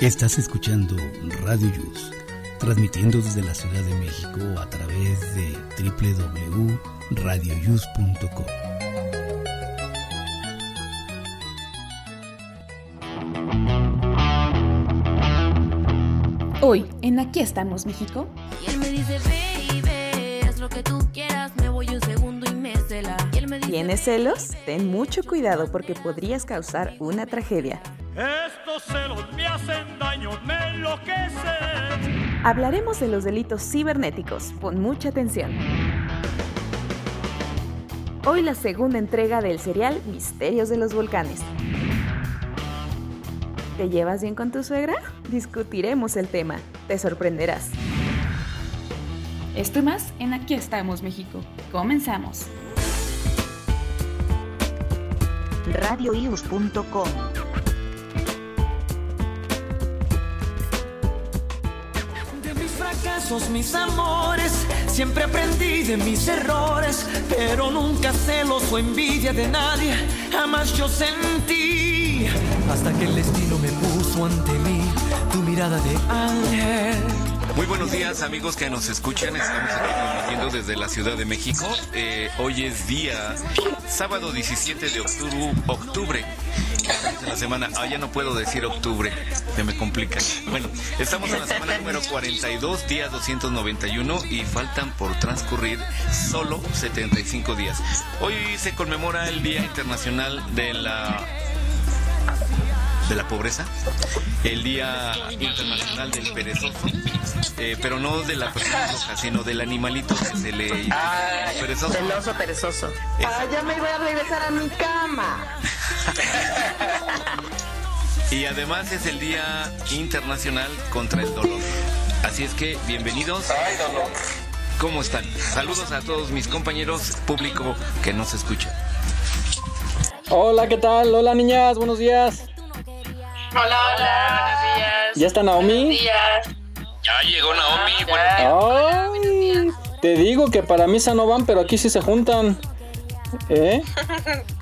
Estás escuchando Radio Yus, transmitiendo desde la Ciudad de México a través de www.radioyus.com. Hoy, en Aquí estamos, México. Y él me dice, baby, haz lo que tú quieras, me voy un segundo y me cela. Y él me dice, ¿Tienes celos? Ten mucho cuidado porque podrías causar una tragedia. Estos celos me hacen daño, me enloquecen. Hablaremos de los delitos cibernéticos. Pon mucha atención. Hoy la segunda entrega del serial Misterios de los Volcanes. ¿Te llevas bien con tu suegra? Discutiremos el tema. Te sorprenderás. Esto y más en Aquí estamos, México. Comenzamos. radioius.com mis amores, siempre aprendí de mis errores, pero nunca celos o envidia de nadie, jamás yo sentí. Hasta que el destino me puso ante mí tu mirada de ángel. Muy buenos días amigos que nos escuchan, estamos aquí transmitiendo desde la Ciudad de México. Eh, hoy es día sábado 17 de octubre, octubre. La semana, ah, ya no puedo decir octubre, se me complica. Bueno, estamos en la semana número 42, día 291 y faltan por transcurrir solo 75 días. Hoy se conmemora el Día Internacional de la de la pobreza, el Día Internacional del Perezoso, eh, pero no de la persona roja, sino del animalito que se le perezoso. Del oso perezoso. Ah, ya me voy a regresar a mi cama. Y además es el Día Internacional contra el Dolor. Así es que bienvenidos. ¿Cómo están? Saludos a todos mis compañeros, público que nos escucha. Hola, ¿qué tal? Hola niñas, buenos días. Hola, hola, buenos días. ¿Ya está Naomi? Buenos días. Ya llegó Naomi. Bueno, Ay, te digo que para misa no van, pero aquí sí se juntan. ¿Eh?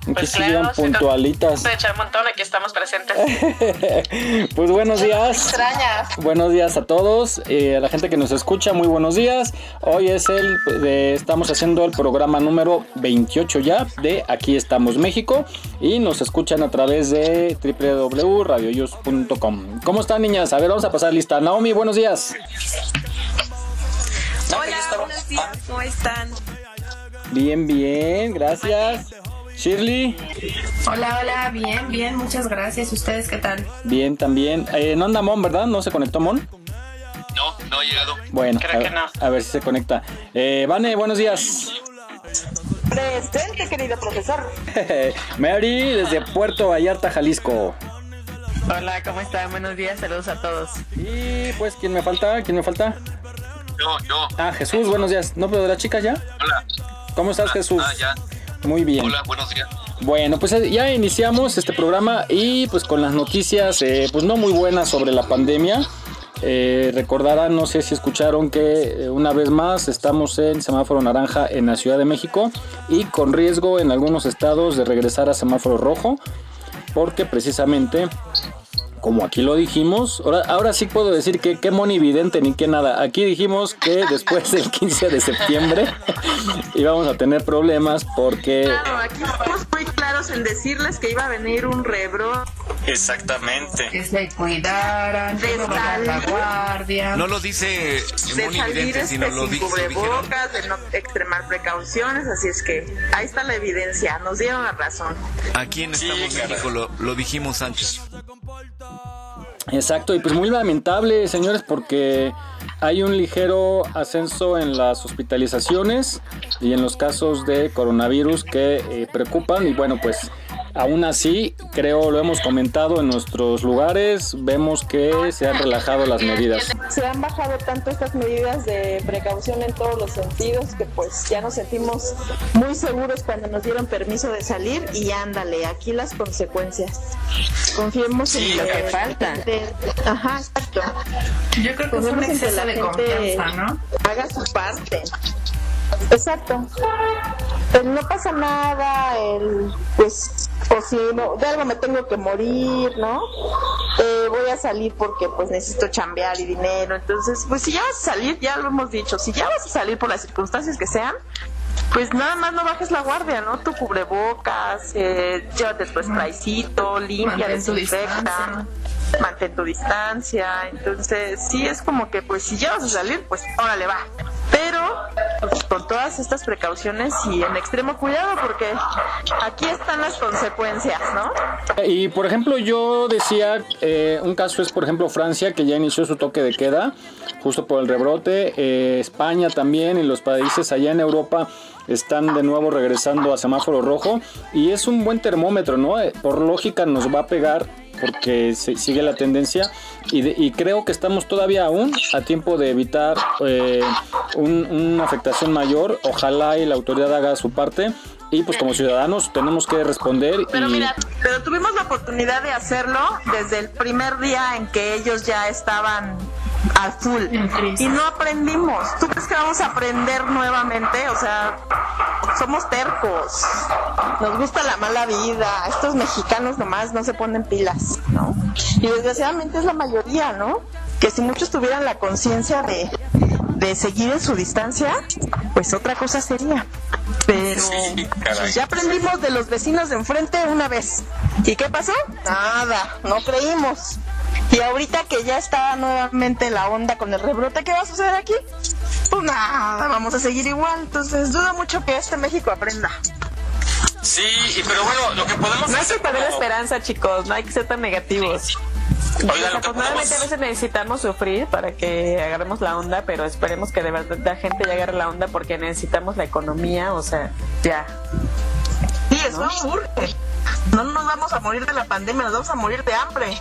Aquí Pues sí claro, llegan puntualitas. De echar un montón, aquí estamos presentes. pues buenos días. Extrañas. Buenos días a todos, eh, a la gente que nos escucha, muy buenos días. Hoy es el, de- estamos haciendo el programa número 28 ya de Aquí estamos México y nos escuchan a través de www.radioyus.com. ¿Cómo están niñas? A ver, vamos a pasar lista. Naomi, buenos días. Hola, buenos días, ¿cómo están? Bien, bien, gracias. Shirley, Hola, hola, bien, bien, muchas gracias. ¿Ustedes qué tal? bien también. Eh, no anda Mon, ¿verdad? ¿No se conectó Mon? no, no ha llegado. Bueno, Creo a, que no. a ver si se conecta. Eh, Vane, buenos días. Presente, querido profesor. Mary, desde Puerto Vallarta, Jalisco. Hola, ¿cómo están? Buenos días, saludos a todos. Y pues, ¿quién me falta? ¿Quién me falta? Yo, yo. Ah, Jesús, buenos días. ¿No, pero de las chicas ya? Hola. ¿Cómo estás, Jesús? Ah, ya. Muy bien. Hola, buenos días. Bueno, pues eh, ya iniciamos este programa y pues con las noticias, eh, pues no muy buenas sobre la pandemia. Eh, recordarán, no sé si escucharon que eh, una vez más estamos en semáforo naranja en la Ciudad de México y con riesgo en algunos estados de regresar a semáforo rojo, porque precisamente como aquí lo dijimos, ahora, ahora sí puedo decir que qué monividente ni qué nada. Aquí dijimos que después del 15 de septiembre íbamos a tener problemas porque Claro, aquí estamos muy claros en decirles que iba a venir un rebro Exactamente. Que se cuidaran, De que no la guardia. No lo dice de salir este, sino lo sin dice dijeron. cubrebocas, de no extremar precauciones, así es que ahí está la evidencia, nos dieron la razón. Aquí en Estamos México lo, lo dijimos antes. Exacto, y pues muy lamentable, señores, porque hay un ligero ascenso en las hospitalizaciones y en los casos de coronavirus que eh, preocupan y bueno, pues aún así, creo lo hemos comentado en nuestros lugares, vemos que se han relajado las medidas. Se han bajado tanto estas medidas de precaución en todos los sentidos que pues ya nos sentimos muy seguros cuando nos dieron permiso de salir y ándale, aquí las consecuencias. Confiemos en lo que falta. de- Ajá, exacto. Yo creo que es un exceso la de confianza, ¿no? haga su parte. Exacto. Pues no pasa nada, el, pues o si no, de algo me tengo que morir, ¿no? Eh, voy a salir porque pues necesito chambear y dinero. Entonces, pues si ya vas a salir, ya lo hemos dicho, si ya vas a salir por las circunstancias que sean, pues nada más no bajes la guardia, ¿no? Tu cubrebocas, eh, llévate tu spraycito, limpia, desinfecta, mantén tu distancia. Entonces, sí es como que, pues si ya vas a salir, pues órale, va. Pero pues, con todas estas precauciones y en extremo cuidado, porque aquí están las consecuencias, ¿no? Y por ejemplo, yo decía, eh, un caso es por ejemplo Francia, que ya inició su toque de queda, justo por el rebrote, eh, España también y los países allá en Europa están de nuevo regresando a semáforo rojo y es un buen termómetro, ¿no? Eh, Por lógica nos va a pegar porque se- sigue la tendencia y, de- y creo que estamos todavía aún a tiempo de evitar eh, un- una afectación mayor. Ojalá y la autoridad haga su parte y pues como ciudadanos tenemos que responder Pero y mira, pero tuvimos la oportunidad de hacerlo desde el primer día en que ellos ya estaban al full y no aprendimos. ¿Tú crees que vamos a aprender nuevamente? O sea, somos tercos. Nos gusta la mala vida. Estos mexicanos nomás no se ponen pilas, ¿no? Y desgraciadamente es la mayoría, ¿no? Que si muchos tuvieran la conciencia de, de seguir en su distancia, pues otra cosa sería. Pero ya aprendimos de los vecinos de enfrente una vez. ¿Y qué pasó? Nada, no creímos. Y ahorita que ya está nuevamente la onda con el rebrote, ¿qué va a suceder aquí? Pues nada, vamos a seguir igual. Entonces dudo mucho que este México aprenda. Sí, y- pero bueno, lo que podemos No hay que hacer perder la como- esperanza, chicos. No hay que ser tan negativos. Oigan, lo que Desafortunadamente podemos- a veces necesitamos sufrir para que agarremos la onda, pero esperemos que de verdad la gente ya agarre la onda porque necesitamos la economía, o sea, ya. Sí, eso urge. No nos vamos a morir de la pandemia, nos vamos a morir de hambre.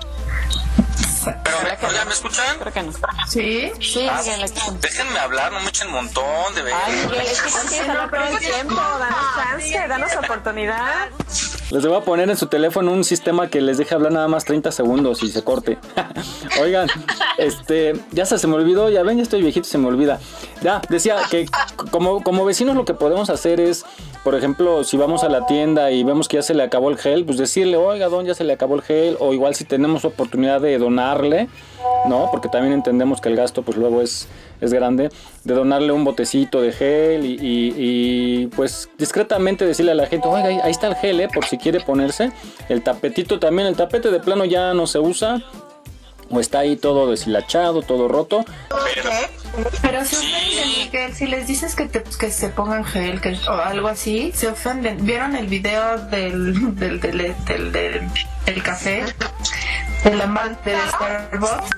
Pero, oigan, ¿me escuchan? Creo que no. Sí. Sí, Ah, Miguel, déjenme hablar, no me echen montón, de verdad. Ay, Miguel, es que tú quieres hablar todo el tiempo. Danos chance, danos oportunidad. Les voy a poner en su teléfono un sistema que les deje hablar nada más 30 segundos y se corte. Oigan, este, ya se, se me olvidó, ya ven, ya estoy viejito, se me olvida. Ya, decía que como, como vecinos lo que podemos hacer es, por ejemplo, si vamos a la tienda y vemos que ya se le acabó el gel, pues decirle, oiga, don, ya se le acabó el gel, o igual si tenemos oportunidad de donarle, ¿no? Porque también entendemos que el gasto, pues luego es, es grande, de donarle un botecito de gel y, y- y, pues discretamente decirle a la gente, oiga, ahí, ahí está el gel, ¿eh? Por si quiere ponerse. El tapetito también, el tapete de plano ya no se usa. O está ahí todo deshilachado, todo roto. Pero se ofenden, Miguel. Si les dices que, te- que se pongan gel que, o algo así, se ofenden. ¿Vieron el video del, del, del, del, del- del café? Del amante de Starbucks.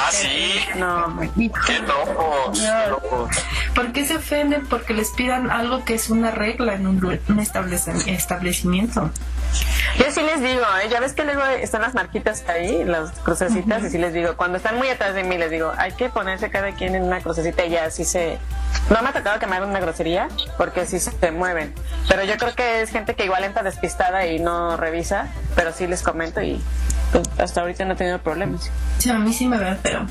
Ah, sí. No, Qué locos, qué locos. ¿Por qué se ofenden? Porque les pidan algo que es una regla en un, un establece- establecimiento. Yo sí les digo, ¿eh? ya ves que luego están las marquitas ahí, las crucecitas, y sí les digo, cuando están muy atrás de mí, les digo, hay que ponerse cada quien en una crucecita y ya así se... No me ha tocado que me hagan una grosería, porque sí se mueven. Pero yo creo que es gente que igual entra despistada y no revisa, pero sí les comento y pues, hasta ahorita no he tenido problemas. Sí, a mí sí me ven, pero...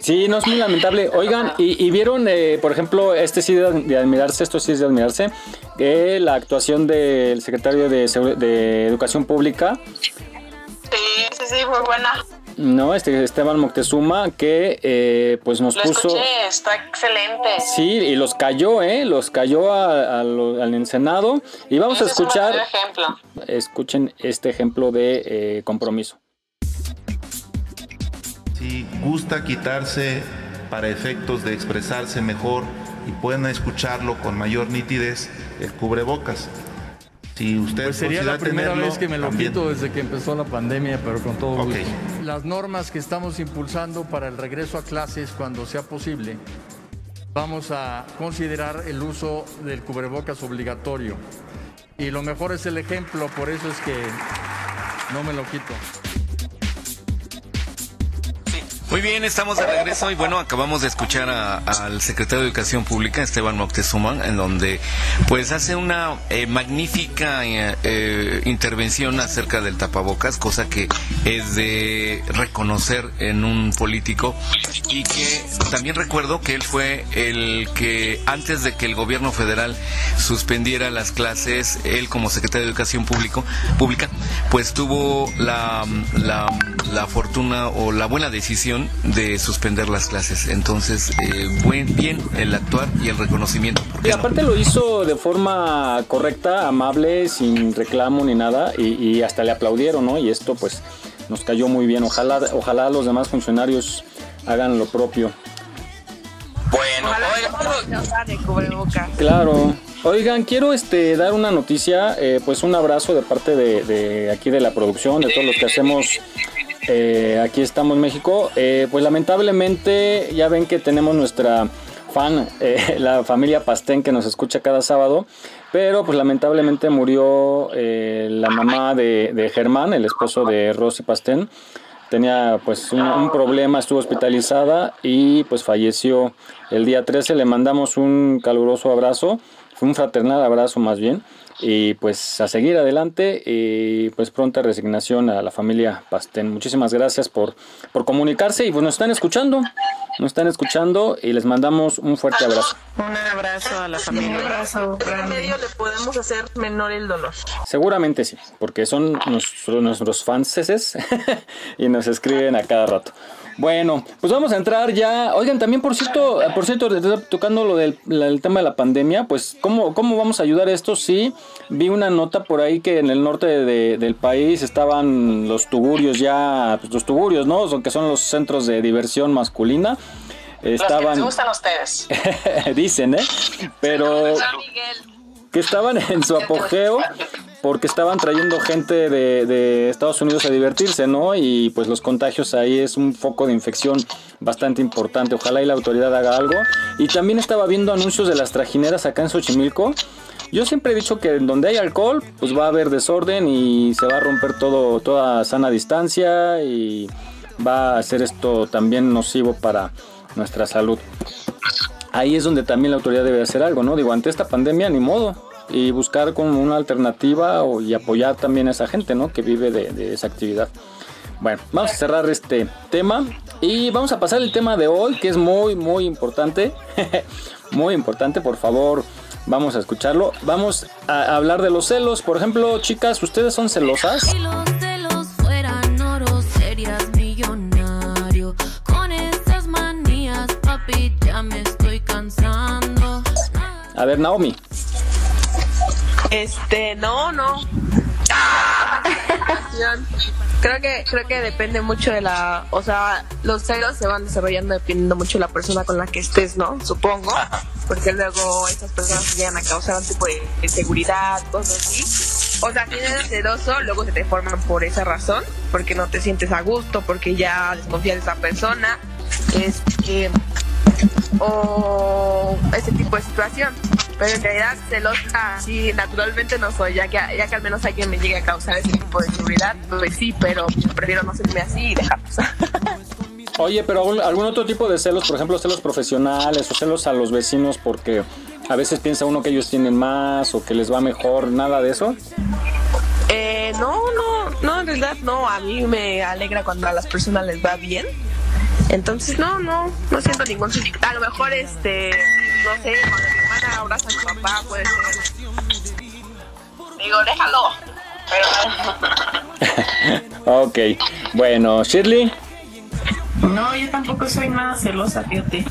Sí, no es muy lamentable. Oigan, y, y vieron, eh, por ejemplo, este sí de, de admirarse, esto sí es de admirarse, eh, la actuación del secretario de, de Educación Pública, Sí, sí, sí, muy buena. ¿No? Este Esteban Moctezuma, que eh, pues nos Lo puso... escuché, está excelente. Sí, y los cayó, ¿eh? Los cayó a- a lo- al Ensenado. Y vamos a Ese es escuchar, verdadero ejemplo. escuchen este ejemplo de eh, compromiso. Si gusta quitarse para efectos de expresarse mejor y pueden escucharlo con mayor nitidez, el cubrebocas. Si usted Pues sería la primera tenerlo, vez que me lo también. quito desde que empezó la pandemia, pero con todo gusto. Las normas que estamos impulsando para el regreso a clases cuando sea posible, vamos a considerar el uso del cubrebocas obligatorio. Y lo mejor es el ejemplo, por eso es que no me lo quito. Muy bien, estamos de regreso y bueno, acabamos de escuchar a- al secretario de Educación Pública, Esteban Moctezuma, en donde pues hace una eh, magnífica eh, eh, intervención acerca del tapabocas, cosa que es de reconocer en un político y que también recuerdo que él fue el que antes de que el gobierno federal suspendiera las clases, él como secretario de Educación Público, Pública, pues tuvo la, la, la fortuna o la buena decisión de suspender las clases. Entonces, eh, buen, bien el actuar y el reconocimiento. Y aparte lo hizo de forma correcta, amable, sin reclamo ni nada, y, y hasta le aplaudieron, ¿no? Y esto pues nos cayó muy bien. Ojalá, ojalá los demás funcionarios hagan lo propio. Bueno, Claro. Oigan, quiero este dar una noticia, eh, pues un abrazo de parte de, de aquí de la producción, de todos los que hacemos eh, aquí estamos México. Eh, pues lamentablemente ya ven que tenemos nuestra fan, eh, la familia Pastén que nos escucha cada sábado, pero pues lamentablemente murió eh, la mamá de, de Germán, el esposo de Rosy Pastén. Tenía pues un, un problema, estuvo hospitalizada y pues falleció el día 13. Le mandamos un caluroso abrazo, fue un fraternal abrazo más bien. Y pues a seguir adelante y pues pronta resignación a la familia Pastén. Muchísimas gracias por, por comunicarse y pues nos están escuchando, nos están escuchando y les mandamos un fuerte abrazo. Un abrazo a la familia. Un abrazo En medio le podemos hacer menor el dolor. Seguramente sí, porque son nuestros, nuestros fanses y nos escriben a cada rato. Bueno, pues vamos a entrar ya. Oigan, también por cierto, por cierto, tocando lo del la- el tema de la pandemia, pues ¿cómo, cómo vamos a ayudar a esto? Sí, vi una nota por ahí que en el norte de- del país estaban los tugurios ya, pues los tugurios, ¿no? Son- Que son los centros de diversión masculina. Los que les Estaban, gustan a ustedes. dicen, ¿eh? Pero que estaban en su apogeo porque estaban trayendo gente de, Estados Unidos a divertirse, ¿no? Y pues los contagios ahí es un foco de infección bastante importante. Ojalá y la autoridad haga algo. Y también estaba viendo anuncios de las trajineras acá en Xochimilco. Yo siempre he dicho que donde hay alcohol, pues va a haber desorden y se va a romper todo, toda sana distancia y va a ser esto también nocivo para nuestra salud ahí es donde también la autoridad debe hacer algo, ¿no? Digo, ante esta pandemia, ni modo. Y buscar como una alternativa o, y apoyar también a esa gente, ¿no? Que vive de, de esa actividad. Bueno, vamos a cerrar este tema y vamos a pasar el tema de hoy, que es muy, muy importante. muy importante, por favor, vamos a escucharlo. Vamos a hablar de los celos. Por ejemplo, chicas, ¿ustedes son celosas? A ver, Naomi. Este, no, no. Creo que, creo que depende mucho de la, o sea, los celos se van desarrollando dependiendo mucho de la persona con la que estés, ¿no? Supongo, porque luego estas personas llegan a causar un tipo de inseguridad, cosas así. O sea, si celoso, luego se te forman por esa razón, porque no te sientes a gusto, porque ya desconfías de esa persona, este, o ese tipo de situación. Pero en realidad celosa sí, naturalmente no soy, ya que, ya que al menos alguien me llegue a causar ese tipo de inseguridad, pues sí, pero prefiero no sentirme así y dejarlos. Oye, pero algún, algún otro tipo de celos, por ejemplo, celos profesionales o celos a los vecinos porque a veces piensa uno que ellos tienen más o que les va mejor, nada de eso. Eh, no, no, no, en realidad no, a mí me alegra cuando a las personas les va bien. Entonces, no, no, no siento ningún sentimiento. A lo mejor, este, no sé, cuando mi hermana abraza a su papá, puede ser. Digo, déjalo. Pero Ok, bueno, Shirley. No, yo tampoco soy nada celosa, fíjate.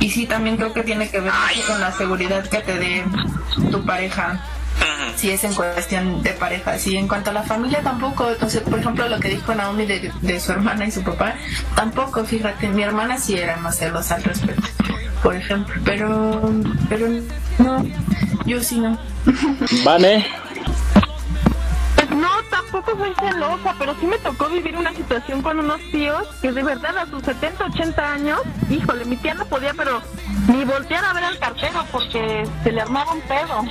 Y sí, también creo que tiene que ver mucho con la seguridad que te dé tu pareja. Si es en cuestión de pareja. Si en cuanto a la familia tampoco, entonces, por ejemplo, lo que dijo Naomi de, de su hermana y su papá, tampoco, fíjate, mi hermana sí era más celosa al respecto, por ejemplo. Pero, pero no, yo sí no. Vane. Pues no, tampoco soy celosa, pero sí me tocó vivir una situación con unos tíos que de verdad a sus 70, 80 años, híjole, mi tía no podía, pero ni voltear a ver al cartero porque se le armaba un pedo.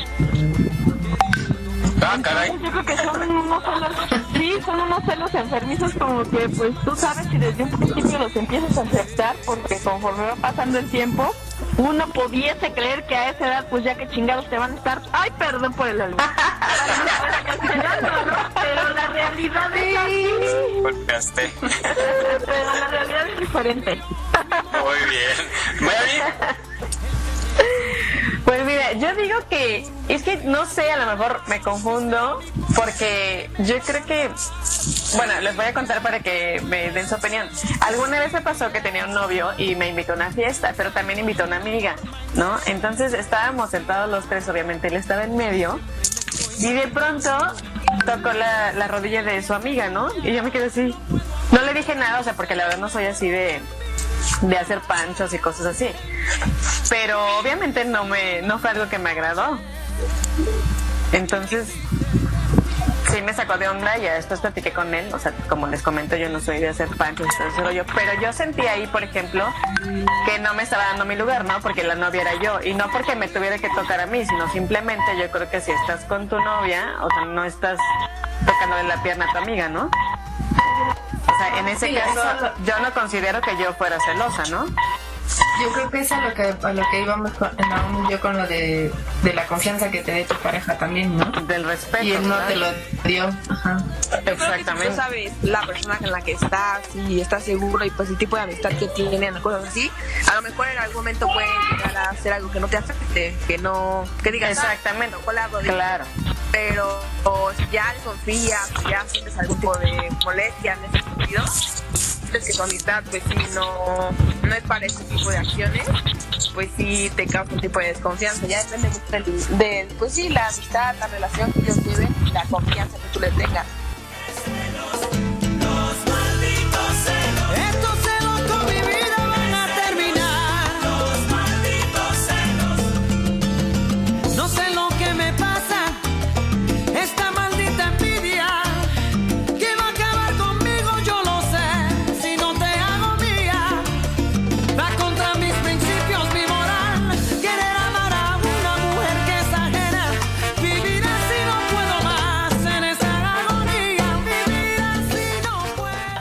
Ah, caray. Yo creo que son unos celos, sí, son unos celos enfermizos como que pues tú sabes que desde un principio los empiezas a aceptar porque conforme va pasando el tiempo, uno pudiese creer que a esa edad pues ya que chingados te van a estar, ay perdón por el albur. Pero la realidad es así. Golpeaste. Pero la realidad es diferente. Muy bien. Mary, Pues yo digo que es que no sé, a lo mejor me confundo porque yo creo que bueno, les voy a contar para que me den su opinión. Alguna vez me pasó que tenía un novio y me invitó a una fiesta, pero también invitó a una amiga, ¿no? Entonces estábamos sentados los tres, obviamente él estaba en medio y de pronto tocó la, la rodilla de su amiga, ¿no? Y yo me quedé así. No le dije nada, o sea, porque la verdad no soy así de de hacer panchos y cosas así. Pero obviamente no me no fue algo que me agradó. Entonces sí me sacó de onda y ya después platiqué con él, o sea, como les comento, yo no soy de hacer panchos, rollo, pero yo sentí ahí, por ejemplo, que no me estaba dando mi lugar, ¿no? Porque la novia era yo, y no porque me tuviera que tocar a mí, sino simplemente yo creo que si estás con tu novia, o sea, no estás tocándole la pierna a tu amiga, ¿no? O sea, en ese Sí, caso, eso yo no considero que yo fuera celosa, ¿no? Yo creo que es a lo que, a lo que íbamos con, Naomi yo con lo de, de la confianza que te dé tu pareja también, ¿no? Del respeto. Y él no ¿verdad? te lo dio. Ajá. Exactamente. Tú sabes la persona con la que estás y estás seguro y pues el tipo de amistad que tienen, cosas así. A lo mejor en algún momento puede llegar a hacer algo que no te afecte, que no, que digas, Exactamente. "Ah, la rodilla". Claro. Pero o si ya le confías, si ya sientes algún tipo de molestia en ese sentido, sientes que tu amistad pues sí no, no es para ese tipo de acciones, pues sí te causa un tipo de desconfianza. Ya depende mucho del, pues sí, la amistad, la relación que ellos y la confianza que tú les tengas.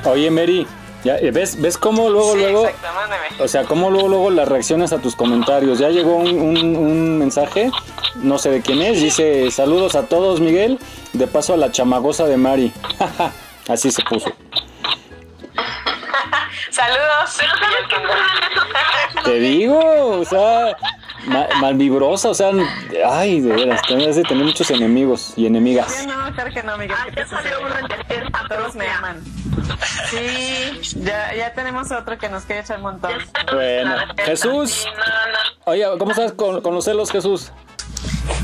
Oye, Mary, ya, eh, ¿ves, ¿ves cómo luego, luego, o sea, cómo luego, luego las reacciones a tus comentarios? Ya llegó un, un- un mensaje, no sé de quién es, dice, saludos a todos, Miguel, de paso a la chamagosa de Mari. Así se puso. Saludos. Te digo, o sea, ma- malvibrosa, o sea, ay, de veras, tendrías de tener muchos enemigos y enemigas. Yo no, claro que no, Miguel. ¿qué te sucede? Todos me aman. Sí, ya, ya tenemos otro que nos quiere echar un montón. Bueno, Jesús, oye, ¿cómo estás con, con los celos, Jesús?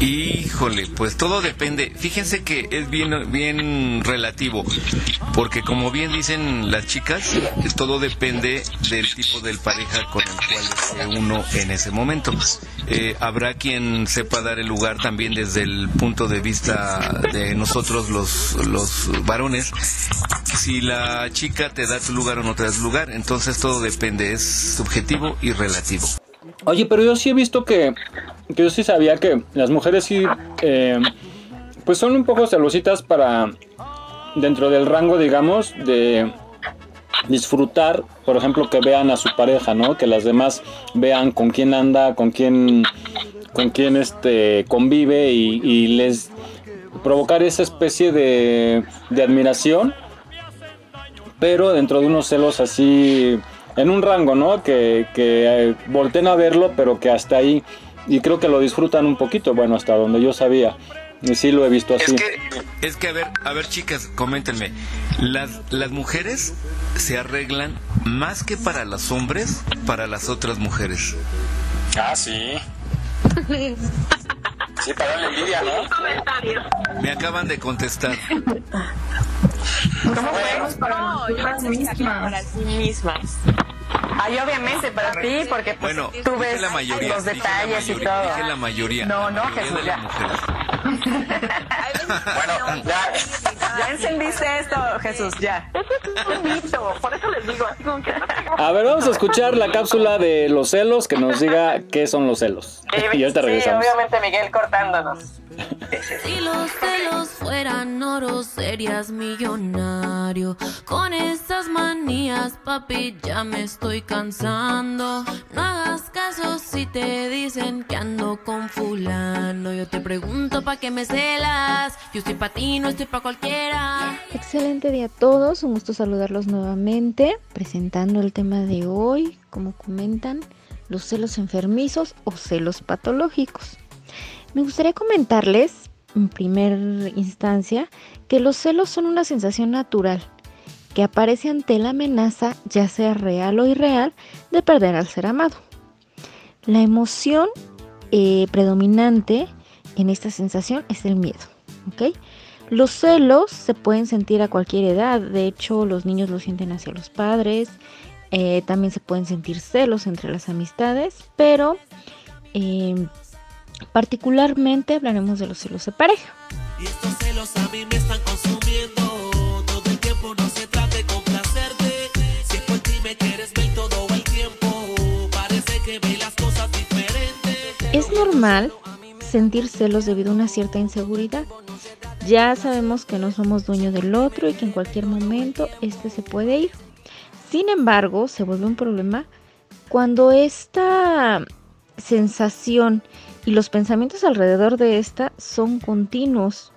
Híjole, pues todo depende. Fíjense que es bien, bien relativo, porque como bien dicen las chicas, todo depende del tipo del pareja con el cual esté uno en ese momento. Eh, habrá quien sepa dar el lugar también desde el punto de vista de nosotros los, los varones. Si la chica te da tu lugar o no te da tu lugar, entonces todo depende, es subjetivo y relativo. Oye, pero yo sí he visto que, que yo sí sabía que las mujeres sí, eh, pues son un poco celositas para, dentro del rango, digamos, de disfrutar, por ejemplo, que vean a su pareja, ¿no? Que las demás vean con quién anda, con quién, con quién este, convive y, les provocar esa especie de, de admiración, pero dentro de unos celos así, en un rango, ¿no? Que, que eh, volteen a verlo, pero que hasta ahí, y creo que lo disfrutan un poquito, bueno, hasta donde yo sabía. Y sí lo he visto así. Es que, a ver, a ver, chicas, coméntenme. Las, las mujeres se arreglan más que para los hombres, para las otras mujeres. Ah, sí. Sí, para darle envidia, ¿no? Me acaban de contestar. ¿Cómo fue? No, yo pensé que sacan para sí mismas. Ay, obviamente, para ti, porque pues, Bueno, tú ves la mayoría, los la detalles y todo. Dije la mayoría. No, la no, mayoría Jesús, de ya. las mujeres. Bueno, ya. Ya encendiste esto, Jesús, ya. Eso es un mito, por eso les digo, así como que no te- A ver, vamos a escuchar la cápsula de los celos que nos diga qué son los celos. Y ahorita Sí, regresamos. obviamente Miguel cortándonos. Lo los celos fueran oro, serías millonario. Con esas manías, papi, ya me estoy cansando. No hagas caso si te dicen que ando con fulano. Yo te pregunto pa' qué me celas. Yo estoy pa' ti, no estoy pa' cualquiera. Excelente día a todos, un gusto saludarlos nuevamente, presentando el tema de hoy, como comentan, los celos enfermizos o celos patológicos. Me gustaría comentarles, en primer instancia, que los celos son una sensación natural que aparece ante la amenaza, ya sea real o irreal, de perder al ser amado. La emoción eh, predominante en esta sensación es el miedo. Los celos se pueden sentir a cualquier edad, de hecho los niños lo sienten hacia los padres, eh, también se pueden sentir celos entre las amistades, pero eh, particularmente hablaremos de los celos de pareja. Y estos celos a mí me están consumiendo. Todo el tiempo no se trata de complacerte. Si es por ti me quieres ver todo el tiempo. Parece que ve las cosas diferentes. Es normal sentir celos debido a una cierta inseguridad. Ya sabemos que no somos dueños del otro y que en cualquier momento este se puede ir. Sin embargo, se vuelve un problema cuando esta sensación y los pensamientos alrededor de esta son continuos.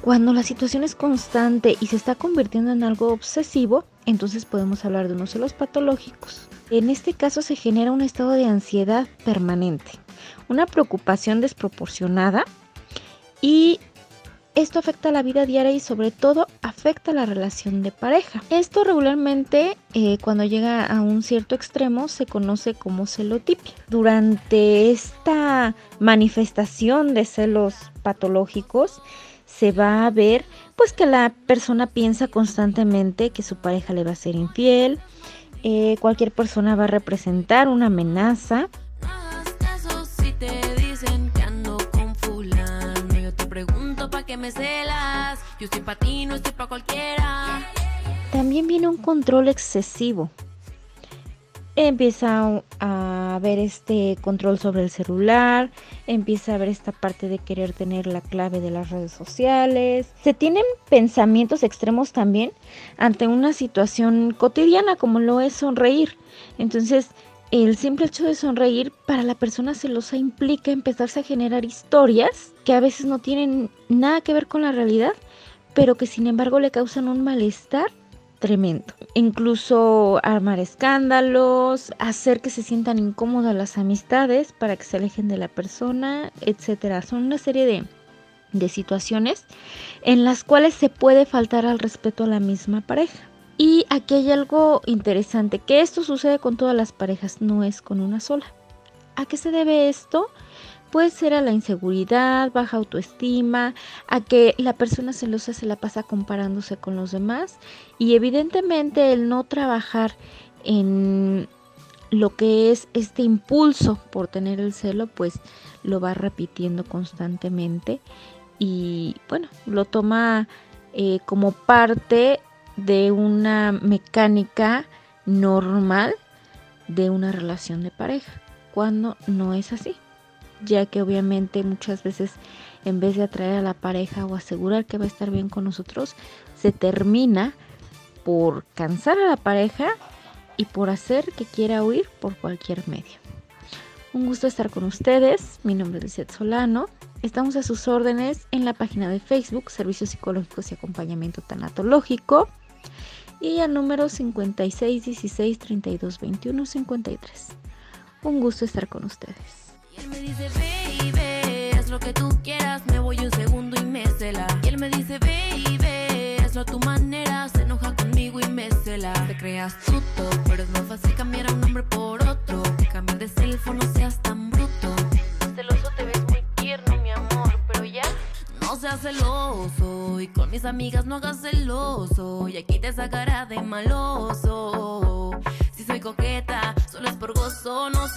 Cuando la situación es constante y se está convirtiendo en algo obsesivo, entonces podemos hablar de unos celos patológicos. En este caso se genera un estado de ansiedad permanente, una preocupación desproporcionada y esto afecta la vida diaria y sobre todo afecta la relación de pareja. Esto regularmente eh, cuando llega a un cierto extremo se conoce como celotipia. Durante esta manifestación de celos patológicos se va a ver pues que la persona piensa constantemente que su pareja le va a ser infiel, eh, cualquier persona va a representar una amenaza También viene un control excesivo. Empieza a ver este control sobre el celular, empieza a ver esta parte de querer tener la clave de las redes sociales. Se tienen pensamientos extremos también ante una situación cotidiana como lo es sonreír. Entonces, el simple hecho de sonreír para la persona celosa implica empezarse a generar historias que a veces no tienen nada que ver con la realidad, pero que sin embargo le causan un malestar tremendo. Incluso armar escándalos, hacer que se sientan incómodas las amistades para que se alejen de la persona, etcétera. Son una serie de, de situaciones en las cuales se puede faltar al respeto a la misma pareja. Y aquí hay algo interesante, que esto sucede con todas las parejas, no es con una sola. ¿A qué se debe esto? Puede ser a la inseguridad, baja autoestima, a que la persona celosa se la pasa comparándose con los demás y evidentemente el no trabajar en lo que es este impulso por tener el celo, pues lo va repitiendo constantemente y bueno, lo toma eh, como parte de una mecánica normal de una relación de pareja, cuando no es así, ya que obviamente muchas veces en vez de atraer a la pareja o asegurar que va a estar bien con nosotros, se termina por cansar a la pareja y por hacer que quiera huir por cualquier medio. Un gusto estar con ustedes, mi nombre es Lizeth Solano, estamos a sus órdenes en la página de Facebook Servicios Psicológicos y Acompañamiento Tanatológico y al número 56 16 32 21 53. Un gusto estar con ustedes. Y él me dice, baby, haz lo que tú quieras, me voy un segundo y me cela. Y él me dice, baby, hazlo a tu manera, se enoja conmigo y me cela. Te creas tuto, pero es más fácil cambiar a un hombre por otro. Cambiar de con mis amigas no hagas aquí te sacará de. Si soy coqueta, solo es por gozo, no.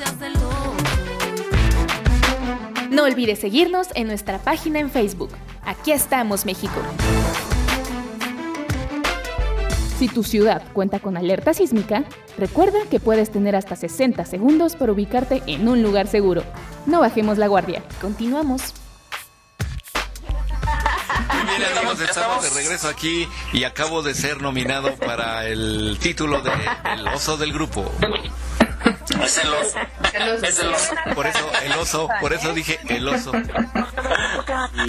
No olvides seguirnos en nuestra página en Facebook. Aquí estamos, México. Si tu ciudad cuenta con alerta sísmica, recuerda que puedes tener hasta 60 segundos para ubicarte en un lugar seguro. No bajemos la guardia. Continuamos. Amigos, estamos de regreso aquí y acabo de ser nominado para el título de El oso del grupo. Es el oso. Es el oso. Por eso, el oso, por eso dije el oso.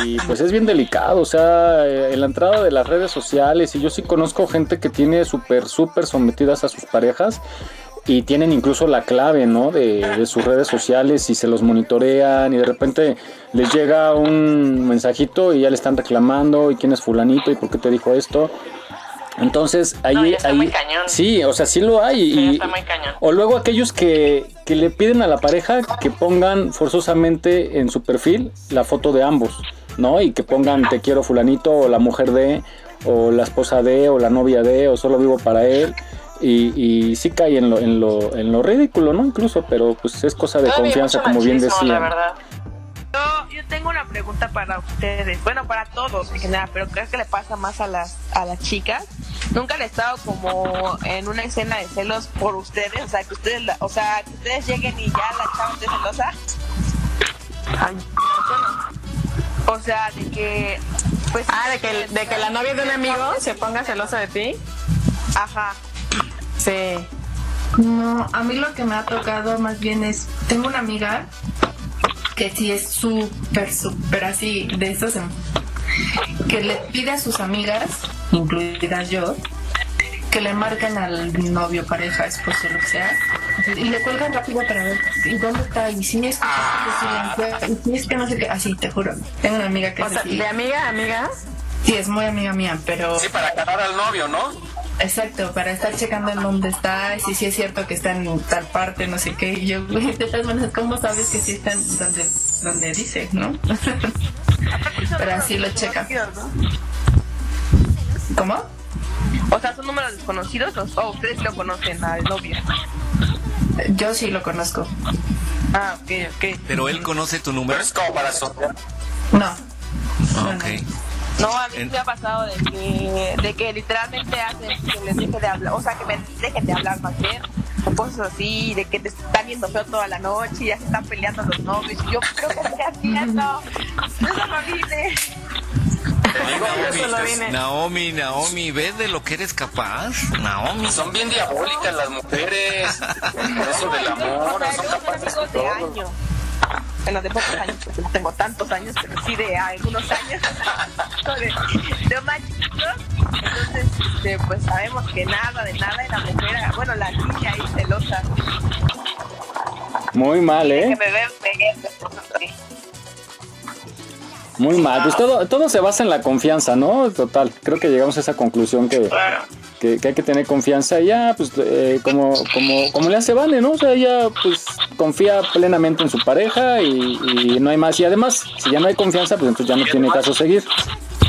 Y pues es bien delicado, o sea, eh, en la entrada de las redes sociales, y yo sí conozco gente que tiene súper, súper sometidas a sus parejas y tienen incluso la clave, ¿no? De, de sus redes sociales y se los monitorean y de repente les llega un mensajito y ya le están reclamando y quién es fulanito y por qué te dijo esto. Entonces ahí, No, ya está ahí muy cañón. sí, o sea, sí lo hay. Sí, y, está muy cañón. o luego aquellos que, que le piden a la pareja que pongan forzosamente en su perfil la foto de ambos, ¿no? Y que pongan te quiero fulanito o la mujer de o la esposa de o la novia de o solo vivo para él. Y, y sí cae en lo, en, lo, en lo ridículo, ¿no? Incluso, pero pues es cosa de Todavía confianza, como bien decía. la verdad. Yo, yo tengo una pregunta para ustedes, bueno, para todos en general, pero creo que le pasa más a las a las chicas. Nunca le he estado como en una escena de celos por ustedes, o sea, que ustedes, la- o sea, que ustedes lleguen y ya la chava esté celosa. Ay, yo no. O sea, de que pues Ah, de que, de que la novia de un amigo se ponga celosa de ti. Ajá. Sí. No, a mí lo que me ha tocado más bien es, tengo una amiga que sí es súper, súper así, de estos en- que le pide a sus amigas, incluidas yo, que le marquen al novio, pareja, esposo, lo que sea, y le cuelgan rápido para ver, ¿y dónde está? Y si es que, y si es que no sé qué, así, te juro. Tengo una amiga que O es sea, así. de amiga a amiga. Sí, es muy amiga mía, pero... Sí, para agarrar al novio, ¿no? Exacto, para estar checando en dónde está, si sí es cierto que está en tal parte, no sé qué. Y yo, güey, de todas maneras, ¿cómo sabes que sí está en donde, donde dice, no? Pero así lo checa. ¿Cómo? O sea, son números desconocidos o ustedes lo conocen al novio. Yo sí lo conozco. Ah, ok, ok. Pero él conoce tu número. Es como para sortear. No. Ah, ok. No, a mí me ha pasado de que, de que literalmente hacen que les deje de hablar, o sea, que me dejen de hablar más bien, o cosas así, de que te están viendo feo toda la noche y ya se están peleando los novios. Yo creo que estoy haciendo. Eso no vine. Naomi, Naomi, Naomi, ¿ves de lo que eres capaz? Naomi. Son bien diabólicas las mujeres. Eso del amor, son capaces de todo. Bueno, de pocos años, porque no tengo tantos años, pero sí de algunos años. de, de más. Entonces, este, pues sabemos que nada, de nada, la mujer, bueno, la niña ahí celosa. Muy mal, Que ¿eh? me ve, me Muy mal. Pues todo, todo se basa en la confianza, ¿no? Total. Creo que llegamos a esa conclusión que, que, que hay que tener confianza. Y ya, pues, eh, como, como, como le hace Vane, ¿no? O sea, ella, pues, confía plenamente en su pareja y, y no hay más. Y además, si ya no hay confianza, pues entonces ya no tiene caso seguir.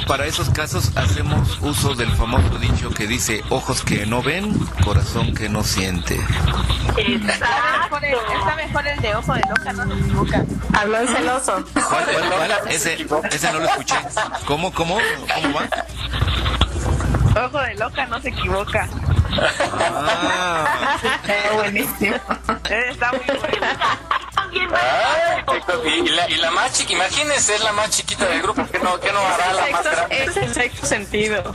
Para esos casos hacemos uso del famoso dicho que dice ojos que no ven, corazón que no siente. Está mejor, el, está mejor el de ojo de loca, no se equivoca. Habló el celoso. ¿Cuál, cuál, cuál? Ese, ese no lo escuché. ¿Cómo, cómo? ¿Cómo va? Ojo de loca, no se equivoca. Ah, Está buenísimo. Está muy bueno. Ah, qué co- y, y la, y la más chiquita, imagínense, es la más chiquita del grupo, ¿qué no, qué no hará la más grande? Es el sexto sentido.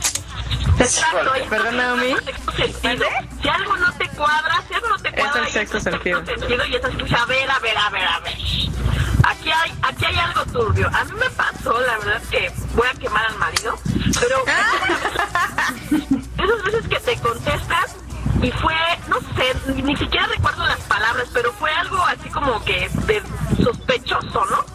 Híjole. ¿Verdad, Naomi? sentido. Si algo no te cuadra, si algo no te Es cuadra, el y sexto sentido. sentido y entonces dices, a ver, a ver, a ver, a ver. Aquí hay, aquí hay algo turbio. A mí me pasó, la verdad es que voy a quemar al marido, pero esas veces que te contestas y fue, no sé, ni siquiera recuerdo las palabras, pero fue algo así como que de sospechoso, ¿no?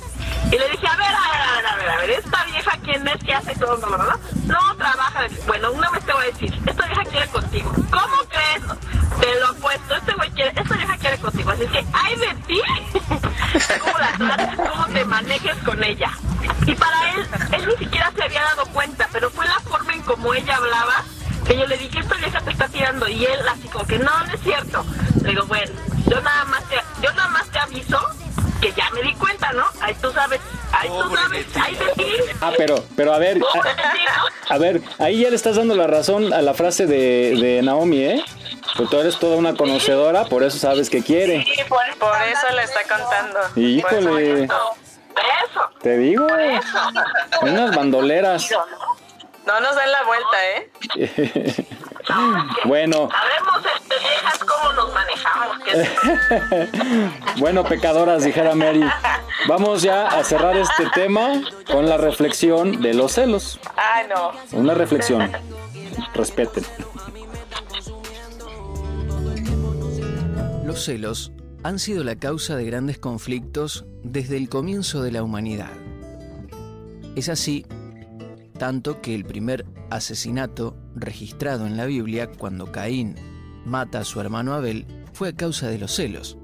Y le dije, a ver, a ver, a ver, a ver, a ver, esta vieja quién es, qué hace todo, no, no, no, no trabaja. Bueno, una vez te voy a decir, esta vieja quiere contigo. ¿Cómo crees? Te lo apuesto, este güey quiere, esta vieja quiere contigo. Así que, ay de ti, cómo la cómo te manejes con ella. Y para él, él ni siquiera se había dado cuenta, pero fue la forma en como ella hablaba que yo le dije, Y él así como que, no, no es cierto. Le digo, bueno, yo nada más te, yo nada más te aviso que ya me di cuenta, ¿no? Ahí tú sabes, ahí tú sabes, ahí de ti. Ah, pero, pero a ver, a, a ver, ahí ya le estás dando la razón a la frase de, de Naomi, ¿eh? Pues tú eres toda una conocedora, por eso sabes que quiere. Sí, por, por eso le está contando. Híjole, Eso. te digo, unas bandoleras. No nos den la vuelta, ¿eh? bueno. Sabemos este, viejas cómo nos manejamos. Que bueno, pecadoras, dijera Mary. Vamos ya a cerrar este tema con la reflexión de los celos. Ay, no. Una reflexión. Respeten. Los celos han sido la causa de grandes conflictos desde el comienzo de la humanidad. Es así tanto que el primer asesinato registrado en la Biblia cuando Caín mata a su hermano Abel fue a causa de los celos.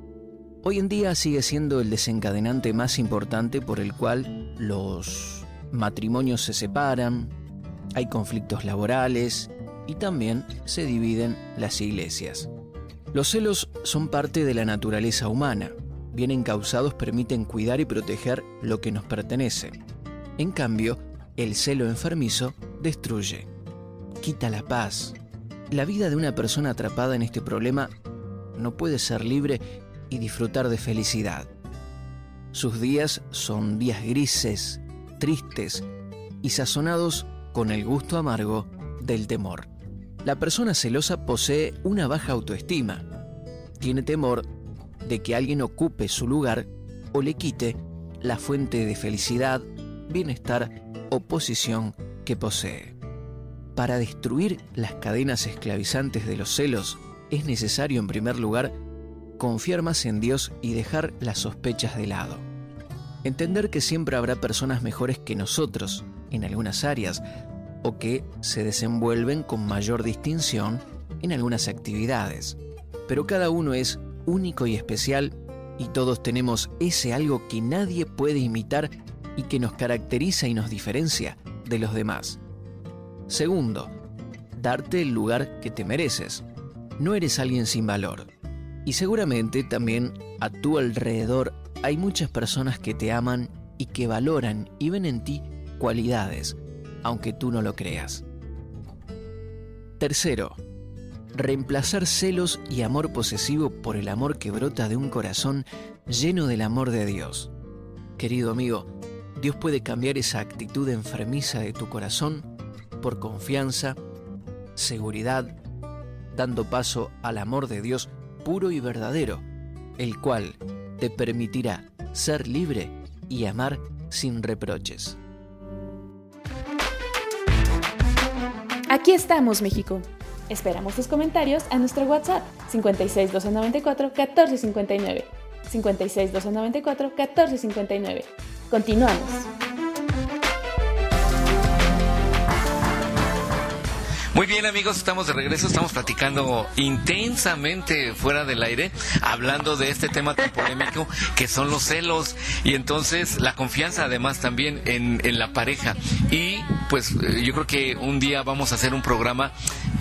Hoy en día sigue siendo el desencadenante más importante por el cual los matrimonios se separan, hay conflictos laborales y también se dividen las iglesias. Los celos son parte de la naturaleza humana. Bien encausados permiten cuidar y proteger lo que nos pertenece. En cambio, el celo enfermizo destruye, quita la paz. La vida de una persona atrapada en este problema no puede ser libre y disfrutar de felicidad. Sus días son días grises, tristes y sazonados con el gusto amargo del temor. La persona celosa posee una baja autoestima. Tiene temor de que alguien ocupe su lugar o le quite la fuente de felicidad, bienestar o posición que posee. Para destruir las cadenas esclavizantes de los celos, es necesario en primer lugar confiar más en Dios y dejar las sospechas de lado. Entender que siempre habrá personas mejores que nosotros en algunas áreas, o que se desenvuelven con mayor distinción en algunas actividades. Pero cada uno es único y especial y todos tenemos ese algo que nadie puede imitar y que nos caracteriza y nos diferencia de los demás. Segundo, darte el lugar que te mereces. No eres alguien sin valor. Y seguramente también a tu alrededor hay muchas personas que te aman y que valoran y ven en ti cualidades aunque tú no lo creas. Tercero, reemplazar celos y amor posesivo por el amor que brota de un corazón lleno del amor de Dios. Querido amigo, Dios puede cambiar esa actitud enfermiza de tu corazón por confianza, seguridad, dando paso al amor de Dios puro y verdadero, el cual te permitirá ser libre y amar sin reproches. Aquí estamos, México. Esperamos tus comentarios a nuestro WhatsApp 56 294 1459. 56 294 1459. Continuamos. Muy bien amigos, estamos de regreso, estamos platicando intensamente fuera del aire, hablando de este tema tan polémico que son los celos y entonces la confianza además también en, en la pareja. Y pues eh, yo creo que un día vamos a hacer un programa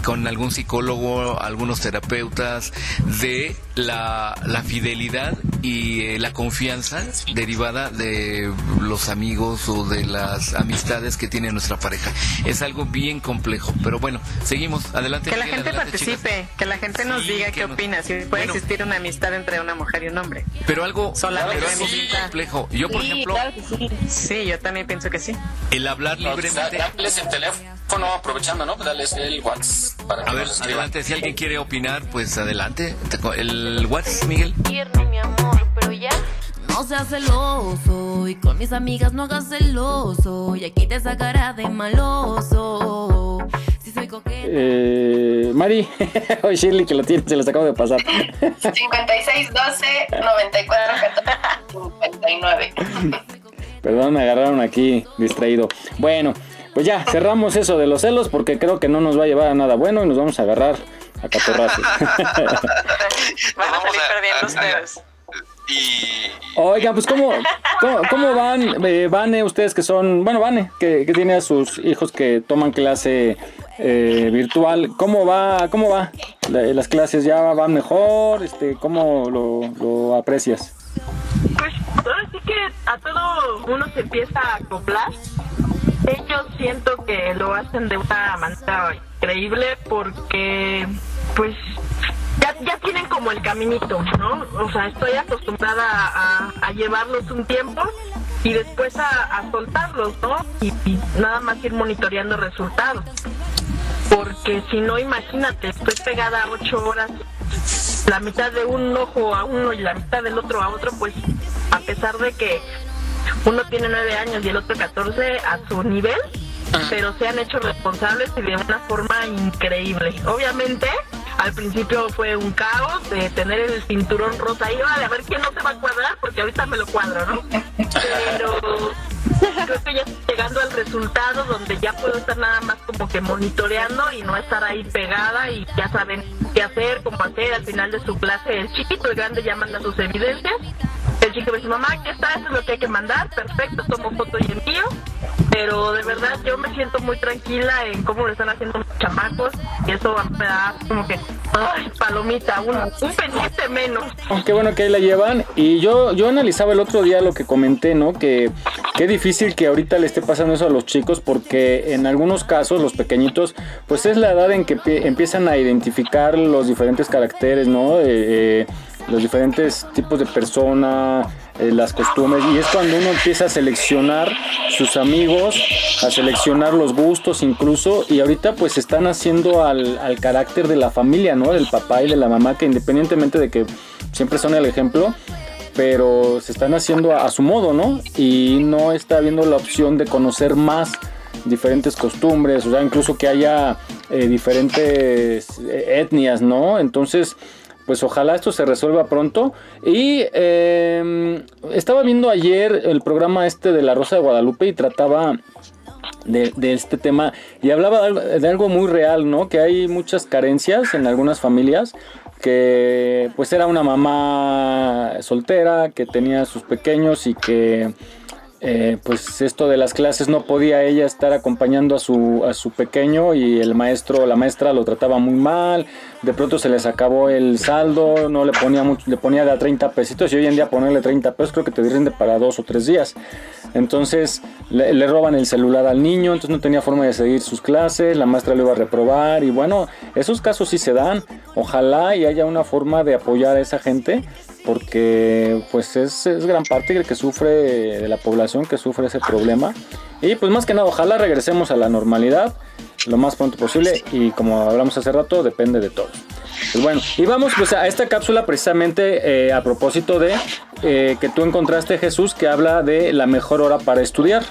con algún psicólogo, algunos terapeutas de la, la fidelidad y eh, la confianza derivada de los amigos o de las amistades que tiene nuestra pareja. Es algo bien complejo, pero bueno, Seguimos, adelante. Que la gente participe, que la gente nos diga qué opina, si puede existir una amistad entre una mujer y un hombre. Pero algo, solamente pero complejo. Yo, por ejemplo, sí. yo también pienso que sí. El hablar libremente. Dales el teléfono, aprovechando, ¿no? Dales el WhatsApp. Para A ver, adelante, si alguien quiere opinar, pues adelante. El WhatsApp, Miguel. mi amor, pero ya. No seas celoso y con mis amigas no hagas celoso y aquí te sacará de maloso. Eh, Mari, hoy Shirley que lo tiene, se los acabo de pasar. 56 12 94 59. Perdón, me agarraron aquí distraído. Bueno, pues ya, cerramos eso de los celos porque creo que no nos va a llevar a nada bueno y nos vamos a agarrar a catorrazos. Van a salir perdiendo ustedes. Y... Oigan, pues ¿cómo, cómo, van, eh, Vane, ustedes que son, bueno, Vane, que, que tiene a sus hijos que toman clase eh, virtual, ¿cómo va, cómo va? ¿Las clases ya van mejor? Este, ¿Cómo lo, lo aprecias? Pues ahora sí que a todo uno se empieza a acoplar. Ellos siento que lo hacen de una manera increíble porque pues ya, ya tienen como el caminito, ¿no? O sea, estoy acostumbrada a, llevarlos un tiempo y después a, soltarlos, ¿no? Y, y, nada más ir monitoreando resultados. Porque si no, imagínate, estoy pegada ocho horas, la mitad de un ojo a uno y la mitad del otro a otro, pues a pesar de que uno tiene nueve años y el otro catorce a su nivel, pero se han hecho responsables y de una forma increíble. Obviamente, al principio fue un caos de tener el cinturón rosa ahí, vale, a ver quién no se va a cuadrar, porque ahorita me lo cuadro, ¿no? Pero creo que ya estoy llegando al resultado donde ya puedo estar nada más como que monitoreando y no estar ahí pegada y ya saben qué hacer, cómo hacer al final de su clase. El chiquito, el grande ya manda sus evidencias. Chico me dice, mamá, aquí está, eso es lo que hay que mandar, perfecto, tomo foto y envío. Pero de verdad yo me siento muy tranquila en cómo lo están haciendo los chamacos y eso me da como que, ay, palomita, un, un pendiente menos. Qué bueno que ahí la llevan. Y yo, yo analizaba el otro día lo que comenté, ¿no? Que qué difícil que ahorita le esté pasando eso a los chicos porque en algunos casos los pequeñitos, pues es la edad en que empiezan a identificar los diferentes caracteres, ¿no? Eh, los diferentes tipos de persona, eh, las costumbres, y es cuando uno empieza a seleccionar sus amigos, a seleccionar los gustos incluso, y ahorita pues están haciendo al, al carácter de la familia, ¿no? Del papá y de la mamá, que independientemente de que siempre son el ejemplo, pero se están haciendo a, su modo, ¿no? Y no está habiendo la opción de conocer más diferentes costumbres, o sea, incluso que haya eh, diferentes eh, etnias, ¿no? Entonces, pues ojalá esto se resuelva pronto. Y em, estaba viendo ayer el programa este de La Rosa de Guadalupe y trataba de, este tema y hablaba de algo, muy real, ¿no? Que hay muchas carencias en algunas familias que pues era una mamá soltera que tenía sus pequeños y que eh, pues esto de las clases no podía ella estar acompañando a su, a su pequeño y el maestro la maestra lo trataba muy mal, de pronto se les acabó el saldo, no le ponía mucho, le ponía de a 30 pesitos y hoy en día ponerle 30 pesos creo que te rinde para dos o tres días. Entonces le, le, roban el celular al niño, entonces no tenía forma de seguir sus clases, la maestra lo iba a reprobar y bueno, esos casos sí se dan, ojalá y haya una forma de apoyar a esa gente porque pues es, es, gran parte el que sufre de la población que sufre ese problema. Y pues más que nada ojalá regresemos a la normalidad lo más pronto posible y como hablamos hace rato depende de todos. Pues bueno y vamos pues a esta cápsula precisamente eh, a propósito de eh, que tú encontraste Jesús que habla de la mejor hora para estudiar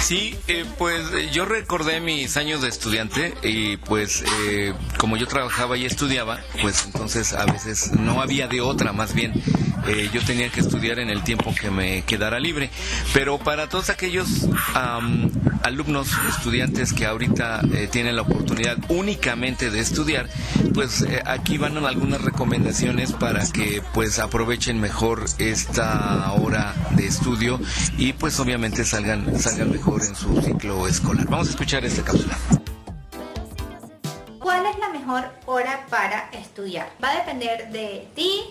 Sí, eh, pues yo recordé mis años de estudiante y pues eh, como yo trabajaba y estudiaba, pues entonces a veces no había de otra, más bien eh, yo tenía que estudiar en el tiempo que me quedara libre. Pero para todos aquellos alumnos, estudiantes que ahorita eh, tienen la oportunidad únicamente de estudiar, pues eh, aquí van algunas recomendaciones para que pues aprovechen mejor esta hora de estudio y pues obviamente salgan, salgan en su ciclo escolar. Vamos a escuchar esta cápsula. ¿Cuál es la mejor hora para estudiar? Va a depender de ti,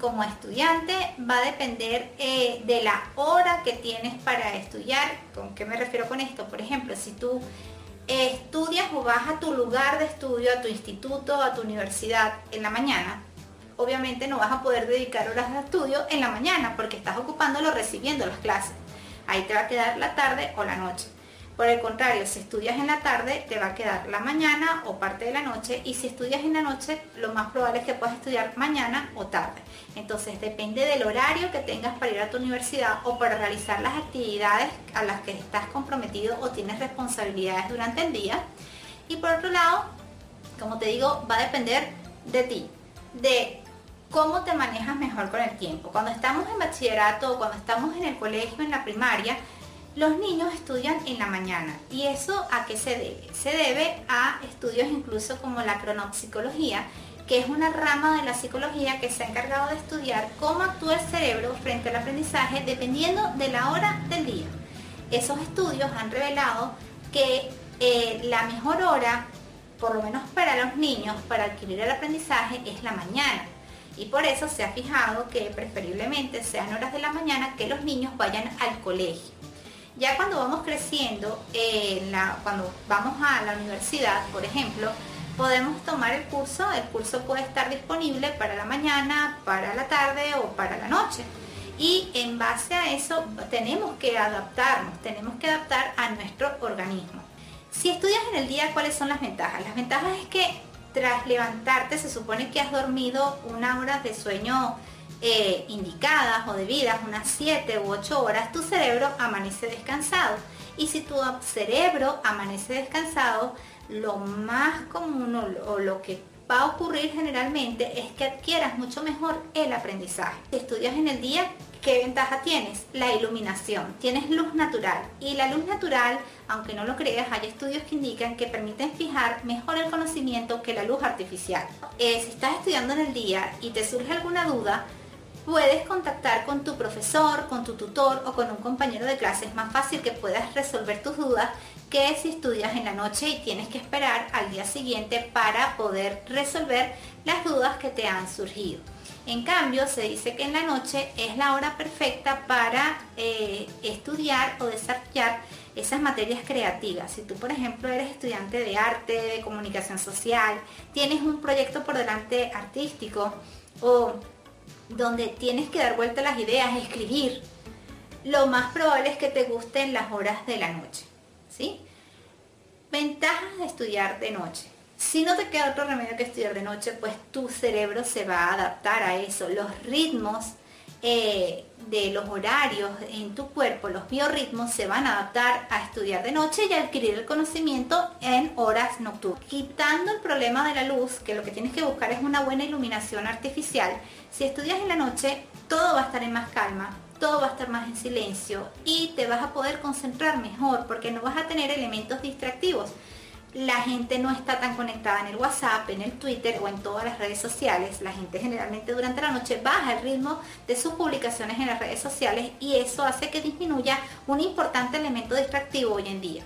como estudiante va a depender eh, de la hora que tienes para estudiar. ¿Con qué me refiero con esto? Por ejemplo, si tú estudias o vas a tu lugar de estudio, a tu instituto, a tu universidad en la mañana, obviamente no vas a poder dedicar horas de estudio en la mañana porque estás ocupándolo recibiendo las clases. Ahí te va a quedar la tarde o la noche. Por el contrario, si estudias en la tarde, te va a quedar la mañana o parte de la noche. Y si estudias en la noche, lo más probable es que puedas estudiar mañana o tarde. Entonces, depende del horario que tengas para ir a tu universidad o para realizar las actividades a las que estás comprometido o tienes responsabilidades durante el día. Y por otro lado, como te digo, va a depender de ti, de cómo te manejas mejor con el tiempo. Cuando estamos en bachillerato o cuando estamos en el colegio, en la primaria, los niños estudian en la mañana. ¿Y eso a qué se debe? Se debe a estudios incluso como la cronopsicología, que es una rama de la psicología que se ha encargado de estudiar cómo actúa el cerebro frente al aprendizaje dependiendo de la hora del día. Esos estudios han revelado que eh, la mejor hora, por lo menos para los niños, para adquirir el aprendizaje es la mañana. Y por eso se ha fijado que preferiblemente sean horas de la mañana que los niños vayan al colegio. Ya cuando vamos creciendo, eh, cuando vamos a la universidad, por ejemplo, podemos tomar el curso. El curso puede estar disponible para la mañana, para la tarde o para la noche. y en base a eso tenemos que adaptarnos, tenemos que adaptar a nuestro organismo. Si estudias en el día, ¿cuáles son las ventajas? Las ventajas es que tras levantarte se supone que has dormido una hora de sueño eh, indicadas o debidas, unas 7 u 8 horas, tu cerebro amanece descansado. Y si tu cerebro amanece descansado, lo más común o lo que va a ocurrir generalmente es que adquieras mucho mejor el aprendizaje. Estudias en el día, ¿qué ventaja tienes? La iluminación. Tienes luz natural. Y la luz natural, aunque no lo creas, hay estudios que indican que permiten fijar mejor el conocimiento que la luz artificial. Eh, si estás estudiando en el día y te surge alguna duda, puedes contactar con tu profesor, con tu tutor o con un compañero de clase. Es más fácil que puedas resolver tus dudas que si estudias en la noche y tienes que esperar al día siguiente para poder resolver las dudas que te han surgido. En cambio, se dice que en la noche es la hora perfecta para eh, estudiar o desarrollar esas materias creativas. Si tú, por ejemplo, eres estudiante de arte, de comunicación social, tienes un proyecto por delante artístico o donde tienes que dar vuelta a las ideas, escribir, lo más probable es que te gusten las horas de la noche. ¿sí? Ventajas de estudiar de noche. Si no te queda otro remedio que estudiar de noche, pues tu cerebro se va a adaptar a eso. Los ritmos eh, de los horarios en tu cuerpo, los biorritmos, se van a adaptar a estudiar de noche y adquirir el conocimiento en horas nocturnas. Quitando el problema de la luz, que lo que tienes que buscar es una buena iluminación artificial, si estudias en la noche, todo va a estar en más calma, todo va a estar más en silencio y te vas a poder concentrar mejor porque no vas a tener elementos distractivos. La gente no está tan conectada en el WhatsApp, en el Twitter o en todas las redes sociales. La gente generalmente durante la noche baja el ritmo de sus publicaciones en las redes sociales y eso hace que disminuya un importante elemento distractivo hoy en día.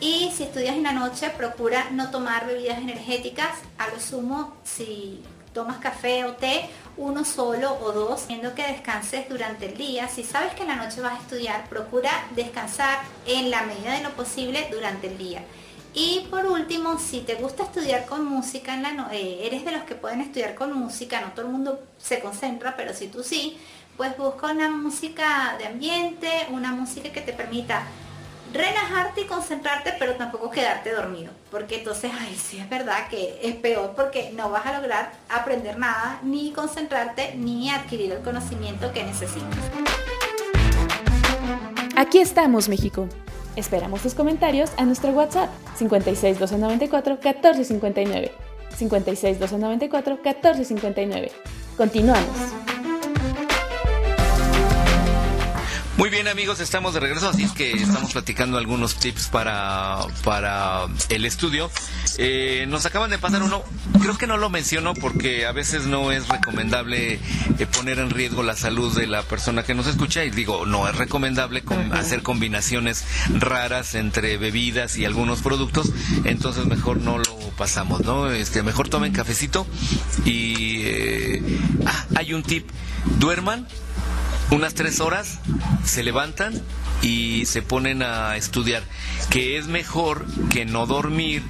Y si estudias en la noche, procura no tomar bebidas energéticas. A lo sumo, si tomas café o té, uno solo o dos, viendo que descanses durante el día. Si sabes que en la noche vas a estudiar, procura descansar en la medida de lo posible durante el día. Y por último, si te gusta estudiar con música, eh, eres de los que pueden estudiar con música, no todo el mundo se concentra, pero si tú sí, pues busca una música de ambiente, una música que te permita relajarte y concentrarte, pero tampoco quedarte dormido. Porque entonces, ay, sí es verdad que es peor porque no vas a lograr aprender nada, ni concentrarte, ni adquirir el conocimiento que necesitas. Aquí estamos, México. Esperamos tus comentarios a nuestro WhatsApp 56 294 1459. 56 294 1459. Continuamos. Muy bien amigos, estamos de regreso, así es que estamos platicando algunos tips para, para el estudio. Eh, nos acaban de pasar uno, creo que no lo menciono porque a veces no es recomendable eh, poner en riesgo la salud de la persona que nos escucha y digo, no es recomendable hacer combinaciones raras entre bebidas y algunos productos, entonces mejor no lo pasamos, ¿no? Este, mejor tomen cafecito y eh, ah, hay un tip, duerman unas tres horas, se levantan y se ponen a estudiar, que es mejor que no dormir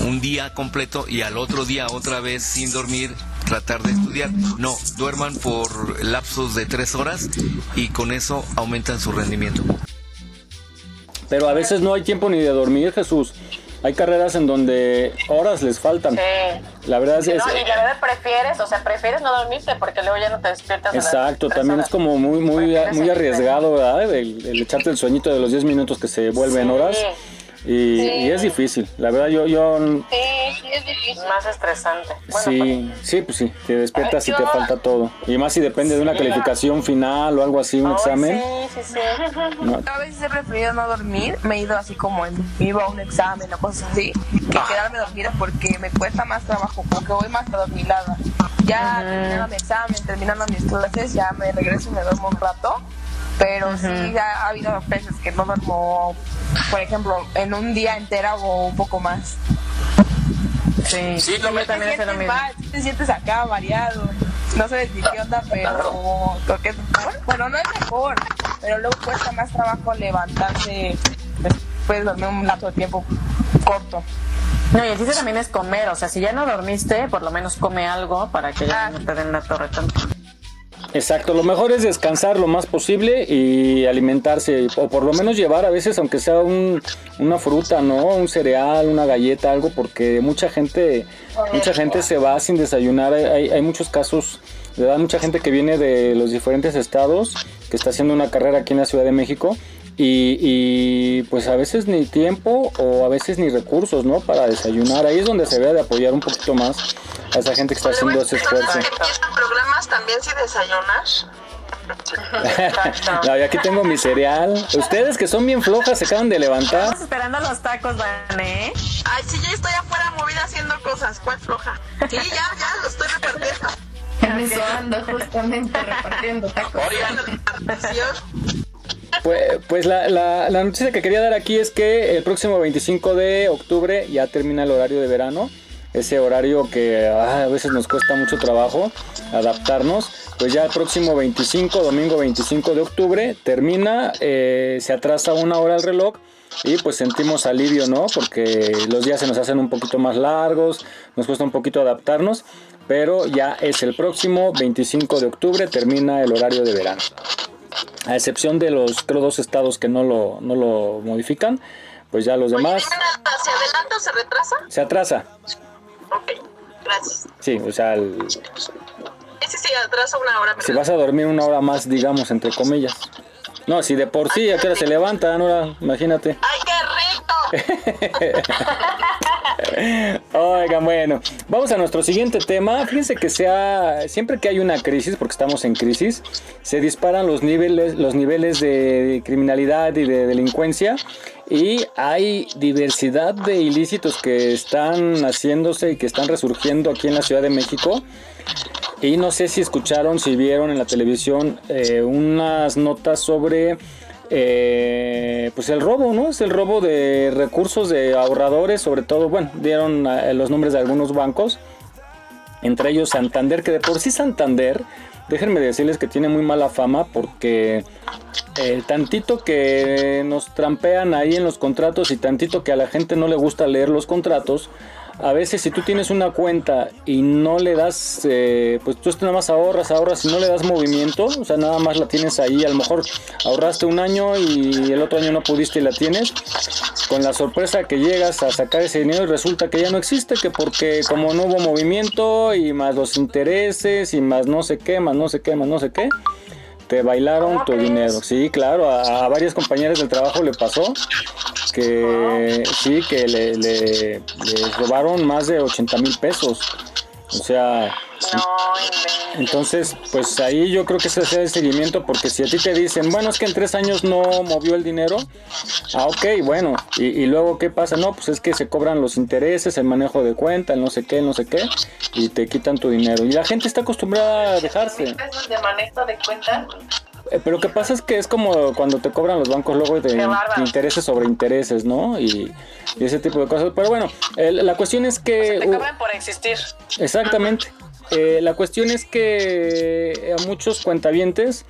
un día completo y al otro día otra vez sin dormir tratar de estudiar. No, duerman por lapsos de tres horas y con eso aumentan su rendimiento. Pero a veces no hay tiempo ni de dormir, Jesús. Hay carreras en donde horas les faltan. Sí. La verdad es... No, y la verdad prefieres, o sea, prefieres no dormirte porque luego ya no te despiertas. Exacto, también es como muy muy muy arriesgado, ¿verdad? El, echarte el sueñito de los 10 minutos que se vuelven horas. Y, es difícil, la verdad yo... yo sí, sí es difícil. Más estresante. sí, pues, sí, pues sí, te despiertas y te falta todo. Y más si depende de una calificación final o algo así, un examen. Sí, sí, sí. A veces he preferido no dormir, me he ido así como en, iba a un examen o cosas así, que quedarme dormida porque me cuesta más trabajo, porque voy más adormilada. Ya terminando mi examen, terminando mis clases, ya me regreso y me duermo un rato pero sí ha, habido veces que no duermo, por ejemplo, en un día entero o un poco más. Sí, sí también te, sientes mal, te sientes acá variado. No sé de qué onda, pero creo que bueno, no es mejor, pero luego cuesta más trabajo levantarse después de dormir un lapso de tiempo corto. No, y el chiste también es comer, o sea, si ya no dormiste, por lo menos come algo para que ya ah. no te den la torre tanto. Exacto, lo mejor es descansar lo más posible y alimentarse, o por lo menos llevar a veces, aunque sea un, una fruta, ¿no? Un cereal, una galleta, algo, porque mucha gente, mucha gente se va sin desayunar. Hay, hay muchos casos, de mucha gente que viene de los diferentes estados, que está haciendo una carrera aquí en la Ciudad de México. Y, y, pues a veces ni tiempo o a veces ni recursos, ¿no? Para desayunar. Ahí es donde se ve de apoyar un poquito más a esa gente que está haciendo ese esfuerzo. programas también si desayunas? no, yo aquí tengo mi cereal. Ustedes que son bien flojas se acaban de levantar. Estamos esperando los tacos, Vané. Ay, sí, ya estoy afuera movida haciendo cosas. ¿Cuál floja? Sí, ya, ya, lo estoy repartiendo. En eso ando justamente repartiendo tacos. Pues, pues la, noticia que quería dar aquí es que el próximo 25 de octubre ya termina el horario de verano. Ese horario que ah, a veces nos cuesta mucho trabajo adaptarnos. Pues ya el próximo 25, domingo 25 de octubre, termina, eh, se atrasa una hora el reloj y pues sentimos alivio, ¿no? Porque los días se nos hacen un poquito más largos, nos cuesta un poquito adaptarnos, pero ya es el próximo 25 de octubre, termina el horario de verano a excepción de los creo dos estados que no lo, no lo modifican, pues ya los demás... ¿Se adelanta o se retrasa? Se atrasa. Ok, gracias. Sí, o sea... El, Ese sí atrasa una hora. Si vas a dormir una hora más, digamos, entre comillas. No, si de por sí, ¿a qué hora se levanta, Nora? Imagínate. ¡Ay, qué rico! Oigan, bueno, vamos a nuestro siguiente tema. Fíjense que sea siempre que hay una crisis, porque estamos en crisis, se disparan los niveles, los niveles de criminalidad y de delincuencia y hay diversidad de ilícitos que están haciéndose y que están resurgiendo aquí en la Ciudad de México. Y no sé si escucharon, si vieron en la televisión eh, unas notas sobre eh, pues el robo, ¿no? Es el robo de recursos de ahorradores, sobre todo, bueno, dieron eh, los nombres de algunos bancos, entre ellos Santander, que de por sí Santander, déjenme decirles que tiene muy mala fama porque eh, tantito que nos trampean ahí en los contratos y tantito que a la gente no le gusta leer los contratos, a veces si tú tienes una cuenta y no le das, eh, pues tú nada más ahorras, ahorras y no le das movimiento, o sea, nada más la tienes ahí, a lo mejor ahorraste un año y el otro año no pudiste y la tienes, con la sorpresa que llegas a sacar ese dinero y resulta que ya no existe, que porque como no hubo movimiento y más los intereses y más no sé qué, más no sé qué, más no sé qué, te bailaron tu dinero. Sí, claro, a, varias compañeras del trabajo le pasó que sí, que le, le, robaron más de 80 mil pesos. O sea, entonces, pues ahí yo creo que se hace el seguimiento porque si a ti te dicen, bueno, es que en tres años no movió el dinero, ah, ok, bueno, y, luego qué pasa, no, pues es que se cobran los intereses, el manejo de cuenta, el no sé qué, no sé qué, y te quitan tu dinero. Y la gente está acostumbrada a dejarse. de manejo de cuenta? Eh, pero lo que pasa es que es como cuando te cobran los bancos luego de, intereses sobre intereses, ¿no? Y, ese tipo de cosas. Pero bueno, la cuestión es que... te cobran por existir. Exactamente. Eh, la cuestión es que a muchos cuentavientes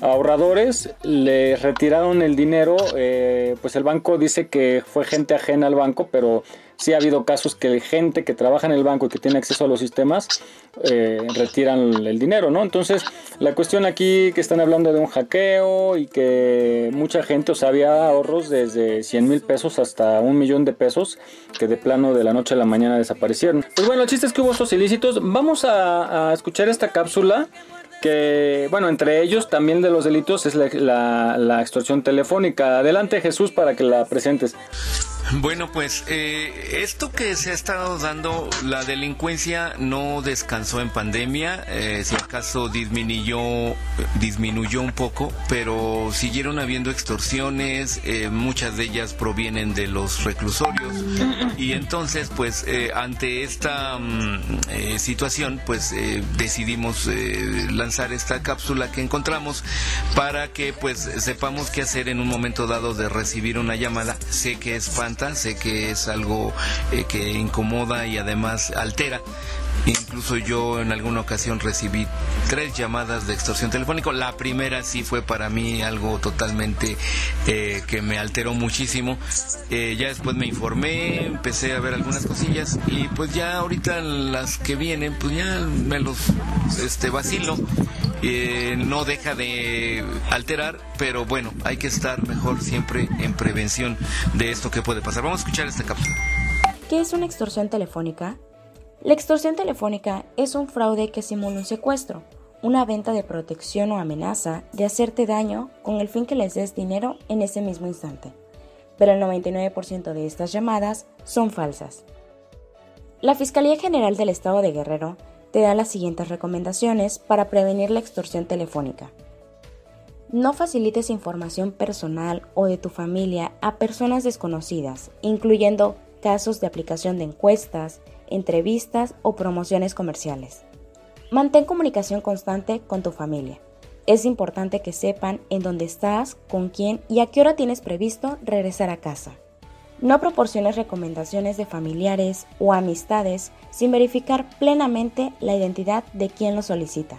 ahorradores le retiraron el dinero, eh, pues el banco dice que fue gente ajena al banco, pero sí ha habido casos que gente que trabaja en el banco y que tiene acceso a los sistemas eh, retiran el dinero, ¿no? Entonces, la cuestión aquí que están hablando de un hackeo y que mucha gente, o sea, había ahorros desde 100 mil pesos hasta un millón de pesos que de plano de la noche a la mañana desaparecieron. Pues bueno, el chiste es que hubo estos ilícitos. Vamos a, escuchar esta cápsula que, bueno, entre ellos también de los delitos es la, la extorsión telefónica. Adelante Jesús para que la presentes. Bueno, pues eh, esto que se ha estado dando, la delincuencia no descansó en pandemia, eh, si acaso disminuyó, disminuyó un poco, pero siguieron habiendo extorsiones, eh, muchas de ellas provienen de los reclusorios y entonces, pues ante esta mm, situación, pues decidimos lanzar esta cápsula que encontramos para que, pues, sepamos qué hacer en un momento dado de recibir una llamada. Sé que es sé que es algo eh, que incomoda y además altera. Incluso yo en alguna ocasión recibí tres llamadas de extorsión telefónica. La primera sí fue para mí algo totalmente eh, que me alteró muchísimo. Eh, ya después me informé, empecé a ver algunas cosillas y pues ya ahorita las que vienen, pues ya me los este, vacilo eh, no deja de alterar, pero bueno, hay que estar mejor siempre en prevención de esto que puede pasar. Vamos a escuchar esta cápsula. ¿Qué es una extorsión telefónica? La extorsión telefónica es un fraude que simula un secuestro, una venta de protección o amenaza de hacerte daño con el fin que les des dinero en ese mismo instante. Pero el 99% de estas llamadas son falsas. La Fiscalía General del Estado de Guerrero te da las siguientes recomendaciones para prevenir la extorsión telefónica. No facilites información personal o de tu familia a personas desconocidas, incluyendo casos de aplicación de encuestas, entrevistas o promociones comerciales. Mantén comunicación constante con tu familia. Es importante que sepan en dónde estás, con quién y a qué hora tienes previsto regresar a casa. No proporciones recomendaciones de familiares o amistades sin verificar plenamente la identidad de quien lo solicita.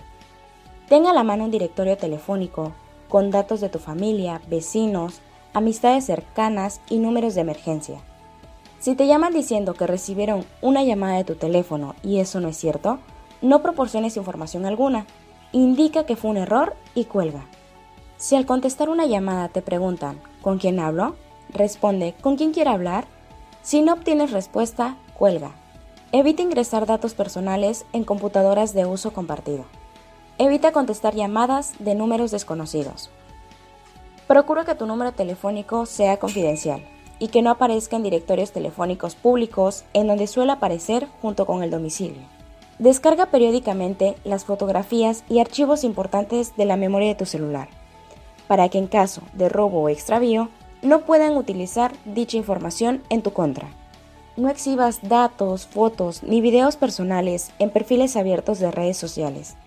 Tenga a la mano un directorio telefónico con datos de tu familia, vecinos, amistades cercanas y números de emergencia. Si te llaman diciendo que recibieron una llamada de tu teléfono y eso no es cierto, no proporciones información alguna. Indica que fue un error y cuelga. Si al contestar una llamada te preguntan ¿con quién hablo? Responde ¿con quién quiere hablar? Si no obtienes respuesta, cuelga. Evita ingresar datos personales en computadoras de uso compartido. Evita contestar llamadas de números desconocidos. Procura que tu número telefónico sea confidencial y que no aparezca en directorios telefónicos públicos en donde suele aparecer junto con el domicilio. Descarga periódicamente las fotografías y archivos importantes de la memoria de tu celular, para que en caso de robo o extravío no puedan utilizar dicha información en tu contra. No exhibas datos, fotos ni videos personales en perfiles abiertos de redes sociales.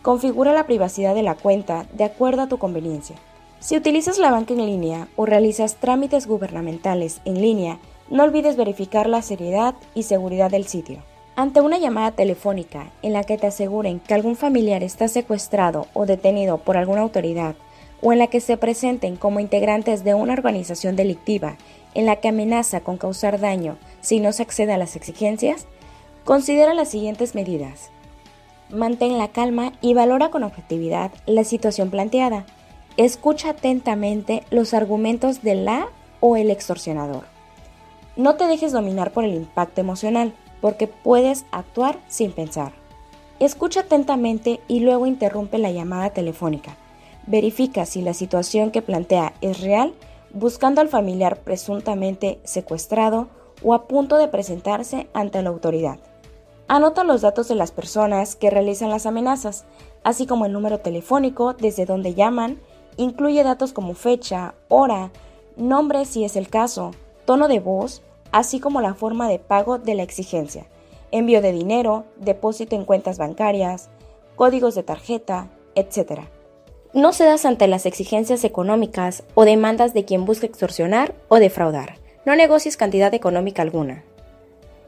Configura la privacidad de la cuenta de acuerdo a tu conveniencia. Si utilizas la banca en línea o realizas trámites gubernamentales en línea, no olvides verificar la seriedad y seguridad del sitio. Ante una llamada telefónica en la que te aseguren que algún familiar está secuestrado o detenido por alguna autoridad, o en la que se presenten como integrantes de una organización delictiva en la que amenaza con causar daño si no se accede a las exigencias, considera las siguientes medidas. Mantén la calma y valora con objetividad la situación planteada. Escucha atentamente los argumentos de la o el extorsionador. No te dejes dominar por el impacto emocional, porque puedes actuar sin pensar. Escucha atentamente y luego interrumpe la llamada telefónica. Verifica si la situación que plantea es real, buscando al familiar presuntamente secuestrado o a punto de presentarse ante la autoridad. Anota los datos de las personas que realizan las amenazas, así como el número telefónico desde donde llaman, Incluye datos como fecha, hora, nombre si es el caso, tono de voz, así como la forma de pago de la exigencia, envío de dinero, depósito en cuentas bancarias, códigos de tarjeta, etc. No cedas ante las exigencias económicas o demandas de quien busca extorsionar o defraudar. No negocies cantidad económica alguna.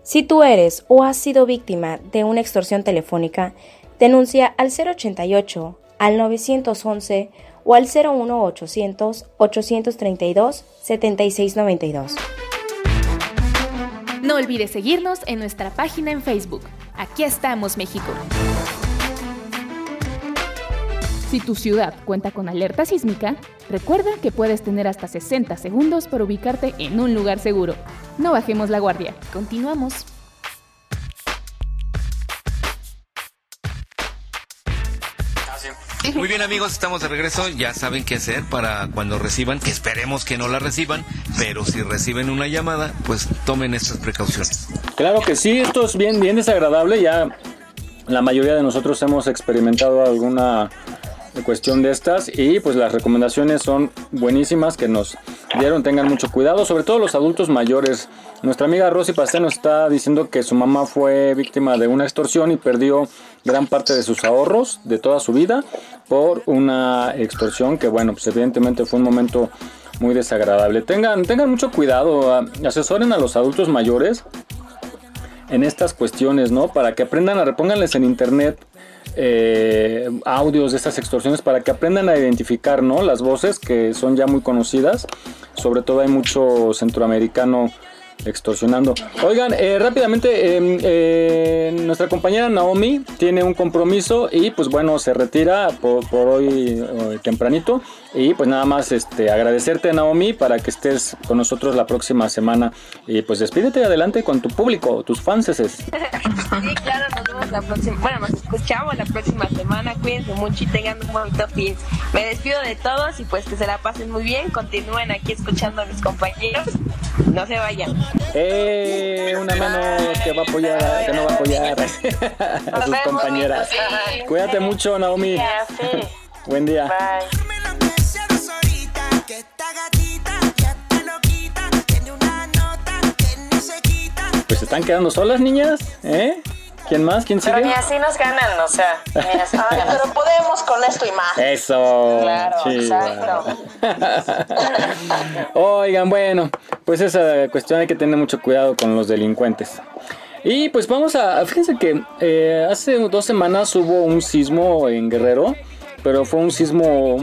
Si tú eres o has sido víctima de una extorsión telefónica, denuncia al 088, al 911 o al 01800 832 7692. No olvides seguirnos en nuestra página en Facebook. Aquí estamos, México. Si tu ciudad cuenta con alerta sísmica, recuerda que puedes tener hasta 60 segundos para ubicarte en un lugar seguro. No bajemos la guardia. Continuamos. Muy bien amigos, estamos de regreso. Ya saben qué hacer para cuando reciban, que esperemos que no la reciban, pero si reciben una llamada, pues tomen estas precauciones. Claro que sí, esto es bien, bien desagradable. Ya la mayoría de nosotros hemos experimentado alguna cuestión de estas y pues las recomendaciones son buenísimas que nos dieron, tengan mucho cuidado, sobre todo los adultos mayores. Nuestra amiga Rosy Pastel nos está diciendo que su mamá fue víctima de una extorsión y perdió gran parte de sus ahorros de toda su vida por una extorsión que bueno, pues evidentemente fue un momento muy desagradable. Tengan, tengan mucho cuidado, asesoren a los adultos mayores en estas cuestiones, ¿no? Para que aprendan a repónganles en internet eh, audios de estas extorsiones para que aprendan a identificar, ¿no? Las voces que son ya muy conocidas. Sobre todo hay mucho centroamericano extorsionando. Oigan, eh, rápidamente, eh, nuestra compañera Naomi tiene un compromiso y pues bueno, se retira por, hoy tempranito. Y pues nada más este, agradecerte Naomi para que estés con nosotros la próxima semana. Y pues despídete adelante con tu público, tus fans. sí, claro, nos vemos la próxima. Bueno, nos escuchamos la próxima semana. Cuídense mucho y tengan un bonito fin. Me despido de todos y pues que se la pasen muy bien. Continúen aquí escuchando a mis compañeros. No se vayan. ¡Eh! Una mano que va a apoyar, que no va a apoyar a sus compañeras. Cuídate mucho, Naomi. Buen día. Pues se están quedando solas, niñas, ¿eh? ¿Quién más? ¿Quién sigue? Pero ni así nos ganan, o sea, ni así. pero podemos con esto y más. Eso. Claro, exacto. Oigan, bueno, pues esa cuestión hay que tener mucho cuidado con los delincuentes. Y pues vamos a, fíjense que eh, hace dos semanas hubo un sismo en Guerrero, pero fue un sismo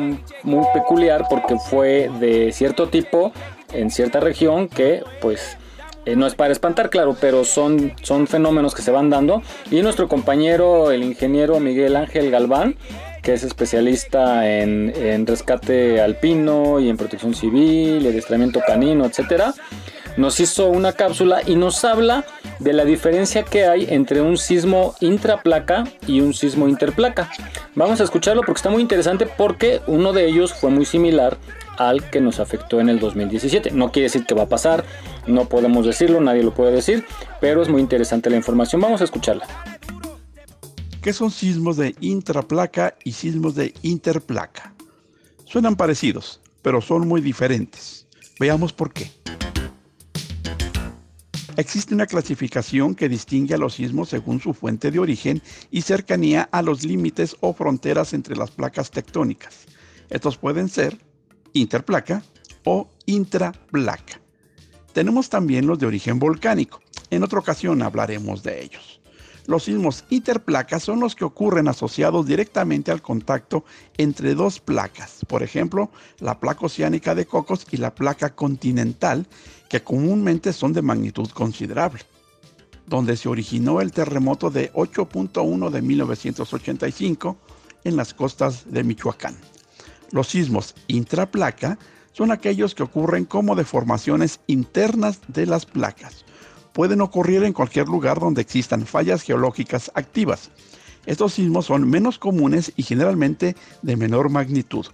muy peculiar porque fue de cierto tipo en cierta región que pues eh, no es para espantar, claro, pero son, son fenómenos que se van dando. Y nuestro compañero, el ingeniero Miguel Ángel Galván, que es especialista en, rescate alpino y en protección civil, adiestramiento canino, etcétera, nos hizo una cápsula y nos habla de la diferencia que hay entre un sismo intraplaca y un sismo interplaca. Vamos a escucharlo porque está muy interesante porque uno de ellos fue muy similar al que nos afectó en el 2017. No quiere decir que va a pasar, no podemos decirlo, nadie lo puede decir, pero es muy interesante la información. Vamos a escucharla. ¿Qué son sismos de intraplaca y sismos de interplaca? Suenan parecidos, pero son muy diferentes. Veamos por qué. Existe una clasificación que distingue a los sismos según su fuente de origen y cercanía a los límites o fronteras entre las placas tectónicas. Estos pueden ser interplaca o intraplaca. Tenemos también los de origen volcánico. En otra ocasión hablaremos de ellos. Los sismos interplacas son los que ocurren asociados directamente al contacto entre dos placas, por ejemplo, la placa oceánica de Cocos y la placa continental, que comúnmente son de magnitud considerable, donde se originó el terremoto de 8.1 de 1985 en las costas de Michoacán. Los sismos intraplaca son aquellos que ocurren como deformaciones internas de las placas. Pueden ocurrir en cualquier lugar donde existan fallas geológicas activas. Estos sismos son menos comunes y generalmente de menor magnitud.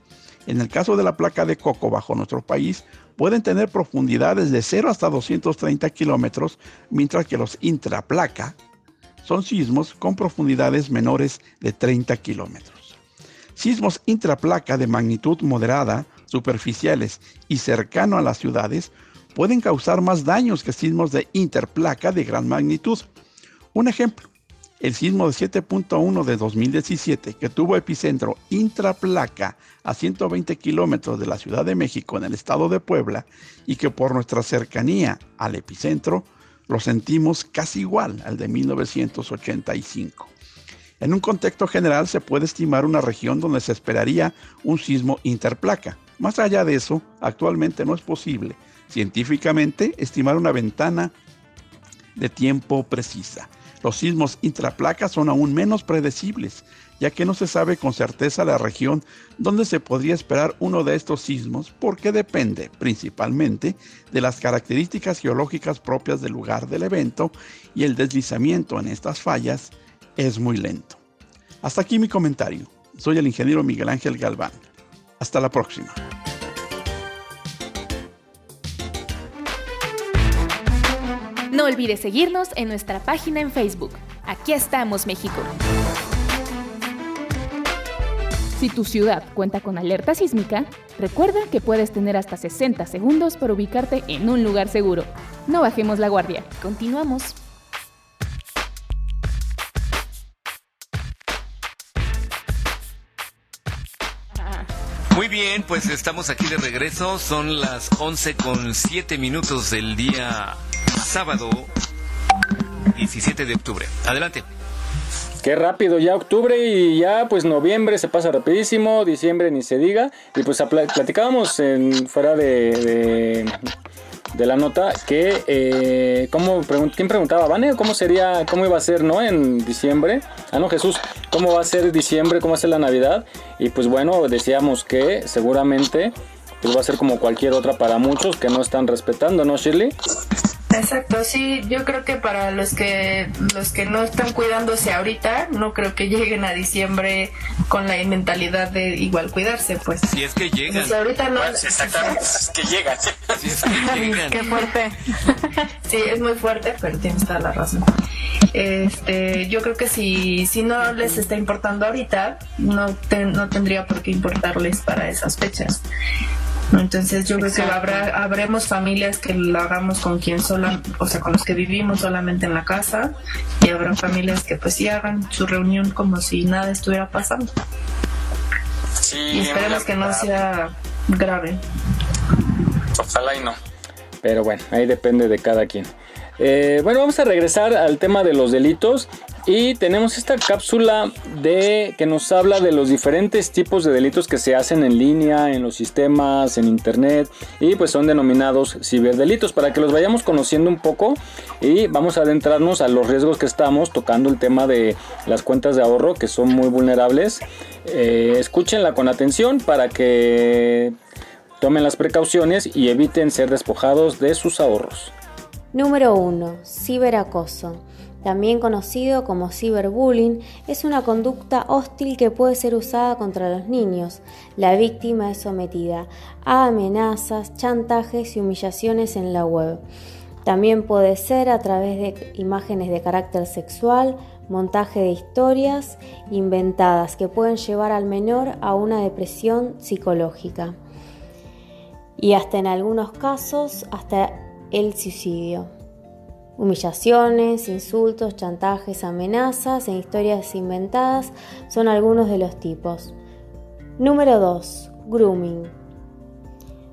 En el caso de la placa de Coco bajo nuestro país, pueden tener profundidades de 0 hasta 230 kilómetros, mientras que los intraplaca son sismos con profundidades menores de 30 kilómetros. Sismos intraplaca de magnitud moderada, superficiales y cercano a las ciudades pueden causar más daños que sismos de interplaca de gran magnitud. Un ejemplo, el sismo de 7.1 de 2017, que tuvo epicentro intraplaca a 120 kilómetros de la Ciudad de México en el estado de Puebla, y que por nuestra cercanía al epicentro lo sentimos casi igual al de 1985. En un contexto general se puede estimar una región donde se esperaría un sismo interplaca. Más allá de eso, actualmente no es posible científicamente estimar una ventana de tiempo precisa. Los sismos intraplaca son aún menos predecibles, ya que no se sabe con certeza la región donde se podría esperar uno de estos sismos, porque depende principalmente de las características geológicas propias del lugar del evento y el deslizamiento en estas fallas es muy lento. Hasta aquí mi comentario. Soy el ingeniero Miguel Ángel Galván. Hasta la próxima. No olvides seguirnos en nuestra página en Facebook. Aquí estamos, México. Si tu ciudad cuenta con alerta sísmica, recuerda que puedes tener hasta 60 segundos para ubicarte en un lugar seguro. No bajemos la guardia. Continuamos. Muy bien, pues estamos aquí de regreso. Son las 11 con 7 minutos del día sábado 17 de octubre. Adelante. Qué rápido, ya octubre y ya pues noviembre se pasa rapidísimo, diciembre ni se diga. Y pues platicábamos en, fuera de, de la nota que eh, ¿cómo quién preguntaba Vane cómo sería cómo iba a ser no en diciembre ah no Jesús cómo va a ser diciembre cómo va a ser la Navidad y pues bueno decíamos que seguramente pues va a ser como cualquier otra para muchos que no están respetando no Shirley Exacto, sí, yo creo que para los que los que no están cuidándose ahorita, no creo que lleguen a diciembre con la mentalidad de igual cuidarse, pues. Si es que llegan. Pues ahorita no. exactamente, es que llegan. Si es que llegan. Qué fuerte. sí, es muy fuerte, pero tienes toda la razón. Este, yo creo que si, si no les está importando ahorita, no, no tendría por qué importarles para esas fechas. Entonces yo creo que habrá, habremos familias que lo hagamos con quien sola, o sea, con los que vivimos solamente en la casa y habrá familias que pues sí hagan su reunión como si nada estuviera pasando. y esperemos que no sea grave. Ojalá y no. Pero bueno, ahí depende de cada quien. Eh, bueno, vamos a regresar al tema de los delitos y tenemos esta cápsula de que nos habla de los diferentes tipos de delitos que se hacen en línea, en los sistemas, en internet y pues son denominados ciberdelitos para que los vayamos conociendo un poco y vamos a adentrarnos a los riesgos que estamos tocando el tema de las cuentas de ahorro que son muy vulnerables. Eh, escúchenla con atención para que tomen las precauciones y eviten ser despojados de sus ahorros. Número 1. Ciberacoso. También conocido como ciberbullying, es una conducta hostil que puede ser usada contra los niños. La víctima es sometida a amenazas, chantajes y humillaciones en la web. También puede ser a través de imágenes de carácter sexual, montaje de historias inventadas que pueden llevar al menor a una depresión psicológica y hasta en algunos casos hasta el suicidio. Humillaciones, insultos, chantajes, amenazas e historias inventadas son algunos de los tipos. Número 2. Grooming.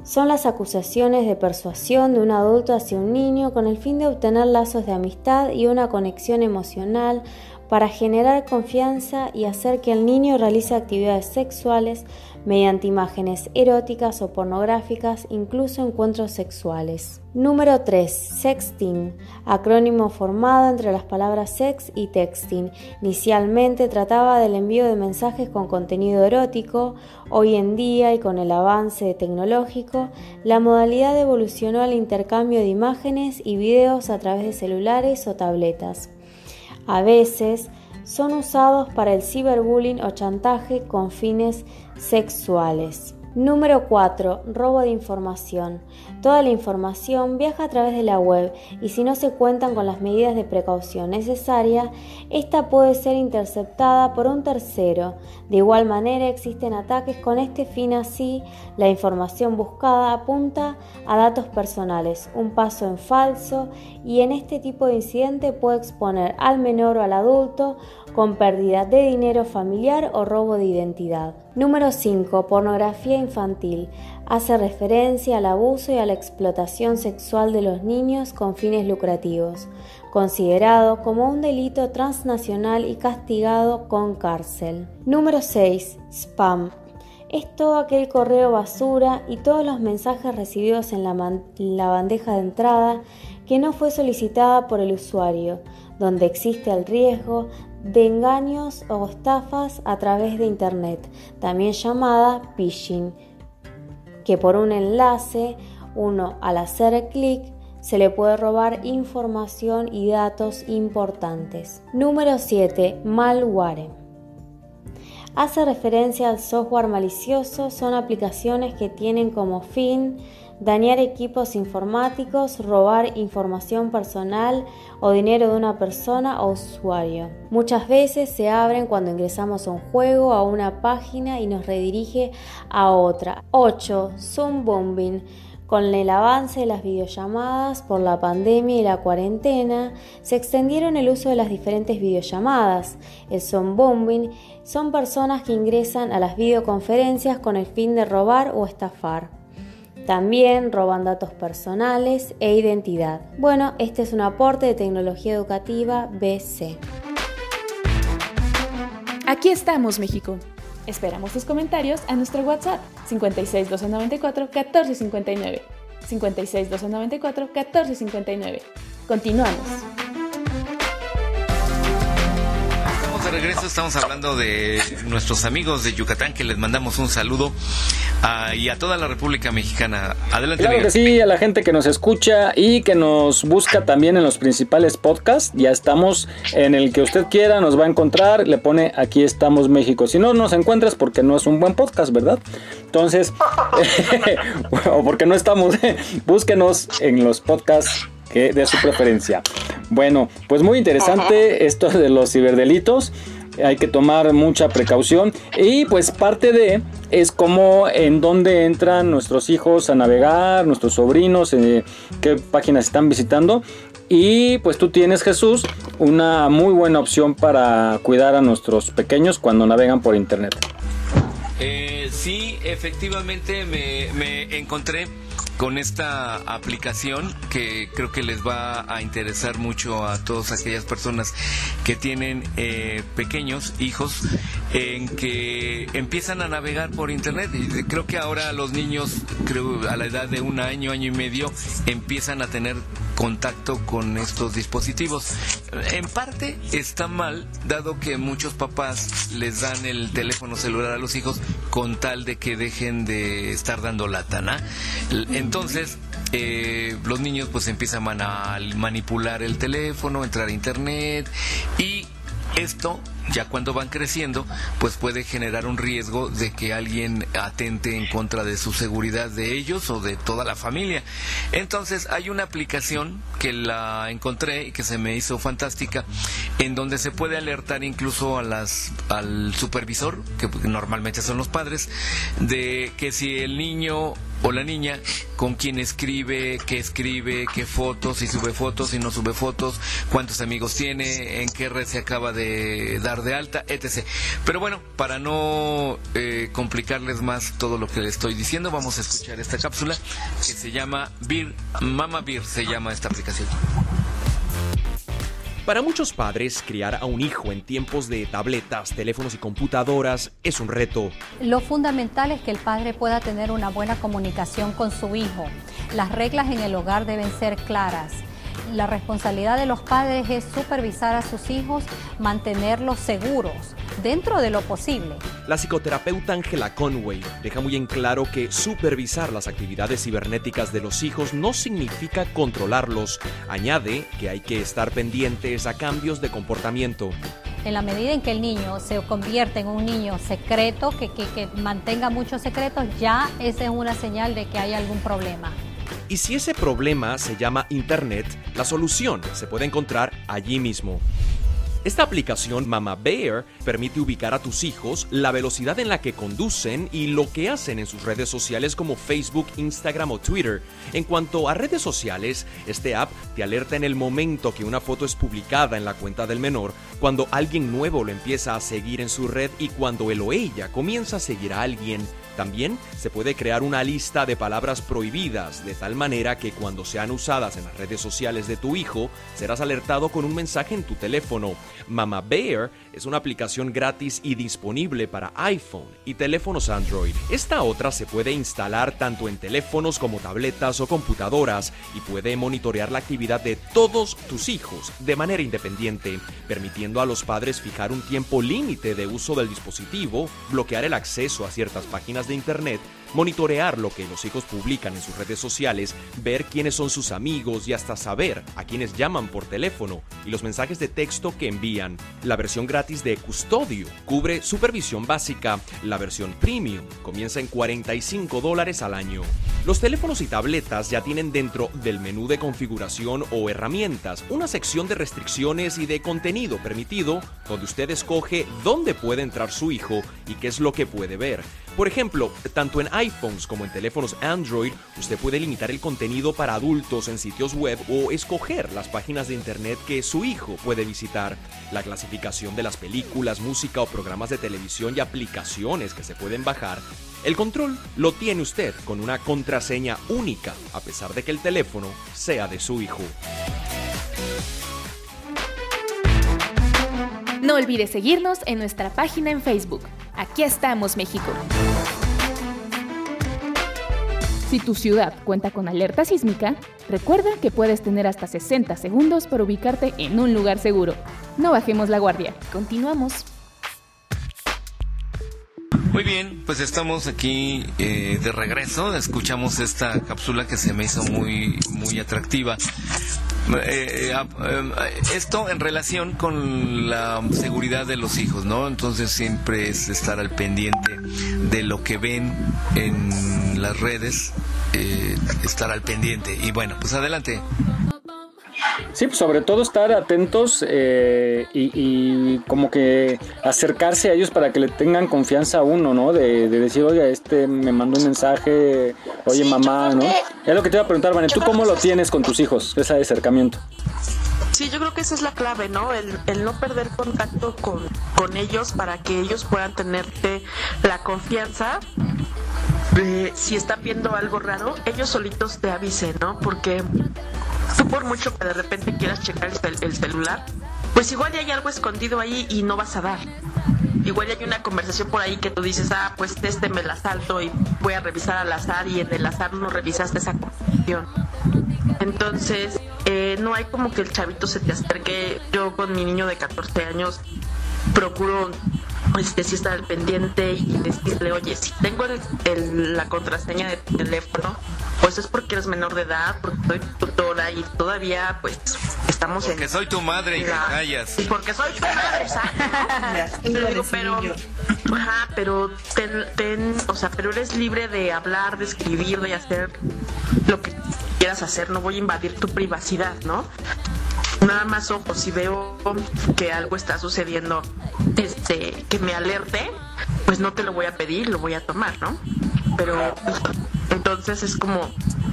Son las acusaciones de persuasión de un adulto hacia un niño con el fin de obtener lazos de amistad y una conexión emocional para generar confianza y hacer que el niño realice actividades sexuales mediante imágenes eróticas o pornográficas, incluso encuentros sexuales. Número 3. Sexting, acrónimo formado entre las palabras sex y texting. Inicialmente trataba del envío de mensajes con contenido erótico. Hoy en día y con el avance tecnológico, la modalidad evolucionó al intercambio de imágenes y videos a través de celulares o tabletas. A veces son usados para el ciberbullying o chantaje con fines sexuales. Número 4. Robo de información. Toda la información viaja a través de la web y si no se cuentan con las medidas de precaución necesarias, esta puede ser interceptada por un tercero. De igual manera existen ataques con este fin así, la información buscada apunta a datos personales, un paso en falso y en este tipo de incidente puede exponer al menor o al adulto con pérdida de dinero familiar o robo de identidad. Número 5. Pornografía infantil. Hace referencia al abuso y a la explotación sexual de los niños con fines lucrativos, considerado como un delito transnacional y castigado con cárcel. Número 6. Spam. Es todo aquel correo basura y todos los mensajes recibidos en la, la bandeja de entrada que no fue solicitada por el usuario, donde existe el riesgo de engaños o estafas a través de Internet, también llamada phishing, que por un enlace, uno al hacer clic, se le puede robar información y datos importantes. Número 7. Malware. Hace referencia al software malicioso, son aplicaciones que tienen como fin dañar equipos informáticos, robar información personal o dinero de una persona o usuario. Muchas veces se abren cuando ingresamos a un juego, a una página y nos redirige a otra. 8. Zoom bombing. Con el avance de las videollamadas por la pandemia y la cuarentena, se extendieron el uso de las diferentes videollamadas. El Zoom bombing son personas que ingresan a las videoconferencias con el fin de robar o estafar. También roban datos personales e identidad. Bueno, este es un aporte de tecnología educativa BC. Aquí estamos, México. Esperamos tus comentarios a nuestro WhatsApp 56 294 1459. 56 294 1459. Continuamos. Regreso, estamos hablando de nuestros amigos de Yucatán que les mandamos un saludo a- y a toda la República Mexicana. Adelante, Claro Miguel. que sí, a la gente que nos escucha y que nos busca también en los principales podcasts. Ya estamos en el que usted quiera, nos va a encontrar, le pone aquí estamos México. Si no nos encuentras porque no es un buen podcast, ¿verdad? Entonces, o porque no estamos, búsquenos en los podcasts que de su preferencia. Bueno, pues muy interesante esto de los ciberdelitos. Hay que tomar mucha precaución y pues parte de es como en dónde entran nuestros hijos a navegar, nuestros sobrinos, eh, qué páginas están visitando. Y pues tú tienes, Jesús, una muy buena opción para cuidar a nuestros pequeños cuando navegan por internet. Eh, sí, efectivamente me, me encontré con esta aplicación que creo que les va a interesar mucho a todas aquellas personas que tienen eh, pequeños hijos en que empiezan a navegar por internet creo que ahora los niños creo a la edad de un año año y medio empiezan a tener contacto con estos dispositivos en parte está mal dado que muchos papás les dan el teléfono celular a los hijos con tal de que dejen de estar dando lata ¿no? Entonces eh, los niños pues empiezan a manipular el teléfono entrar a internet y esto, ya cuando van creciendo, pues puede generar un riesgo de que alguien atente en contra de su seguridad de ellos o de toda la familia. Entonces hay una aplicación que la encontré y que se me hizo fantástica, en donde se puede alertar incluso a las, al supervisor, que normalmente son los padres, de que si el niño o la niña con quién escribe, qué escribe, qué fotos, si sube fotos, si no sube fotos, cuántos amigos tiene, en qué red se acaba de dar de alta, etc. Pero bueno, para no eh, complicarles más todo lo que les estoy diciendo, vamos a escuchar esta cápsula que se llama Beer, Mama Beer se llama esta aplicación. Para muchos padres, criar a un hijo en tiempos de tabletas, teléfonos y computadoras es un reto. Lo fundamental es que el padre pueda tener una buena comunicación con su hijo. Las reglas en el hogar deben ser claras. La responsabilidad de los padres es supervisar a sus hijos, mantenerlos seguros, dentro de lo posible. La psicoterapeuta Angela Conway deja muy en claro que supervisar las actividades cibernéticas de los hijos no significa controlarlos. Añade que hay que estar pendientes a cambios de comportamiento. En la medida en que el niño se convierte en un niño secreto, que, que, que mantenga muchos secretos, ya esa es una señal de que hay algún problema. Y si ese problema se llama Internet, la solución se puede encontrar allí mismo. Esta aplicación Mama Bear permite ubicar a tus hijos, la velocidad en la que conducen y lo que hacen en sus redes sociales como Facebook, Instagram o Twitter. En cuanto a redes sociales, este app te alerta en el momento que una foto es publicada en la cuenta del menor, cuando alguien nuevo lo empieza a seguir en su red y cuando él o ella comienza a seguir a alguien. También se puede crear una lista de palabras prohibidas, de tal manera que cuando sean usadas en las redes sociales de tu hijo, serás alertado con un mensaje en tu teléfono. Mama Bear es una aplicación gratis y disponible para iPhone y teléfonos Android. Esta otra se puede instalar tanto en teléfonos como tabletas o computadoras y puede monitorear la actividad de todos tus hijos de manera independiente, permitiendo a los padres fijar un tiempo límite de uso del dispositivo, bloquear el acceso a ciertas páginas de Internet, monitorear lo que los hijos publican en sus redes sociales, ver quiénes son sus amigos y hasta saber a quienes llaman por teléfono y los mensajes de texto que envían. La versión gratis de Custodio cubre supervisión básica, la versión premium comienza en 45 dólares al año. Los teléfonos y tabletas ya tienen dentro del menú de configuración o herramientas una sección de restricciones y de contenido permitido donde usted escoge dónde puede entrar su hijo y qué es lo que puede ver. Por ejemplo, tanto en iPhones como en teléfonos Android, usted puede limitar el contenido para adultos en sitios web o escoger las páginas de internet que su hijo puede visitar. La clasificación de las películas, música o programas de televisión y aplicaciones que se pueden bajar. El control lo tiene usted con una contraseña única, a pesar de que el teléfono sea de su hijo. No olvides seguirnos en nuestra página en Facebook. Aquí estamos, México. Si tu ciudad cuenta con alerta sísmica, recuerda que puedes tener hasta 60 segundos para ubicarte en un lugar seguro. No bajemos la guardia. Continuamos. Muy bien, pues estamos aquí eh, de regreso. Escuchamos esta cápsula que se me hizo muy, muy atractiva. Eh, eh, esto en relación con la seguridad de los hijos, ¿no? Entonces siempre es estar al pendiente de lo que ven en las redes, estar al pendiente. Y bueno, pues adelante. Sí, pues sobre todo estar atentos eh, y, como que acercarse a ellos para que le tengan confianza a uno, ¿no? De, decir, oye, este me mandó un mensaje, oye mamá, ¿no? Es lo que te iba a preguntar, Vane, ¿tú cómo lo tienes con tus hijos, ese acercamiento? Sí, yo creo que esa es la clave, ¿no? El, el no perder contacto con, con ellos para que ellos puedan tenerte la confianza si están viendo algo raro, ellos solitos te avisen, ¿no? Porque tú por mucho que de repente quieras checar el, celular, pues igual hay algo escondido ahí y no vas a dar. Igual hay una conversación por ahí que tú dices, ah, pues este me la salto y voy a revisar al azar y en el azar no revisaste esa conversación. Entonces, eh, no hay como que el chavito se te acerque. Yo con mi niño de 14 años procuro este, si estar al pendiente y decirle, oye, si tengo la contraseña de tu teléfono, pues es porque eres menor de edad, porque soy tutora y todavía, pues, estamos en... Porque soy tu madre y la, callas. Y porque soy tu madre, exacto. pero, ajá, pero ten, o sea, pero eres libre de hablar, de escribir, de hacer lo que quieras hacer, no voy a invadir tu privacidad, ¿no? Nada más ojo, si veo que algo está sucediendo, este, que me alerte, pues no te lo voy a pedir, lo voy a tomar, ¿no? Pero entonces es como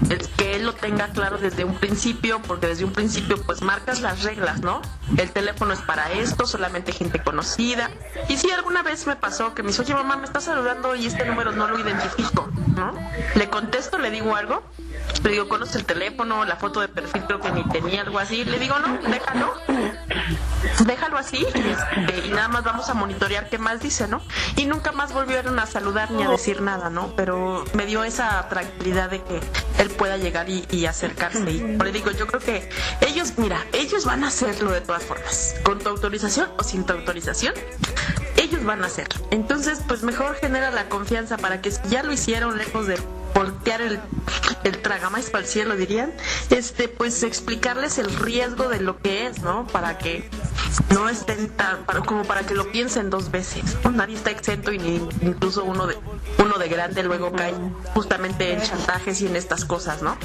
el que él lo tenga claro desde un principio, porque desde un principio pues marcas las reglas, ¿no? El teléfono es para esto, solamente gente conocida. Y si alguna vez me pasó que me dice, oye mamá, me está saludando y este número no lo identifico, ¿no? Le contesto, le digo algo le digo, ¿conoce el teléfono? La foto de perfil creo que ni tenía algo así. Le digo, no, déjalo. Déjalo así este, y, nada más vamos a monitorear qué más dice, ¿no? Y nunca más volvieron a saludar ni a decir nada, ¿no? Pero me dio esa tranquilidad de que él pueda llegar y, acercarse. Y le digo, yo creo que ellos, mira, ellos van a hacerlo de todas formas, con tu autorización o sin tu autorización ellos van a hacerlo. Entonces, pues mejor genera la confianza para que si ya lo hicieron lejos de voltear el, el tragamais para el cielo, dirían, este, pues explicarles el riesgo de lo que es, ¿no? Para que no estén tan, para, como para que lo piensen dos veces. nadie está exento y ni, incluso uno de, uno de grande luego cae justamente en chantajes y en estas cosas, ¿no?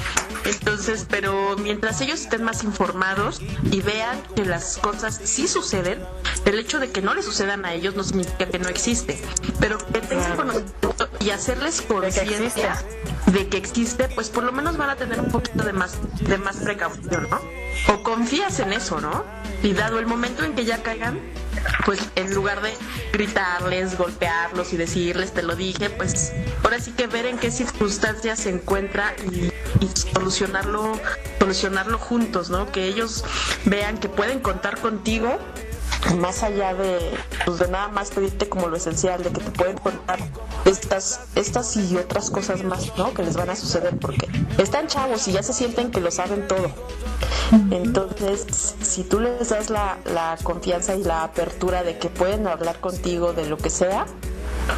Entonces, pero mientras ellos estén más informados y vean que las cosas sí suceden, el hecho de que no les sucedan a ellos no significa que no existe, pero que tengan conocimiento y hacerles conciencia de que existe, pues por lo menos van a tener un poquito de más, de más precaución, ¿no? O confías en eso, ¿no? Y dado el momento en que ya caigan, pues en lugar de gritarles, golpearlos y decirles te lo dije, pues ahora sí que ver en qué circunstancias se encuentra y, solucionarlo, solucionarlo juntos, ¿no? Que ellos vean que pueden contar contigo más allá de, pues de nada más pedirte como lo esencial, de que te pueden contar estas, estas y otras cosas más, ¿no? Que les van a suceder porque están chavos y ya se sienten que lo saben todo. Entonces, si tú les das la, la confianza y la apertura de que pueden hablar contigo de lo que sea,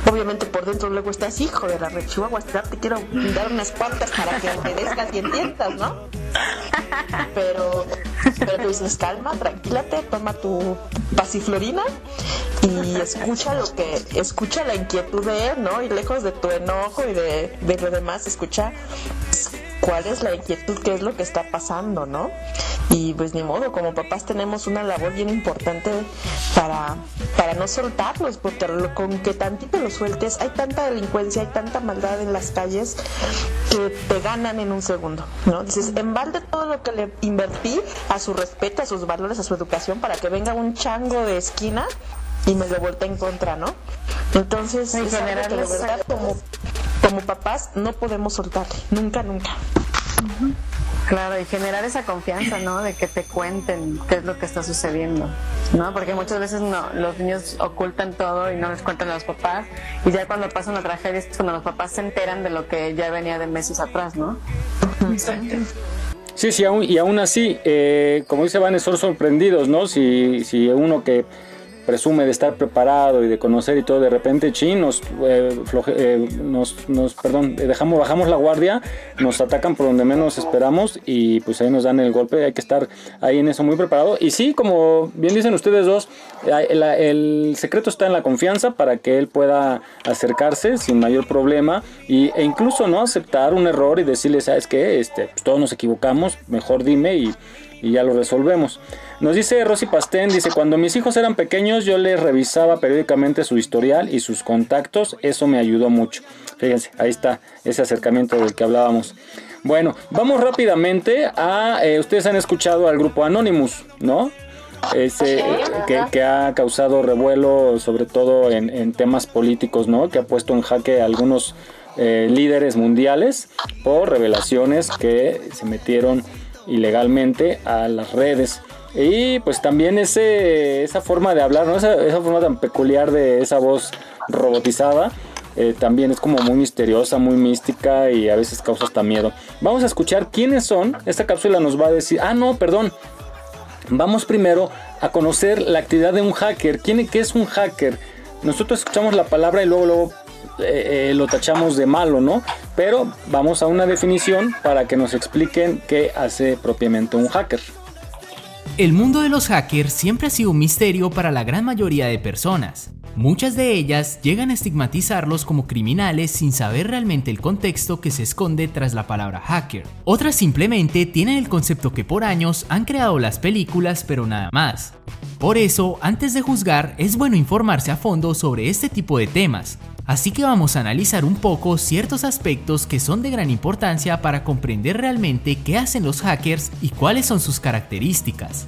obviamente por dentro luego estás hijo de la red Chihuahua, te quiero dar unas cuantas para que obedezcas y entiendas, ¿no? Pero, pero tú dices, calma, tranquilate, toma tu pasiflorina y escucha lo que, escucha la inquietud de él, ¿no? Y lejos de tu enojo y de, de lo demás, escucha cuál es la inquietud, qué es lo que está pasando, ¿no? Y pues ni modo, como papás tenemos una labor bien importante para, para no soltarlos, porque con que tantito los sueltes, hay tanta delincuencia, hay tanta maldad en las calles que te ganan en un segundo, ¿no? Dices, en balde todo lo que le invertí a su respeto, a sus valores, a su educación, para que venga un chango de esquina y me lo voltee en contra, ¿no? Entonces, en general, de verdad, como, como papás, no podemos soltarle, nunca, nunca. Claro, y generar esa confianza, ¿no? De que te cuenten qué es lo que está sucediendo, ¿no? Porque muchas veces no, los niños ocultan todo y no les cuentan a los papás, y ya cuando pasa una tragedia es cuando los papás se enteran de lo que ya venía de meses atrás, ¿no? Exacto. Sí, sí, aún, y aún así, eh, como dice Van, son sorprendidos, ¿no? Si, si uno que presume de estar preparado y de conocer y todo, de repente, chin, nos, eh, eh, nos, nos, perdón, dejamos, bajamos la guardia, nos atacan por donde menos esperamos y pues ahí nos dan el golpe, hay que estar ahí en eso muy preparado. Y sí, como bien dicen ustedes dos, el, el secreto está en la confianza para que él pueda acercarse sin mayor problema y, e incluso no aceptar un error y decirle, sabes que este, pues, todos nos equivocamos, mejor dime y y ya lo resolvemos. Nos dice Rosy Pastén, dice, cuando mis hijos eran pequeños yo les revisaba periódicamente su historial y sus contactos, eso me ayudó mucho. Fíjense, ahí está ese acercamiento del que hablábamos. Bueno, vamos rápidamente a, eh, ustedes han escuchado al grupo Anonymous, ¿no? Ese, que, ha causado revuelo sobre todo en, temas políticos, ¿no? Que ha puesto en jaque a algunos eh, líderes mundiales por revelaciones que se metieron ilegalmente a las redes. Y pues también ese, esa forma de hablar, ¿no? esa, forma tan peculiar de esa voz robotizada, eh, también es como muy misteriosa, muy mística y a veces causa hasta miedo. Vamos a escuchar quiénes son. Esta cápsula nos va a decir, ah, no, perdón. Vamos primero a conocer la actividad de un hacker. ¿Quién, ¿Qué es un hacker? Nosotros escuchamos la palabra y luego, luego eh, eh, lo tachamos de malo, ¿no? Pero vamos a una definición para que nos expliquen qué hace propiamente un hacker. El mundo de los hackers siempre ha sido un misterio para la gran mayoría de personas. Muchas de ellas llegan a estigmatizarlos como criminales sin saber realmente el contexto que se esconde tras la palabra hacker. Otras simplemente tienen el concepto que por años han creado las películas pero nada más. Por eso, antes de juzgar, es bueno informarse a fondo sobre este tipo de temas, Así que vamos a analizar un poco ciertos aspectos que son de gran importancia para comprender realmente qué hacen los hackers y cuáles son sus características.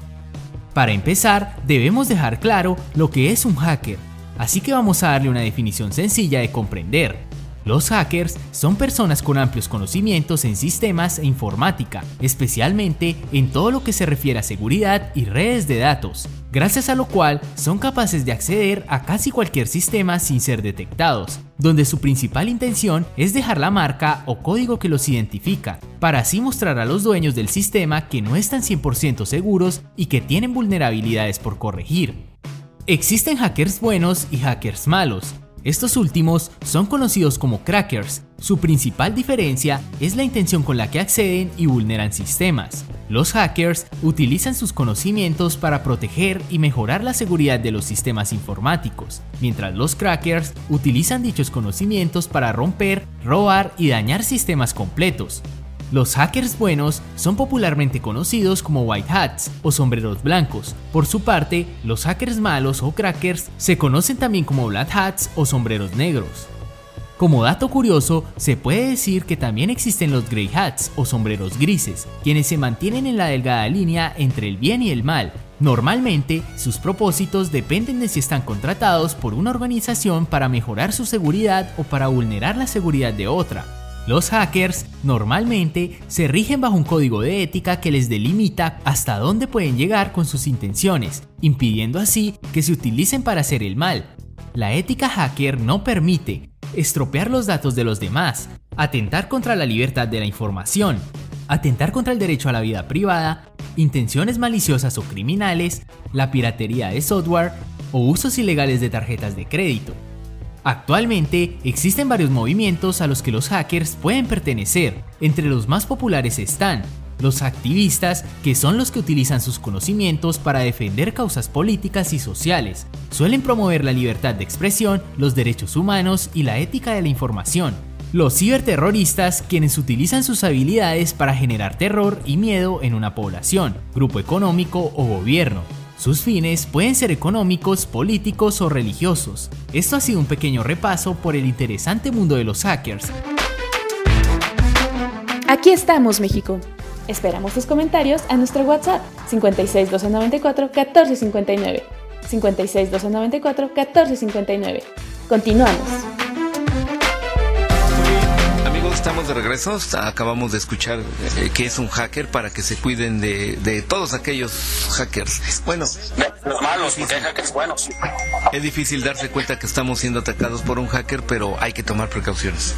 Para empezar, debemos dejar claro lo que es un hacker, así que vamos a darle una definición sencilla de comprender. Los hackers son personas con amplios conocimientos en sistemas e informática, especialmente en todo lo que se refiere a seguridad y redes de datos, gracias a lo cual son capaces de acceder a casi cualquier sistema sin ser detectados, donde su principal intención es dejar la marca o código que los identifica, para así mostrar a los dueños del sistema que no están 100% seguros y que tienen vulnerabilidades por corregir. Existen hackers buenos y hackers malos, estos últimos son conocidos como crackers. Su principal diferencia es la intención con la que acceden y vulneran sistemas. Los hackers utilizan sus conocimientos para proteger y mejorar la seguridad de los sistemas informáticos, mientras los crackers utilizan dichos conocimientos para romper, robar y dañar sistemas completos, los hackers buenos son popularmente conocidos como white hats o sombreros blancos. Por su parte, los hackers malos o crackers se conocen también como black hats o sombreros negros. Como dato curioso, se puede decir que también existen los grey hats o sombreros grises, quienes se mantienen en la delgada línea entre el bien y el mal. Normalmente, sus propósitos dependen de si están contratados por una organización para mejorar su seguridad o para vulnerar la seguridad de otra. Los hackers normalmente se rigen bajo un código de ética que les delimita hasta dónde pueden llegar con sus intenciones, impidiendo así que se utilicen para hacer el mal. La ética hacker no permite estropear los datos de los demás, atentar contra la libertad de la información, atentar contra el derecho a la vida privada, intenciones maliciosas o criminales, la piratería de software o usos ilegales de tarjetas de crédito. Actualmente existen varios movimientos a los que los hackers pueden pertenecer. Entre los más populares están los activistas, que son los que utilizan sus conocimientos para defender causas políticas y sociales. Suelen promover la libertad de expresión, los derechos humanos y la ética de la información. Los ciberterroristas, quienes utilizan sus habilidades para generar terror y miedo en una población, grupo económico o gobierno. Sus fines pueden ser económicos, políticos o religiosos. Esto ha sido un pequeño repaso por el interesante mundo de los hackers. Aquí estamos, México. Esperamos tus comentarios a nuestro WhatsApp 56 294 1459. 56 294 1459. Continuamos estamos de regreso. Acabamos de escuchar eh, que es un hacker para que se cuiden de, de todos aquellos hackers. Bueno, los malos, porque hay hackers buenos. es difícil darse cuenta que estamos siendo atacados por un hacker, pero hay que tomar precauciones.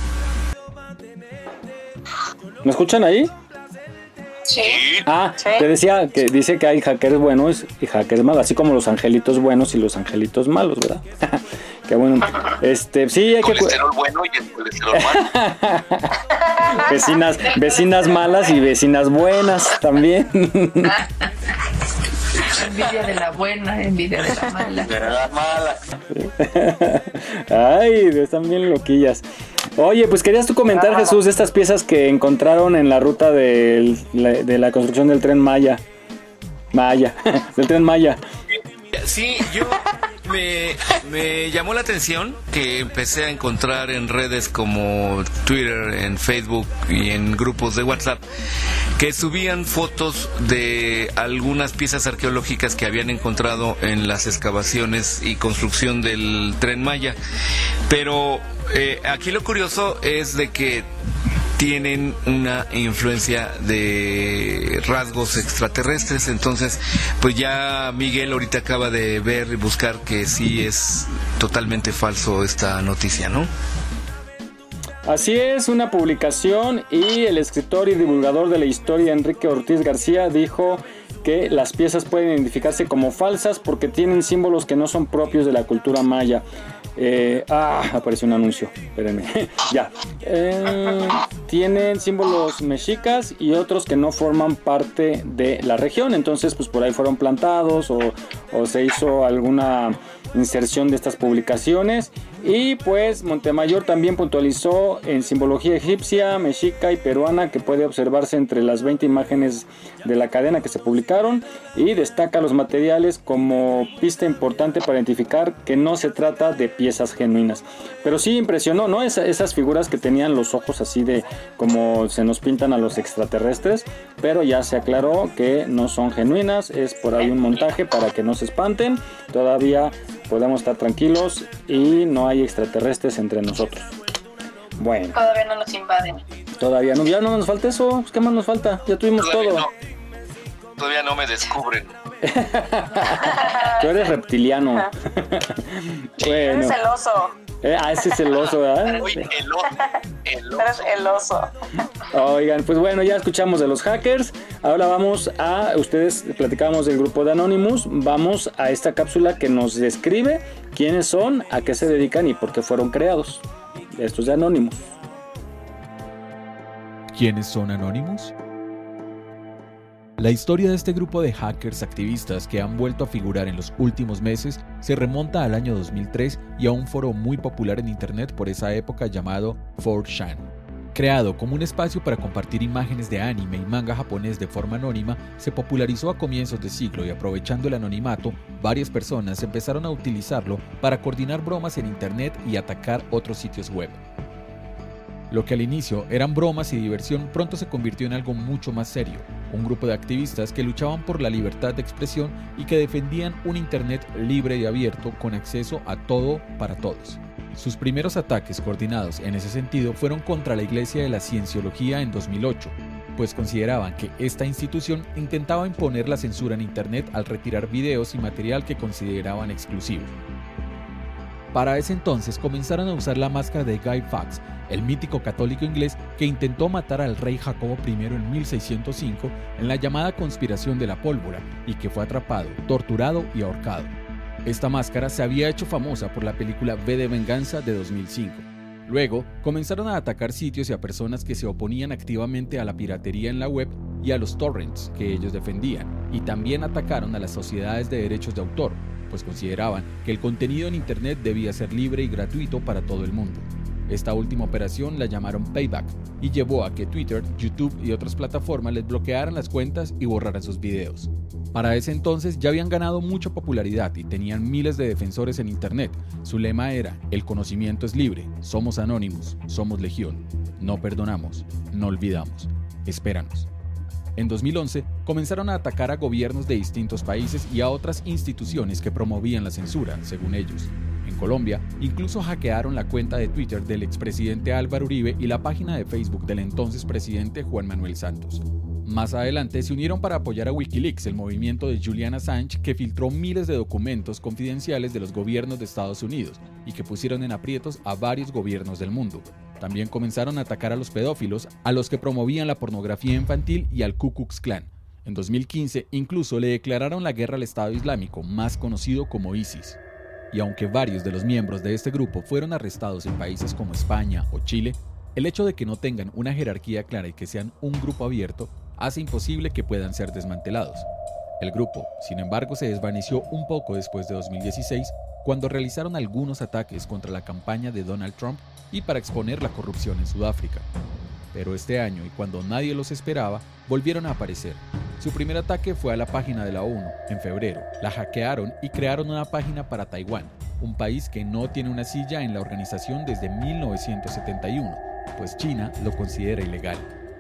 ¿Me escuchan ahí? Sí. Ah, te decía que dice que hay hackers buenos y hackers malos, así como los angelitos buenos y los angelitos malos, ¿verdad? Qué bueno. Este, sí, hay que Colesterol bueno y el colesterol malo. vecinas, vecinas malas y vecinas buenas también. Envidia de la buena, envidia de la mala. De la mala. Ay, están bien loquillas. Oye, pues querías tú comentar, Jesús, de estas piezas que encontraron en la ruta del- la- de la construcción del tren Maya. Maya, del tren Maya. Sí, yo me, llamó la atención que empecé a encontrar en redes como Twitter, en Facebook y en grupos de WhatsApp que subían fotos de algunas piezas arqueológicas que habían encontrado en las excavaciones y construcción del tren Maya. Pero eh, aquí lo curioso es de que tienen una influencia de rasgos extraterrestres. Entonces, pues ya Miguel ahorita acaba de ver y buscar que sí es totalmente falso esta noticia, ¿no? Así es, una publicación y el escritor y divulgador de la historia Enrique Ortiz García dijo que las piezas pueden identificarse como falsas porque tienen símbolos que no son propios de la cultura maya. Eh, ah, apareció un anuncio, espérenme. ya. Eh, tienen símbolos mexicas y otros que no forman parte de la región. Entonces, pues por ahí fueron plantados o, o se hizo alguna inserción de estas publicaciones. Y pues Montemayor también puntualizó en simbología egipcia, mexica y peruana que puede observarse entre las 20 imágenes de la cadena que se publicaron y destaca los materiales como pista importante para identificar que no se trata de piezas genuinas. Pero sí impresionó, ¿no? Esa- esas figuras que tenían los ojos así de como se nos pintan a los extraterrestres, pero ya se aclaró que no son genuinas, es por ahí un montaje para que no se espanten. Todavía podemos estar tranquilos y no hay extraterrestres entre nosotros. Bueno, Todavía no nos invaden. todavía no, ya no nos falta eso, ¿qué más nos falta? Ya tuvimos Todavía todo. no. Todavía no me descubren. Tú eres reptiliano. bueno. Eres el oso. Eh, ah, ese es el oso, ¿verdad? Uy, el oso. El oso. El oso. Oigan, pues bueno, ya escuchamos de los hackers. Ahora vamos a, ustedes platicábamos del grupo de Anonymous, vamos a esta cápsula que nos describe quiénes son, a qué se dedican y por qué fueron creados. Estos de Anonymous. ¿Quiénes son Anonymous? La historia de este grupo de hackers activistas que han vuelto a figurar en los últimos meses se remonta al año 2003 y a un foro muy popular en internet por esa época llamado 4chan. Creado como un espacio para compartir imágenes de anime y manga japonés de forma anónima, se popularizó a comienzos de siglo y aprovechando el anonimato, varias personas empezaron a utilizarlo para coordinar bromas en internet y atacar otros sitios web. Lo que al inicio eran bromas y diversión pronto se convirtió en algo mucho más serio, un grupo de activistas que luchaban por la libertad de expresión y que defendían un Internet libre y abierto con acceso a todo para todos. Sus primeros ataques coordinados en ese sentido fueron contra la Iglesia de la Cienciología en 2008, pues consideraban que esta institución intentaba imponer la censura en Internet al retirar videos y material que consideraban exclusivo. Para ese entonces comenzaron a usar la máscara de Guy Fawkes, el mítico católico inglés que intentó matar al rey Jacobo I en 1605 en la llamada conspiración de la pólvora y que fue atrapado, torturado y ahorcado. Esta máscara se había hecho famosa por la película V de Venganza de 2005. Luego, comenzaron a atacar sitios y a personas que se oponían activamente a la piratería en la web y a los torrents que ellos defendían, y también atacaron a las sociedades de derechos de autor, pues consideraban que el contenido en Internet debía ser libre y gratuito para todo el mundo. Esta última operación la llamaron Payback y llevó a que Twitter, YouTube y otras plataformas les bloquearan las cuentas y borraran sus videos. Para ese entonces ya habían ganado mucha popularidad y tenían miles de defensores en Internet. Su lema era, el conocimiento es libre, somos anónimos, somos legión, no perdonamos, no olvidamos, espéranos. En 2011 comenzaron a atacar a gobiernos de distintos países y a otras instituciones que promovían la censura, según ellos. En Colombia, incluso hackearon la cuenta de Twitter del expresidente Álvaro Uribe y la página de Facebook del entonces presidente Juan Manuel Santos. Más adelante se unieron para apoyar a Wikileaks, el movimiento de Julian Assange que filtró miles de documentos confidenciales de los gobiernos de Estados Unidos y que pusieron en aprietos a varios gobiernos del mundo. También comenzaron a atacar a los pedófilos, a los que promovían la pornografía infantil y al Ku Klux Klan. En 2015 incluso le declararon la guerra al Estado Islámico, más conocido como ISIS. Y aunque varios de los miembros de este grupo fueron arrestados en países como España o Chile, el hecho de que no tengan una jerarquía clara y que sean un grupo abierto hace imposible que puedan ser desmantelados. El grupo, sin embargo, se desvaneció un poco después de 2016 cuando realizaron algunos ataques contra la campaña de Donald Trump y para exponer la corrupción en Sudáfrica. Pero este año, y cuando nadie los esperaba, volvieron a aparecer. Su primer ataque fue a la página de la ONU, en febrero. La hackearon y crearon una página para Taiwán, un país que no tiene una silla en la organización desde 1971, pues China lo considera ilegal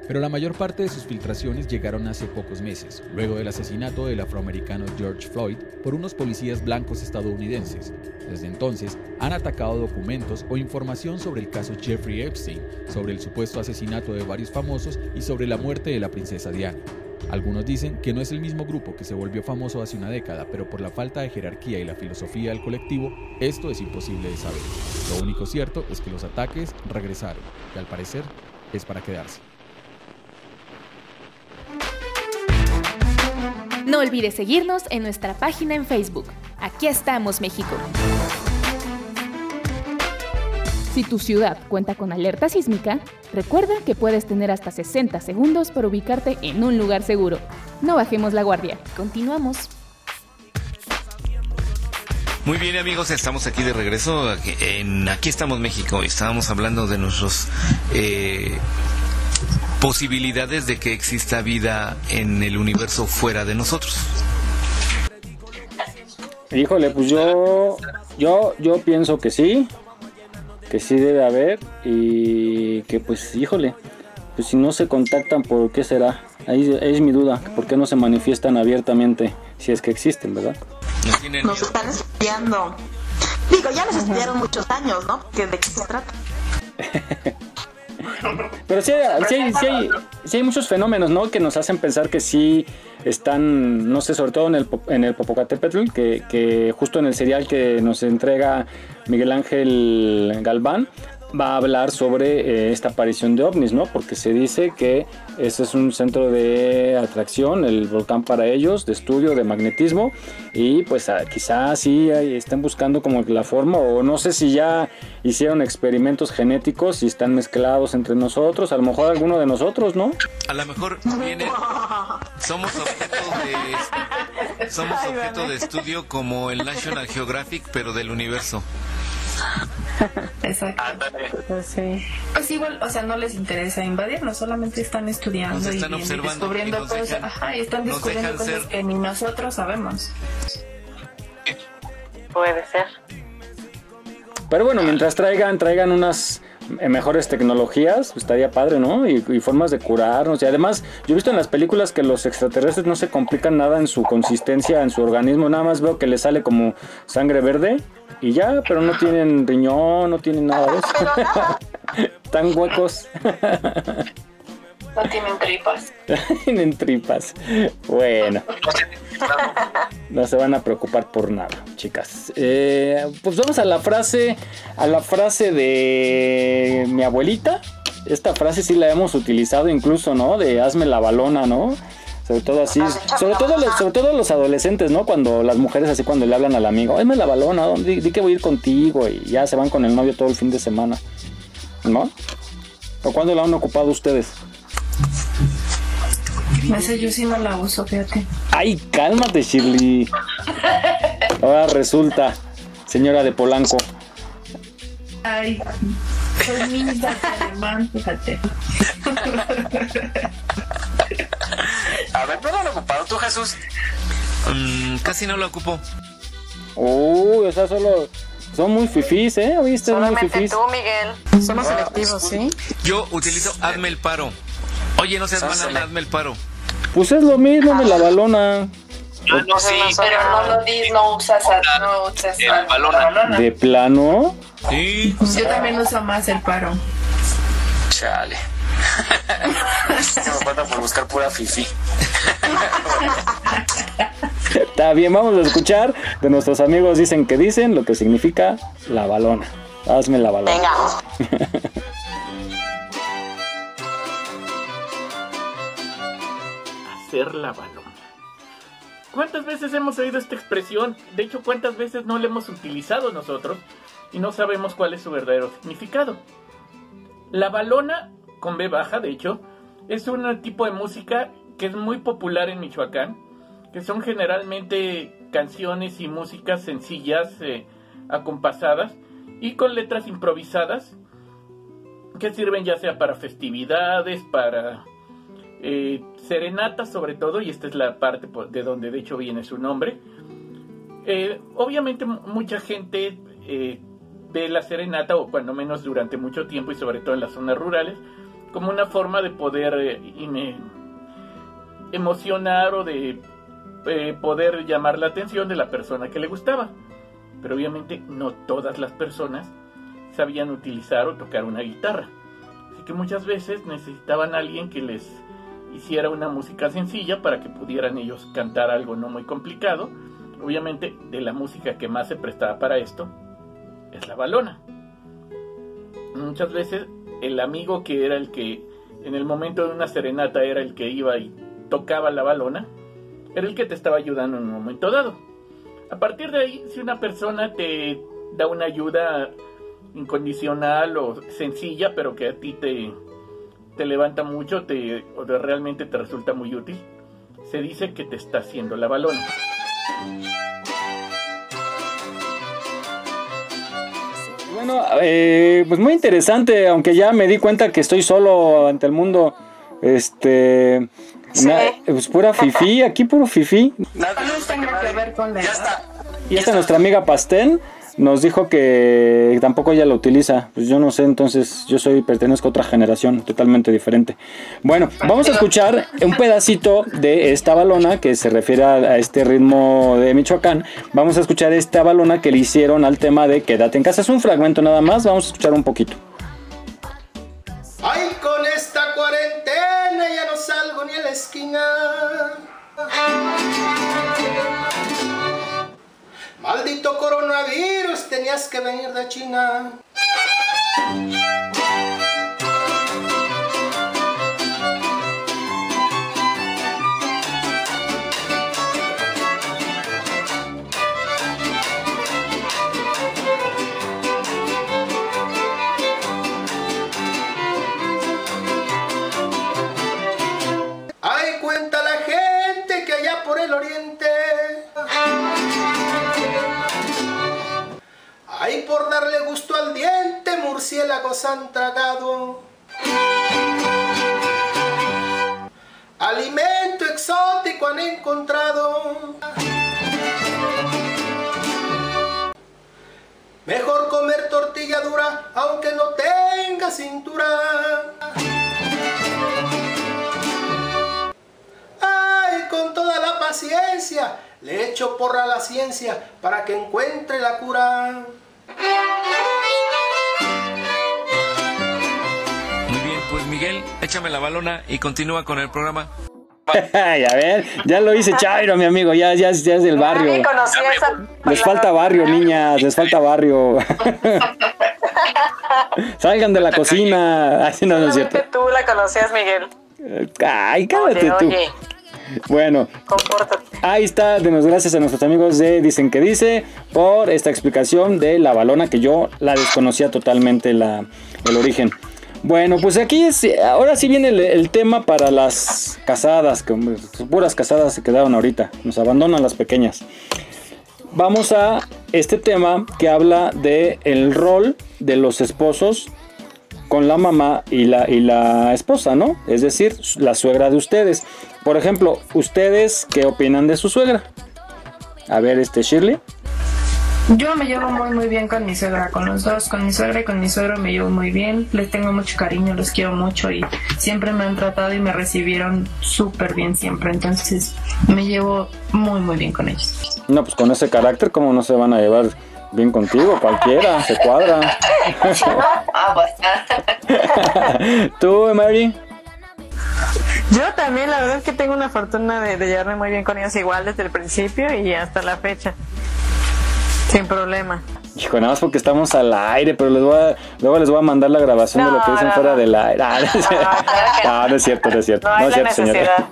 pero la mayor parte de sus filtraciones llegaron hace pocos meses, luego del asesinato del afroamericano George Floyd por unos policías blancos estadounidenses. Desde entonces, han atacado documentos o información sobre el caso Jeffrey Epstein, sobre el supuesto asesinato de varios famosos y sobre la muerte de la princesa Diana. Algunos dicen que no es el mismo grupo que se volvió famoso hace una década, pero por la falta de jerarquía y la filosofía del colectivo, esto es imposible de saber. Lo único cierto es que los ataques regresaron, y al parecer es para quedarse. No olvides seguirnos en nuestra página en Facebook. Aquí estamos, México. Si tu ciudad cuenta con alerta sísmica, recuerda que puedes tener hasta 60 segundos para ubicarte en un lugar seguro. No bajemos la guardia. Continuamos. Muy bien amigos, estamos aquí de regreso Aquí estamos México. Estábamos hablando de nuestros eh, posibilidades de que exista vida en el universo fuera de nosotros? Híjole, pues yo, yo, yo pienso que sí, que sí debe haber y que pues, híjole, pues si no se contactan, ¿por qué será? Ahí, es mi duda, ¿por qué no se manifiestan abiertamente si es que existen, verdad? Nos están estudiando. Digo, ya nos estudiaron muchos años, ¿no? ¿De qué se trata? Pero sí, hay, hay, muchos fenómenos, ¿no? Que nos hacen pensar que sí están, no sé, sobre todo en el, en el Popocatépetl, que, que justo en el serial que nos entrega Miguel Ángel Galván, va a hablar sobre eh, esta aparición de ovnis, ¿no? Porque se dice que ese es un centro de atracción, el volcán para ellos, de estudio, de magnetismo, y pues ah, quizás sí estén buscando como la forma, o no sé si ya hicieron experimentos genéticos y están mezclados entre nosotros, a lo mejor alguno de nosotros, ¿no? A lo mejor viene, somos objeto de, somos objeto de estudio como el National Geographic, pero del universo. Exacto. Pues, pues igual, o sea, no les interesa invadirnos, solamente están estudiando y, descubriendo cosas, ajá, y están descubriendo cosas que ni nosotros sabemos. Puede ser. Pero bueno, mientras traigan, traigan unas mejores tecnologías, pues, estaría padre, ¿no? Y, y, formas de curarnos. Y además, yo he visto en las películas que los extraterrestres no se complican nada en su consistencia, en su organismo. Nada más veo que les sale como sangre verde y ya, pero no tienen riñón, no tienen nada de eso. Están huecos. No tienen tripas. tienen tripas. Bueno. No se van a preocupar por nada, chicas. Eh, pues vamos a la frase, a la frase de mi abuelita. Esta frase sí la hemos utilizado incluso, ¿no? De hazme la balona, ¿no? Sobre todo así, sobre todo, sobre todo los adolescentes, ¿no? Cuando las mujeres así cuando le hablan al amigo, hazme la balona, di, di, que voy a ir contigo y ya se van con el novio todo el fin de semana, ¿no? ¿O cuándo la han ocupado ustedes? Sé, yo sí no la uso, fíjate. Ay, cálmate, Shirley. Ahora resulta, señora de Polanco. Ay, soy niña alemán, fíjate. A ver, ¿pero lo ocupado tú, Jesús? Mm, casi no lo ocupo. Uy, o sea, solo son muy fifís, ¿eh? ¿Oíste? Solamente muy fifís. tú, Miguel. Somos selectivos, ¿sí? Yo utilizo hazme el paro. Oye, no seas mala, hazme el paro. Pues es lo mismo de la balona. Ah, no, sí. Pero no lo di, no usas, no usas El la balona. balona. ¿De plano? Sí. Yo también uso más el paro. Chale. Se me falta por buscar pura fifi. Está bien, vamos a escuchar de nuestros amigos dicen que dicen lo que significa la balona. Hazme la balona. la balona. ¿Cuántas veces hemos oído esta expresión? De hecho, ¿cuántas veces no la hemos utilizado nosotros y no sabemos cuál es su verdadero significado? La balona, con B baja, de hecho, es un tipo de música que es muy popular en Michoacán, que son generalmente canciones y músicas sencillas, eh, acompasadas y con letras improvisadas que sirven ya sea para festividades, para eh, serenatas sobre todo, y esta es la parte de donde de hecho viene su nombre. Eh, obviamente mucha gente eh, ve la serenata, o cuando menos durante mucho tiempo, y sobre todo en las zonas rurales, como una forma de poder eh, emocionar o de poder llamar la atención de la persona que le gustaba. Pero obviamente no todas las personas sabían utilizar o tocar una guitarra. Así que muchas veces necesitaban a alguien que les hiciera una música sencilla para que pudieran ellos cantar algo no muy complicado. Obviamente de la música que más se prestaba para esto es la balona. Muchas veces el amigo que era el que en el momento de una serenata era el que iba y tocaba la balona, era el que te estaba ayudando en un momento dado. A partir de ahí, si una persona te da una ayuda incondicional o sencilla, pero que a ti te, te levanta mucho, te, o realmente te resulta muy útil, se dice que te está haciendo la balona. Bueno, eh, pues muy interesante, aunque ya me di cuenta que estoy solo ante el mundo. Este. na- pues pura fifi, aquí puro fifi. No tenga que ver con la edad. Y esta nuestra amiga Pastén nos dijo que tampoco ella lo utiliza. Pues yo no sé, entonces yo soy pertenezco a otra generación totalmente diferente. Bueno, vamos a escuchar un pedacito de esta balona que se refiere a, este ritmo de Michoacán. Vamos a escuchar esta balona que le hicieron al tema de Quédate en casa. Es un fragmento nada más, vamos a escuchar un poquito. Ay, con esta cuarentena ya no salgo ni a la esquina. Maldito coronavirus, tenías que venir de China. Murciélagos han tragado. Alimento exótico han encontrado. Mejor comer tortilla dura, aunque no tenga cintura. Ay, con toda la paciencia, le echo porra a la ciencia para que encuentre la cura. Miguel, échame la balona y continúa con el programa. Ay, a ver, ya lo hice Chairo, mi amigo, ya, ya, ya es del barrio. Les falta barrio, niñas, les falta barrio. Salgan de la cocina. No, no es cierto. Tú la conocías, Miguel. Ay, cállate Oye, tú. oye, Bueno, ahí está, denos gracias a nuestros amigos de Dicen que Dice por esta explicación de la balona que yo la desconocía totalmente la, el origen. Bueno, pues aquí es, ahora sí viene el, tema para las casadas, que puras casadas se quedaron ahorita, nos abandonan las pequeñas. Vamos a este tema que habla de el rol de los esposos con la mamá y la, y la esposa, ¿no? Es decir, la suegra de ustedes. Por ejemplo, ¿ustedes qué opinan de su suegra? A ver, este Shirley. Yo me llevo muy muy bien con mi suegra, con los dos, con mi suegra y con mi suegro me llevo muy bien, les tengo mucho cariño, los quiero mucho y siempre me han tratado y me recibieron súper bien siempre, entonces me llevo muy muy bien con ellos. No, pues con ese carácter, ¿cómo no se van a llevar bien contigo? Cualquiera, se cuadra. Ah, pues. ¿Tú, Mary? Yo también, la verdad es que tengo una fortuna de, de llevarme muy bien con ellos igual desde el principio y hasta la fecha. Sin problema. Hijo, nada más porque estamos al aire, pero les voy a, luego les voy a mandar la grabación de lo que dicen no, fuera no. del aire. Ah, no, es cierto. Ah, no es cierto, no es cierto. No es la cierto, señora. necesidad.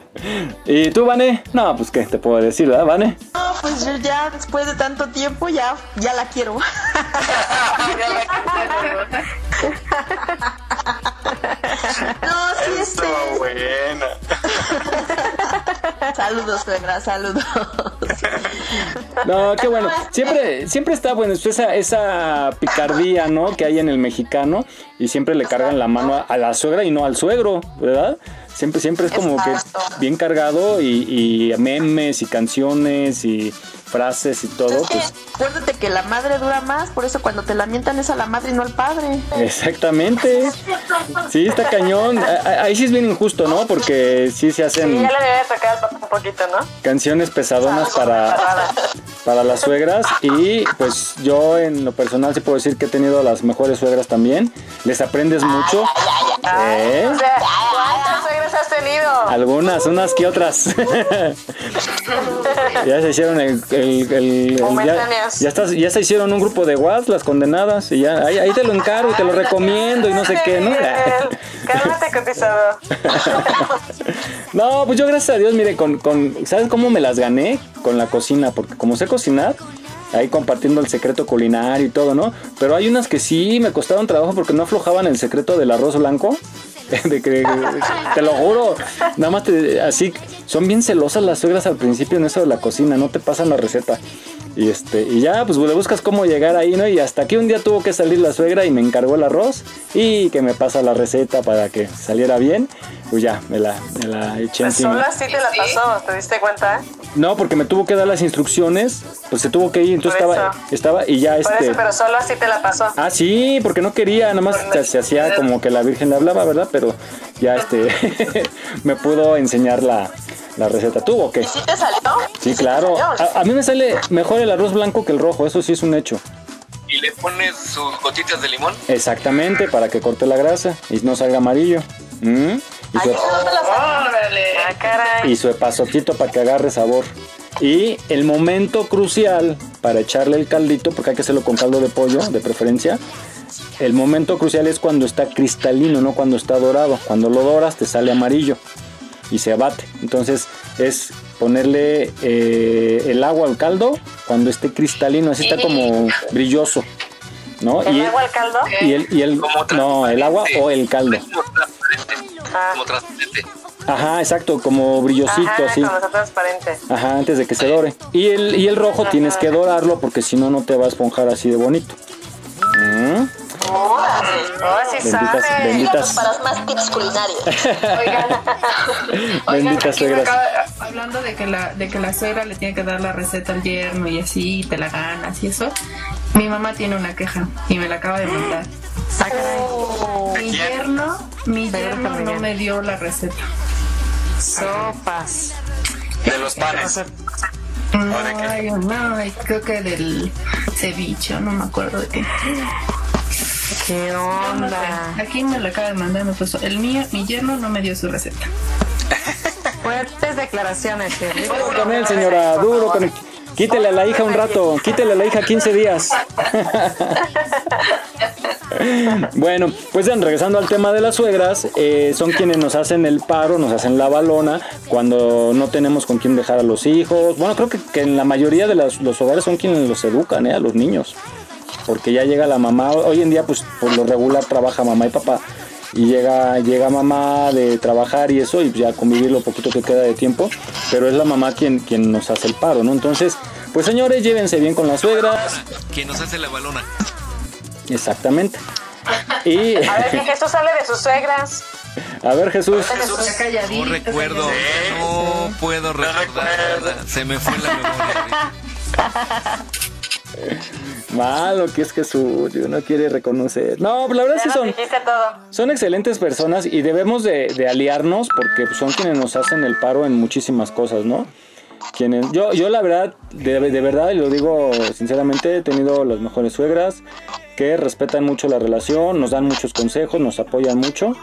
¿Y tú, Vane? No, pues qué te puedo decir, ¿verdad, Vane? No, pues yo ya después de tanto tiempo ya, ya la quiero. no, sí, este. buena. Saludos, suegra, saludos. No, qué bueno. Siempre, siempre está bueno esa, esa picardía, ¿no? Que hay en el mexicano y siempre le cargan la mano a, a la suegra y no al suegro, ¿verdad? Siempre, siempre es como que bien cargado y, y memes y canciones y frases y todo, Es que pues acuérdate que la madre dura más, por eso cuando te lamentan es a la madre y no al padre. exactamente. Sí, está cañón. Ahí sí es bien injusto, ¿no? Porque sí se Sí, hacen ya le debe tocar al papá un poquito, ¿no? canciones pesadonas para, para las suegras y pues yo en lo personal sí puedo decir que he tenido las mejores suegras también. Les aprendes mucho. ¿Eh? O sea, ¿cuántas suegras has tenido? Algunas, unas que otras. ya se hicieron el, el- el- el- ya, ya, estás- ya se hicieron un grupo de WhatsApp, las condenadas, y ya ahí, ahí te lo encargo y te lo recomiendo y no sé qué, ¿no? Cálmate, cotizador. No, pues yo gracias a Dios, mire, con, con, ¿sabes cómo me las gané? Con la cocina, porque como sé cocinar, ahí compartiendo el secreto culinario y todo, ¿no? Pero hay unas que sí me costaron trabajo porque no aflojaban el secreto del arroz blanco. Te lo juro, nada más te- así, son bien celosas las suegras al principio en eso de la cocina, no te pasan la receta. Y este, y ya, pues le buscas cómo llegar ahí, ¿no? Y hasta que un día tuvo que salir la suegra y me encargó el arroz y que me pasa la receta para que saliera bien. Pues ya, me la, me la eché Pues encima. solo así te la pasó, ¿te diste cuenta? No, porque me tuvo que dar las instrucciones, pues se tuvo que ir, entonces estaba, estaba y ya Por este. eso, pero solo así te la pasó. Ah, sí, porque no quería, nada más se, se hacía como que la Virgen le hablaba, ¿verdad? Pero ya este me pudo enseñar la, la receta. ¿Tuvo o qué? ¿Y sí te salió? Sí, claro. A, a mí me sale mejor el arroz blanco que el rojo, eso sí es un hecho. ¿Y le pones sus gotitas de limón? Exactamente, para que corte la grasa y no salga amarillo. ¿Mm? Y su, ¡Órale! ¡Ah, caray! y su epazotito para que agarre sabor. Y el momento crucial para echarle el caldito, porque hay que hacerlo con caldo de pollo, de preferencia. El momento crucial es cuando está cristalino, no cuando está dorado. Cuando lo doras te sale amarillo y se abate. Entonces es ponerle eh, el agua al caldo cuando esté cristalino, así está como brilloso. ¿no? ¿El y, agua al caldo? y el, y el no, el agua o el caldo. Como transparente. Ajá, exacto, como brillosito Ajá, así. como transparente. Ajá, antes de que se dore. Y el, y el rojo tienes que dorarlo porque si no, no te va a esponjar así de bonito. Mm. ¡Oh, sí Benditas- sabe! benditas- Para más tips culinarios. Oigan, Benditas suegras. acaba- hablando de que la de que la suegra le tiene que dar la receta al yerno y así y te la ganas y eso. Mi mamá tiene una queja y me la acaba de mandar. Mi yerno, mi yerno no me dio la receta. Sopas. De los panes. No, ay, no, creo que del ceviche, no me acuerdo de qué. ¿Qué onda? Aquí me la acaba de mandar, me puso, el mío, mi yerno no me dio su receta. Fuertes declaraciones, Shirley. Duro con él, señora, duro con él. Quítele a la hija un rato, quítele a la hija 15 días. bueno, pues ya, regresando al tema de las suegras, eh, son quienes nos hacen el paro, nos hacen la balona cuando no tenemos con quién dejar a los hijos. Bueno, creo que, que en la mayoría de las- los hogares son quienes los educan, ¿eh? a los niños. Porque ya llega la mamá, hoy en día pues por lo regular trabaja mamá y papá. Y llega, llega mamá de trabajar y eso, y ya convivir lo poquito que queda de tiempo, pero es la mamá quien, quien nos hace el paro, ¿no? Entonces, pues señores, llévense bien con las suegras, ¿Quién nos hace la balona? exactamente. Y, A ver, que Jesús sale de sus suegras. a ver Jesús, No recuerdo, no puedo recordar. Se me fue la memoria. Malo que es Jesús, no quiere reconocer. No, pero la verdad Ya sí son, todo. son excelentes personas y debemos de, de aliarnos porque son quienes nos hacen el paro en muchísimas cosas, ¿no? Quienes, yo, yo la verdad, de, de verdad, y lo digo sinceramente, he tenido las mejores suegras que respetan mucho la relación, nos dan muchos consejos, nos apoyan mucho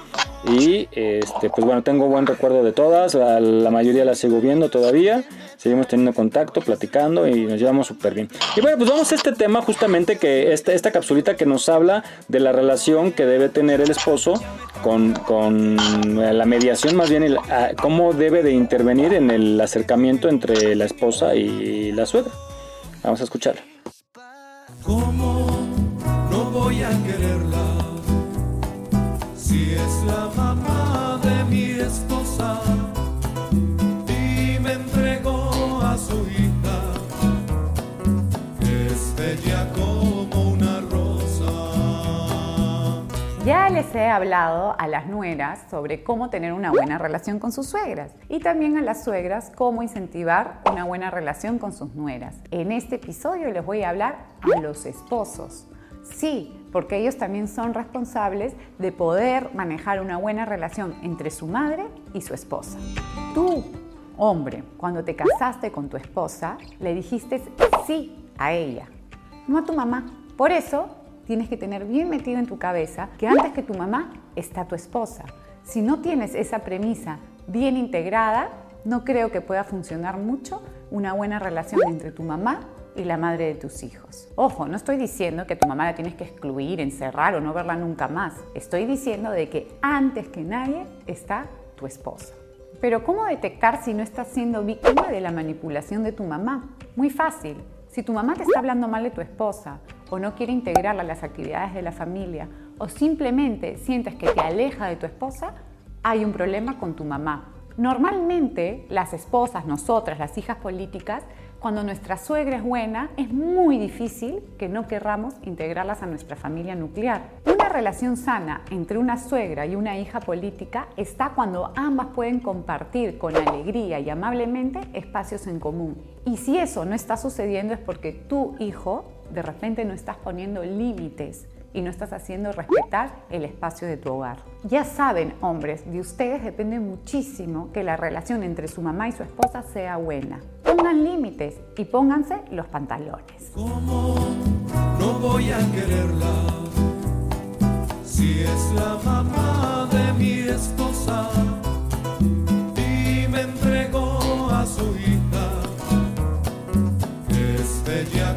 y este, pues bueno, tengo buen recuerdo de todas, a la mayoría las sigo viendo todavía, seguimos teniendo contacto, platicando y nos llevamos súper bien. Y bueno, pues vamos a este tema justamente que esta, esta capsulita que nos habla de la relación que debe tener el esposo con, con la mediación, más bien a- cómo debe de intervenir en el acercamiento entre la esposa y la suegra. Vamos a escucharla. No voy a quererla si es la Ya les he hablado a las nueras sobre cómo tener una buena relación con sus suegras y también a las suegras cómo incentivar una buena relación con sus nueras. En este episodio les voy a hablar a los esposos. Sí, porque ellos también son responsables de poder manejar una buena relación entre su madre y su esposa. Tú, hombre, cuando te casaste con tu esposa, le dijiste sí a ella, no a tu mamá. Por eso tienes que tener bien metido en tu cabeza que antes que tu mamá está tu esposa. Si no tienes esa premisa bien integrada, no creo que pueda funcionar mucho una buena relación entre tu mamá y la madre de tus hijos. Ojo, no estoy diciendo que tu mamá la tienes que excluir, encerrar o no verla nunca más. Estoy diciendo de que antes que nadie está tu esposa. Pero ¿cómo detectar si no estás siendo víctima de la manipulación de tu mamá? Muy fácil. Si tu mamá te está hablando mal de tu esposa o no quiere integrarla a las actividades de la familia o simplemente sientes que te aleja de tu esposa, hay un problema con tu mamá. Normalmente las esposas, nosotras, las hijas políticas, cuando nuestra suegra es buena, es muy difícil que no querramos integrarlas a nuestra familia nuclear. Una relación sana entre una suegra y una hija política está cuando ambas pueden compartir con alegría y amablemente espacios en común. Y si eso no está sucediendo es porque tu hijo de repente no estás poniendo límites y no estás haciendo respetar el espacio de tu hogar. Ya saben, hombres, de ustedes depende muchísimo que la relación entre su mamá y su esposa sea buena. Pongan límites y pónganse los pantalones. No voy a quererla si es la mamá de mi esposa su hija es bella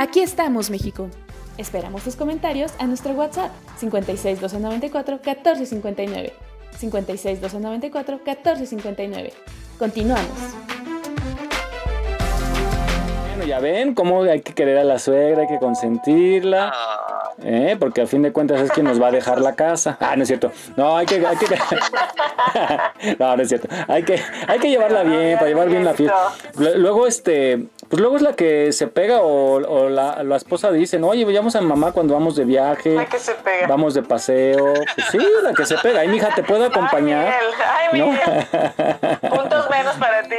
Aquí estamos, México. Esperamos tus comentarios a nuestro WhatsApp 56 294 1459. 56 294 1459. Continuamos. Bueno, ya ven cómo hay que querer a la suegra, hay que consentirla. ¿Eh? Porque a fin de cuentas es quien nos va a dejar la casa. Ah, no es cierto. No, hay que. Hay que no, no es cierto. Hay que, hay que llevarla bien, para llevar bien la fiesta. Lu- Luego, este. Pues luego es la que se pega o, o la, la esposa dice, no, oye, vayamos a mamá cuando vamos de viaje, La que se pega. vamos de paseo. Pues sí, la que se pega. Ay, mija, ¿te puedo acompañar? Ay. Miguel. Puntos menos para ti.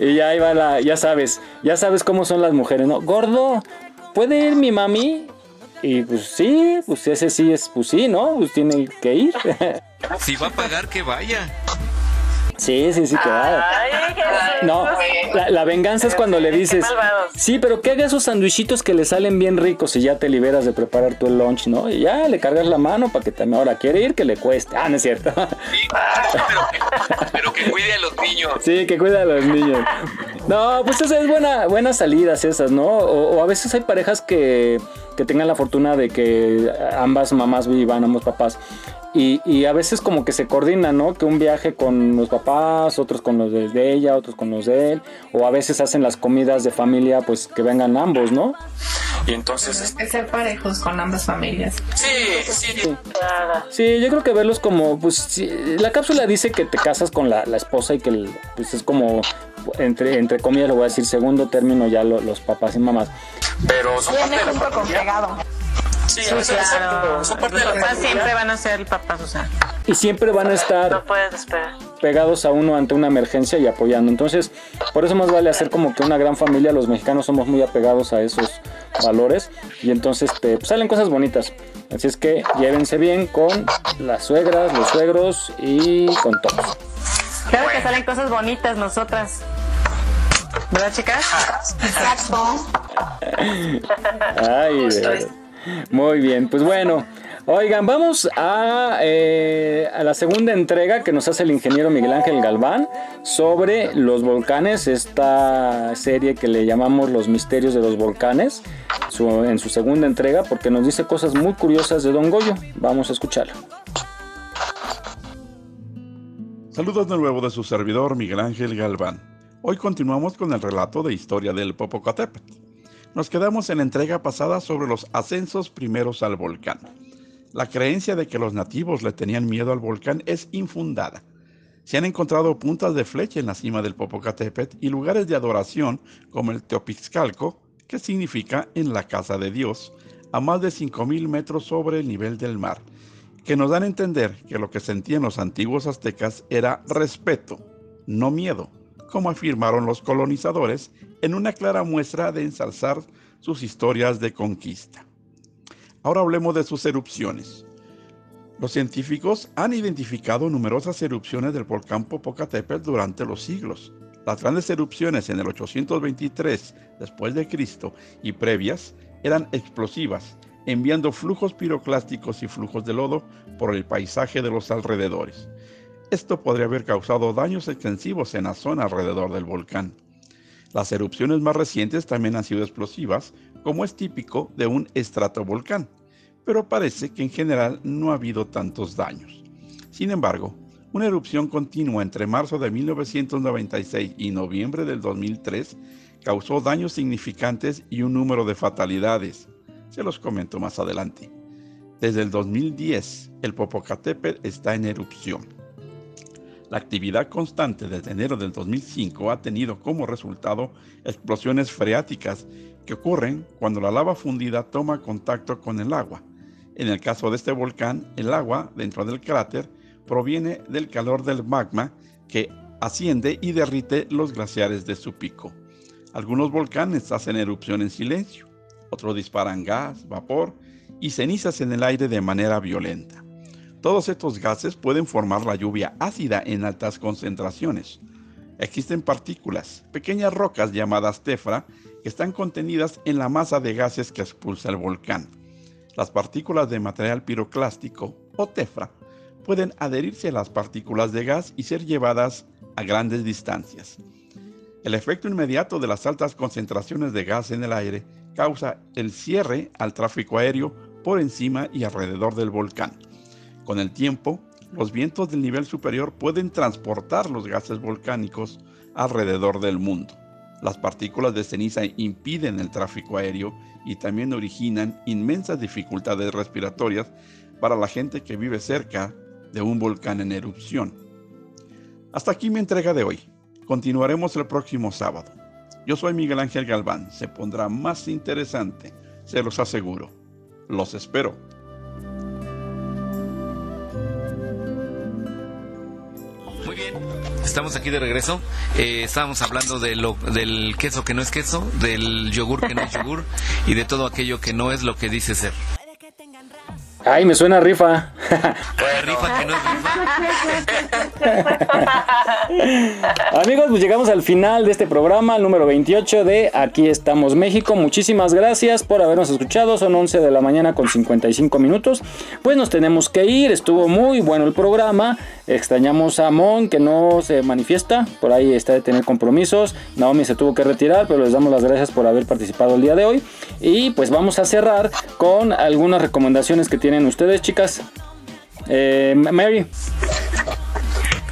y ya ahí va la, ya sabes, ya sabes cómo son las mujeres, ¿no? Gordo, ¿puede ir mi mami? Y pues sí, pues ese sí es, pues sí, ¿no? Pues tiene que ir. Si va a pagar, que vaya. Sí, sí, sí, que va. No, la, la venganza es cuando le dices, sí, pero que haga esos sandwichitos que le salen bien ricos y ya te liberas de preparar tu lunch, ¿no? Y ya le cargas la mano para que también ahora quiere ir, que le cueste. Ah, no es cierto. Pero que cuide a los niños. Sí, que cuida a los niños. No, pues esas es buena, buenas salidas esas, ¿no? O, o a veces hay parejas que, que tengan la fortuna de que ambas mamás vivan, ambos papás. Y, y a veces como que se coordinan, ¿no? Que un viaje con los papás, otros con los de, de ella, otros con los de él. O a veces hacen las comidas de familia, pues que vengan ambos, ¿no? Y entonces, que ser parejos con ambas familias. sí, sí. Sí, yo creo que verlos como, pues, sí, la cápsula dice que te casas con la, la esposa y que el- pues es como, entre, entre comillas, lo voy a decir, segundo término ya lo- los papás y mamás. Pero son Viene junto con pegado. Sí, Sí, o sea, claro. son parte de Los la papás familia. siempre van a ser papás, o sea. Y siempre van a estar No puedes despegar. pegados a uno ante una emergencia y apoyando. Entonces, por eso más vale hacer como que una gran familia. Los mexicanos somos muy apegados a esos valores y entonces este, pues, salen cosas bonitas. Así es que llévense bien con las suegras, los suegros y con todos. Claro que salen cosas bonitas nosotras. ¿Verdad, chicas? Exacto. Ay. Muy bien, pues bueno. Oigan, vamos a, eh, a la segunda entrega que nos hace el ingeniero Miguel Ángel Galván sobre los volcanes, esta serie que le llamamos Los Misterios de los Volcanes, en su segunda entrega, porque nos dice cosas muy curiosas de Don Goyo. Vamos a escucharlo. Saludos de nuevo de su servidor Miguel Ángel Galván. Hoy continuamos con el relato de historia del Popocatépetl. Nos quedamos en la entrega pasada sobre los ascensos primeros al volcán. La creencia de que los nativos le tenían miedo al volcán es infundada. Se han encontrado puntas de flecha en la cima del Popocatépetl y lugares de adoración como el Teopixcalco, que significa en la casa de Dios, a más de 5.000 metros sobre el nivel del mar, que nos dan a entender que lo que sentían los antiguos aztecas era respeto, no miedo, como afirmaron los colonizadores en una clara muestra de ensalzar sus historias de conquista. Ahora hablemos de sus erupciones. Los científicos han identificado numerosas erupciones del volcán Popocatépetl durante los siglos. Las grandes erupciones en el 823 después de Cristo y previas eran explosivas, enviando flujos piroclásticos y flujos de lodo por el paisaje de los alrededores. Esto podría haber causado daños extensivos en la zona alrededor del volcán. Las erupciones más recientes también han sido explosivas, como es típico de un estratovolcán, pero parece que en general no ha habido tantos daños. Sin embargo, una erupción continua entre marzo de 1996 y noviembre del 2003 causó daños significantes y un número de fatalidades. Se los comento más adelante. Desde el 2010, el Popocatépetl está en erupción. La actividad constante desde enero del 2005 ha tenido como resultado explosiones freáticas que ocurren cuando la lava fundida toma contacto con el agua. En el caso de este volcán, el agua dentro del cráter proviene del calor del magma que asciende y derrite los glaciares de su pico. Algunos volcanes hacen erupción en silencio, otros disparan gas, vapor y cenizas en el aire de manera violenta. Todos estos gases pueden formar la lluvia ácida en altas concentraciones. Existen partículas, pequeñas rocas llamadas tefra, que están contenidas en la masa de gases que expulsa el volcán. Las partículas de material piroclástico o tefra pueden adherirse a las partículas de gas y ser llevadas a grandes distancias. El efecto inmediato de las altas concentraciones de gas en el aire causa el cierre al tráfico aéreo por encima y alrededor del volcán. Con el tiempo, los vientos del nivel superior pueden transportar los gases volcánicos alrededor del mundo. Las partículas de ceniza impiden el tráfico aéreo y también originan inmensas dificultades respiratorias para la gente que vive cerca de un volcán en erupción. Hasta aquí mi entrega de hoy. Continuaremos el próximo sábado. Yo soy Miguel Ángel Galván. Se pondrá más interesante, se los aseguro. Los espero. Muy bien, estamos aquí de regreso. Eh, estábamos hablando de lo, del queso que no es queso, del yogur que no es yogur y de todo aquello que no es lo que dice ser. Ay, me suena rifa. rifa que no es Amigos, pues llegamos al final de este programa, el número 28 de Aquí estamos México. Muchísimas gracias por habernos escuchado. Son 11 de la mañana con 55 minutos. Pues nos tenemos que ir. Estuvo muy bueno el programa. Extrañamos a Mon que no se manifiesta. Por ahí está de tener compromisos. Naomi se tuvo que retirar, pero les damos las gracias por haber participado el día de hoy. Y pues vamos a cerrar con algunas recomendaciones que tienen ustedes, chicas. Eh, Mary.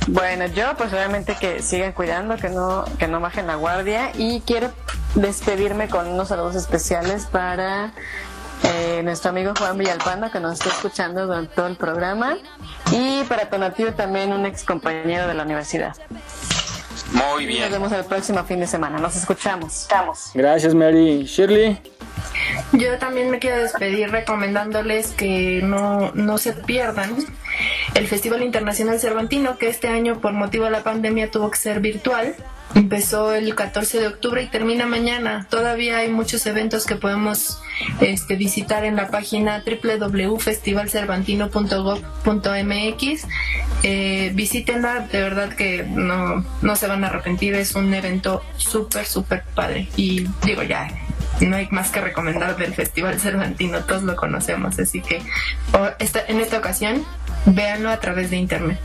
Bueno, yo pues obviamente que sigan cuidando, que no, que no bajen la guardia y quiero despedirme con unos saludos especiales para eh, nuestro amigo Juan Villalpando que nos está escuchando durante todo el programa y para Tonatiu también un ex compañero de la universidad. Muy Nos bien. vemos el próximo fin de semana, nos escuchamos. Estamos. Gracias, Mary. Shirley. Yo también me quiero despedir recomendándoles que no, no se pierdan el Festival Internacional Cervantino, que este año por motivo de la pandemia tuvo que ser virtual. Empezó el 14 de octubre y termina mañana. Todavía hay muchos eventos que podemos este, visitar en la página www.festivalcervantino.gov.mx. Eh, visítenla, de verdad que no, no se van a arrepentir. Es un evento súper, súper padre. Y digo, ya, no hay más que recomendar del Festival Cervantino, todos lo conocemos, así que esta- en esta ocasión véanlo a través de internet.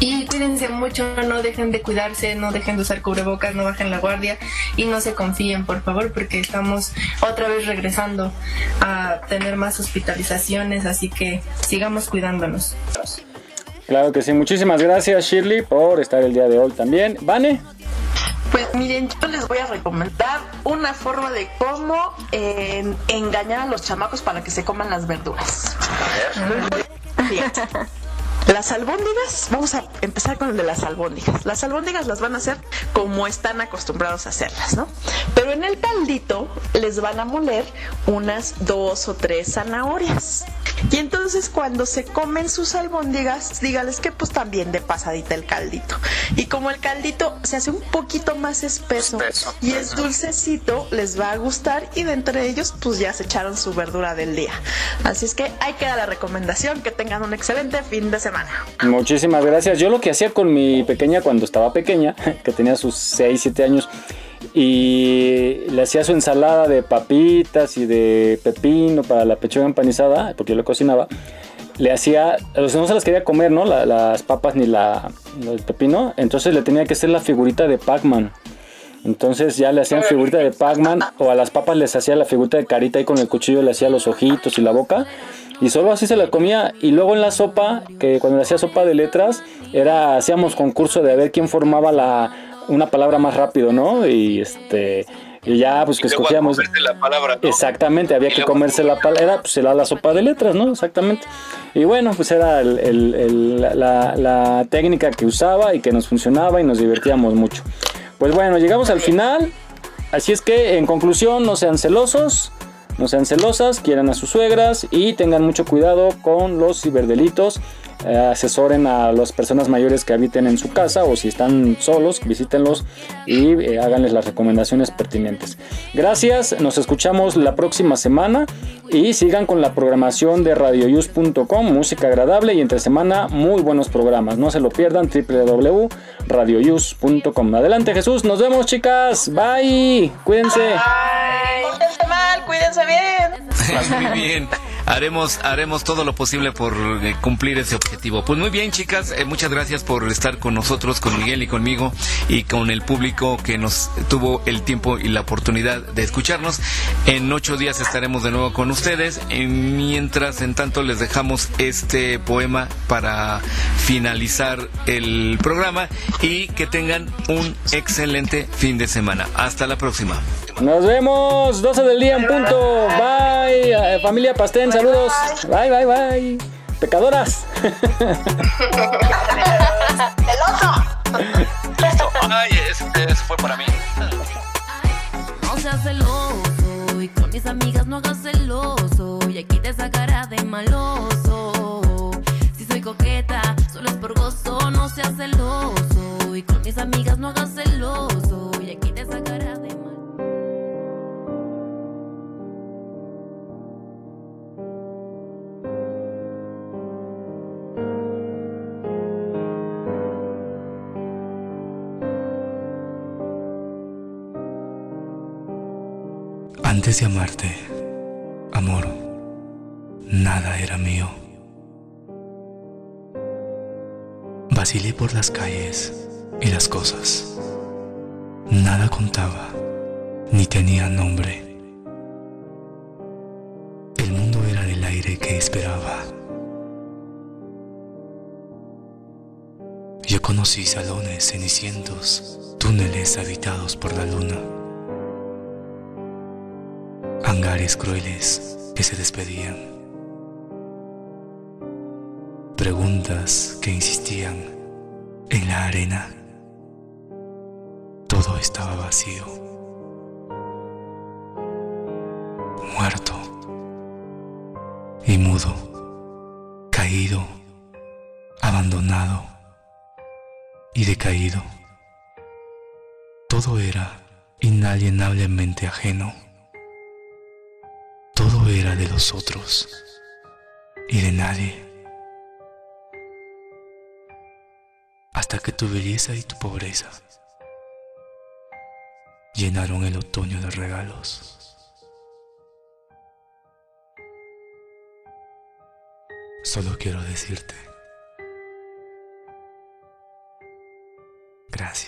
Y cuídense mucho, no dejen de cuidarse, no dejen de usar cubrebocas, no bajen la guardia y no se confíen, por favor, porque estamos otra vez regresando a tener más hospitalizaciones, así que sigamos cuidándonos. Claro que sí. Muchísimas gracias, Shirley, por estar el día de hoy también. Vane. Pues miren, yo les voy a recomendar una forma de cómo eh, engañar a los chamacos para que se coman las verduras. Las albóndigas, vamos a empezar con el de las albóndigas. Las albóndigas las van a hacer como están acostumbrados a hacerlas, ¿no? Pero en el caldito les van a moler unas dos o tres zanahorias. Y entonces cuando se comen sus albóndigas, dígales que pues también de pasadita el caldito. Y como el caldito se hace un poquito más espeso, y es dulcecito, les va a gustar y de entre ellos pues ya se echaron su verdura del día. Así es que ahí queda la recomendación, que tengan un excelente fin de semana. Muchísimas gracias. Yo lo que hacía con mi pequeña cuando estaba pequeña, que tenía sus 6, 7 años, y le hacía su ensalada de papitas y de pepino para la pechuga empanizada, porque yo lo cocinaba. Le hacía, o sea, no se las quería comer, ¿no? La- las papas ni la, el pepino. Entonces le tenía que hacer la figurita de Pac-Man. Entonces ya le hacían figurita de Pac-Man o a las papas les hacía la figurita de carita y con el cuchillo le hacía los ojitos y la boca. Y solo así se la comía. Y luego en la sopa, que cuando le hacía sopa de letras, era hacíamos concurso de a ver quién formaba la, una palabra más rápido, ¿no? Y este y ya pues que Y a escogíamos. la palabra, ¿no? Exactamente, había que comerse la palabra, era, pues era la sopa de letras, ¿no? Exactamente. Y bueno, pues era el- el- el- la- la técnica que usaba y que nos funcionaba y nos divertíamos mucho. Pues bueno, llegamos al final. Así es que, en conclusión, no sean celosos, no sean celosas, quieran a sus suegras y tengan mucho cuidado con los ciberdelitos. Eh, asesoren a las personas mayores que habiten en su casa o si están solos, visítenlos y eh, háganles las recomendaciones pertinentes. Gracias, nos escuchamos la próxima semana y sigan con la programación de radioyus.com, música agradable y entre semana muy buenos programas. No se lo pierdan, www.radioyus.com. Adelante Jesús, nos vemos chicas, bye, cuídense. Pórtense mal, cuídense bien. Muy bien. Haremos, haremos todo lo posible por eh, cumplir ese objetivo. Pues muy bien, chicas, eh, muchas gracias por estar con nosotros, con Miguel y conmigo y con el público que nos tuvo el tiempo y la oportunidad de escucharnos. En ocho días estaremos de nuevo con ustedes. Eh, mientras, en tanto, les dejamos este poema para finalizar el programa y que tengan un excelente fin de semana. Hasta la próxima. Nos vemos, 12 del día en punto. Bye, eh, familia Pastén, saludos. Bye, bye, bye. Pecadoras. Ay, ese fue para mí. No seas celoso y con mis amigas no hagas celoso y aquí te sacará de maloso. Si soy coqueta, solo es por gozo, no seas celoso y con mis amigas no hagas celoso y aquí te sacará de Antes de amarte, amor, nada era mío. Vacilé por las calles y las cosas. Nada contaba, ni tenía nombre. El mundo era del aire que esperaba. Yo conocí salones cenicientos, túneles habitados por la luna hangares crueles que se despedían, preguntas que insistían en la arena. Todo estaba vacío. y mudo, caído, abandonado y decaído. Todo era inalienablemente ajeno. De los otros y de nadie. Hasta que tu belleza y tu pobreza llenaron el otoño de regalos. Solo quiero decirte gracias.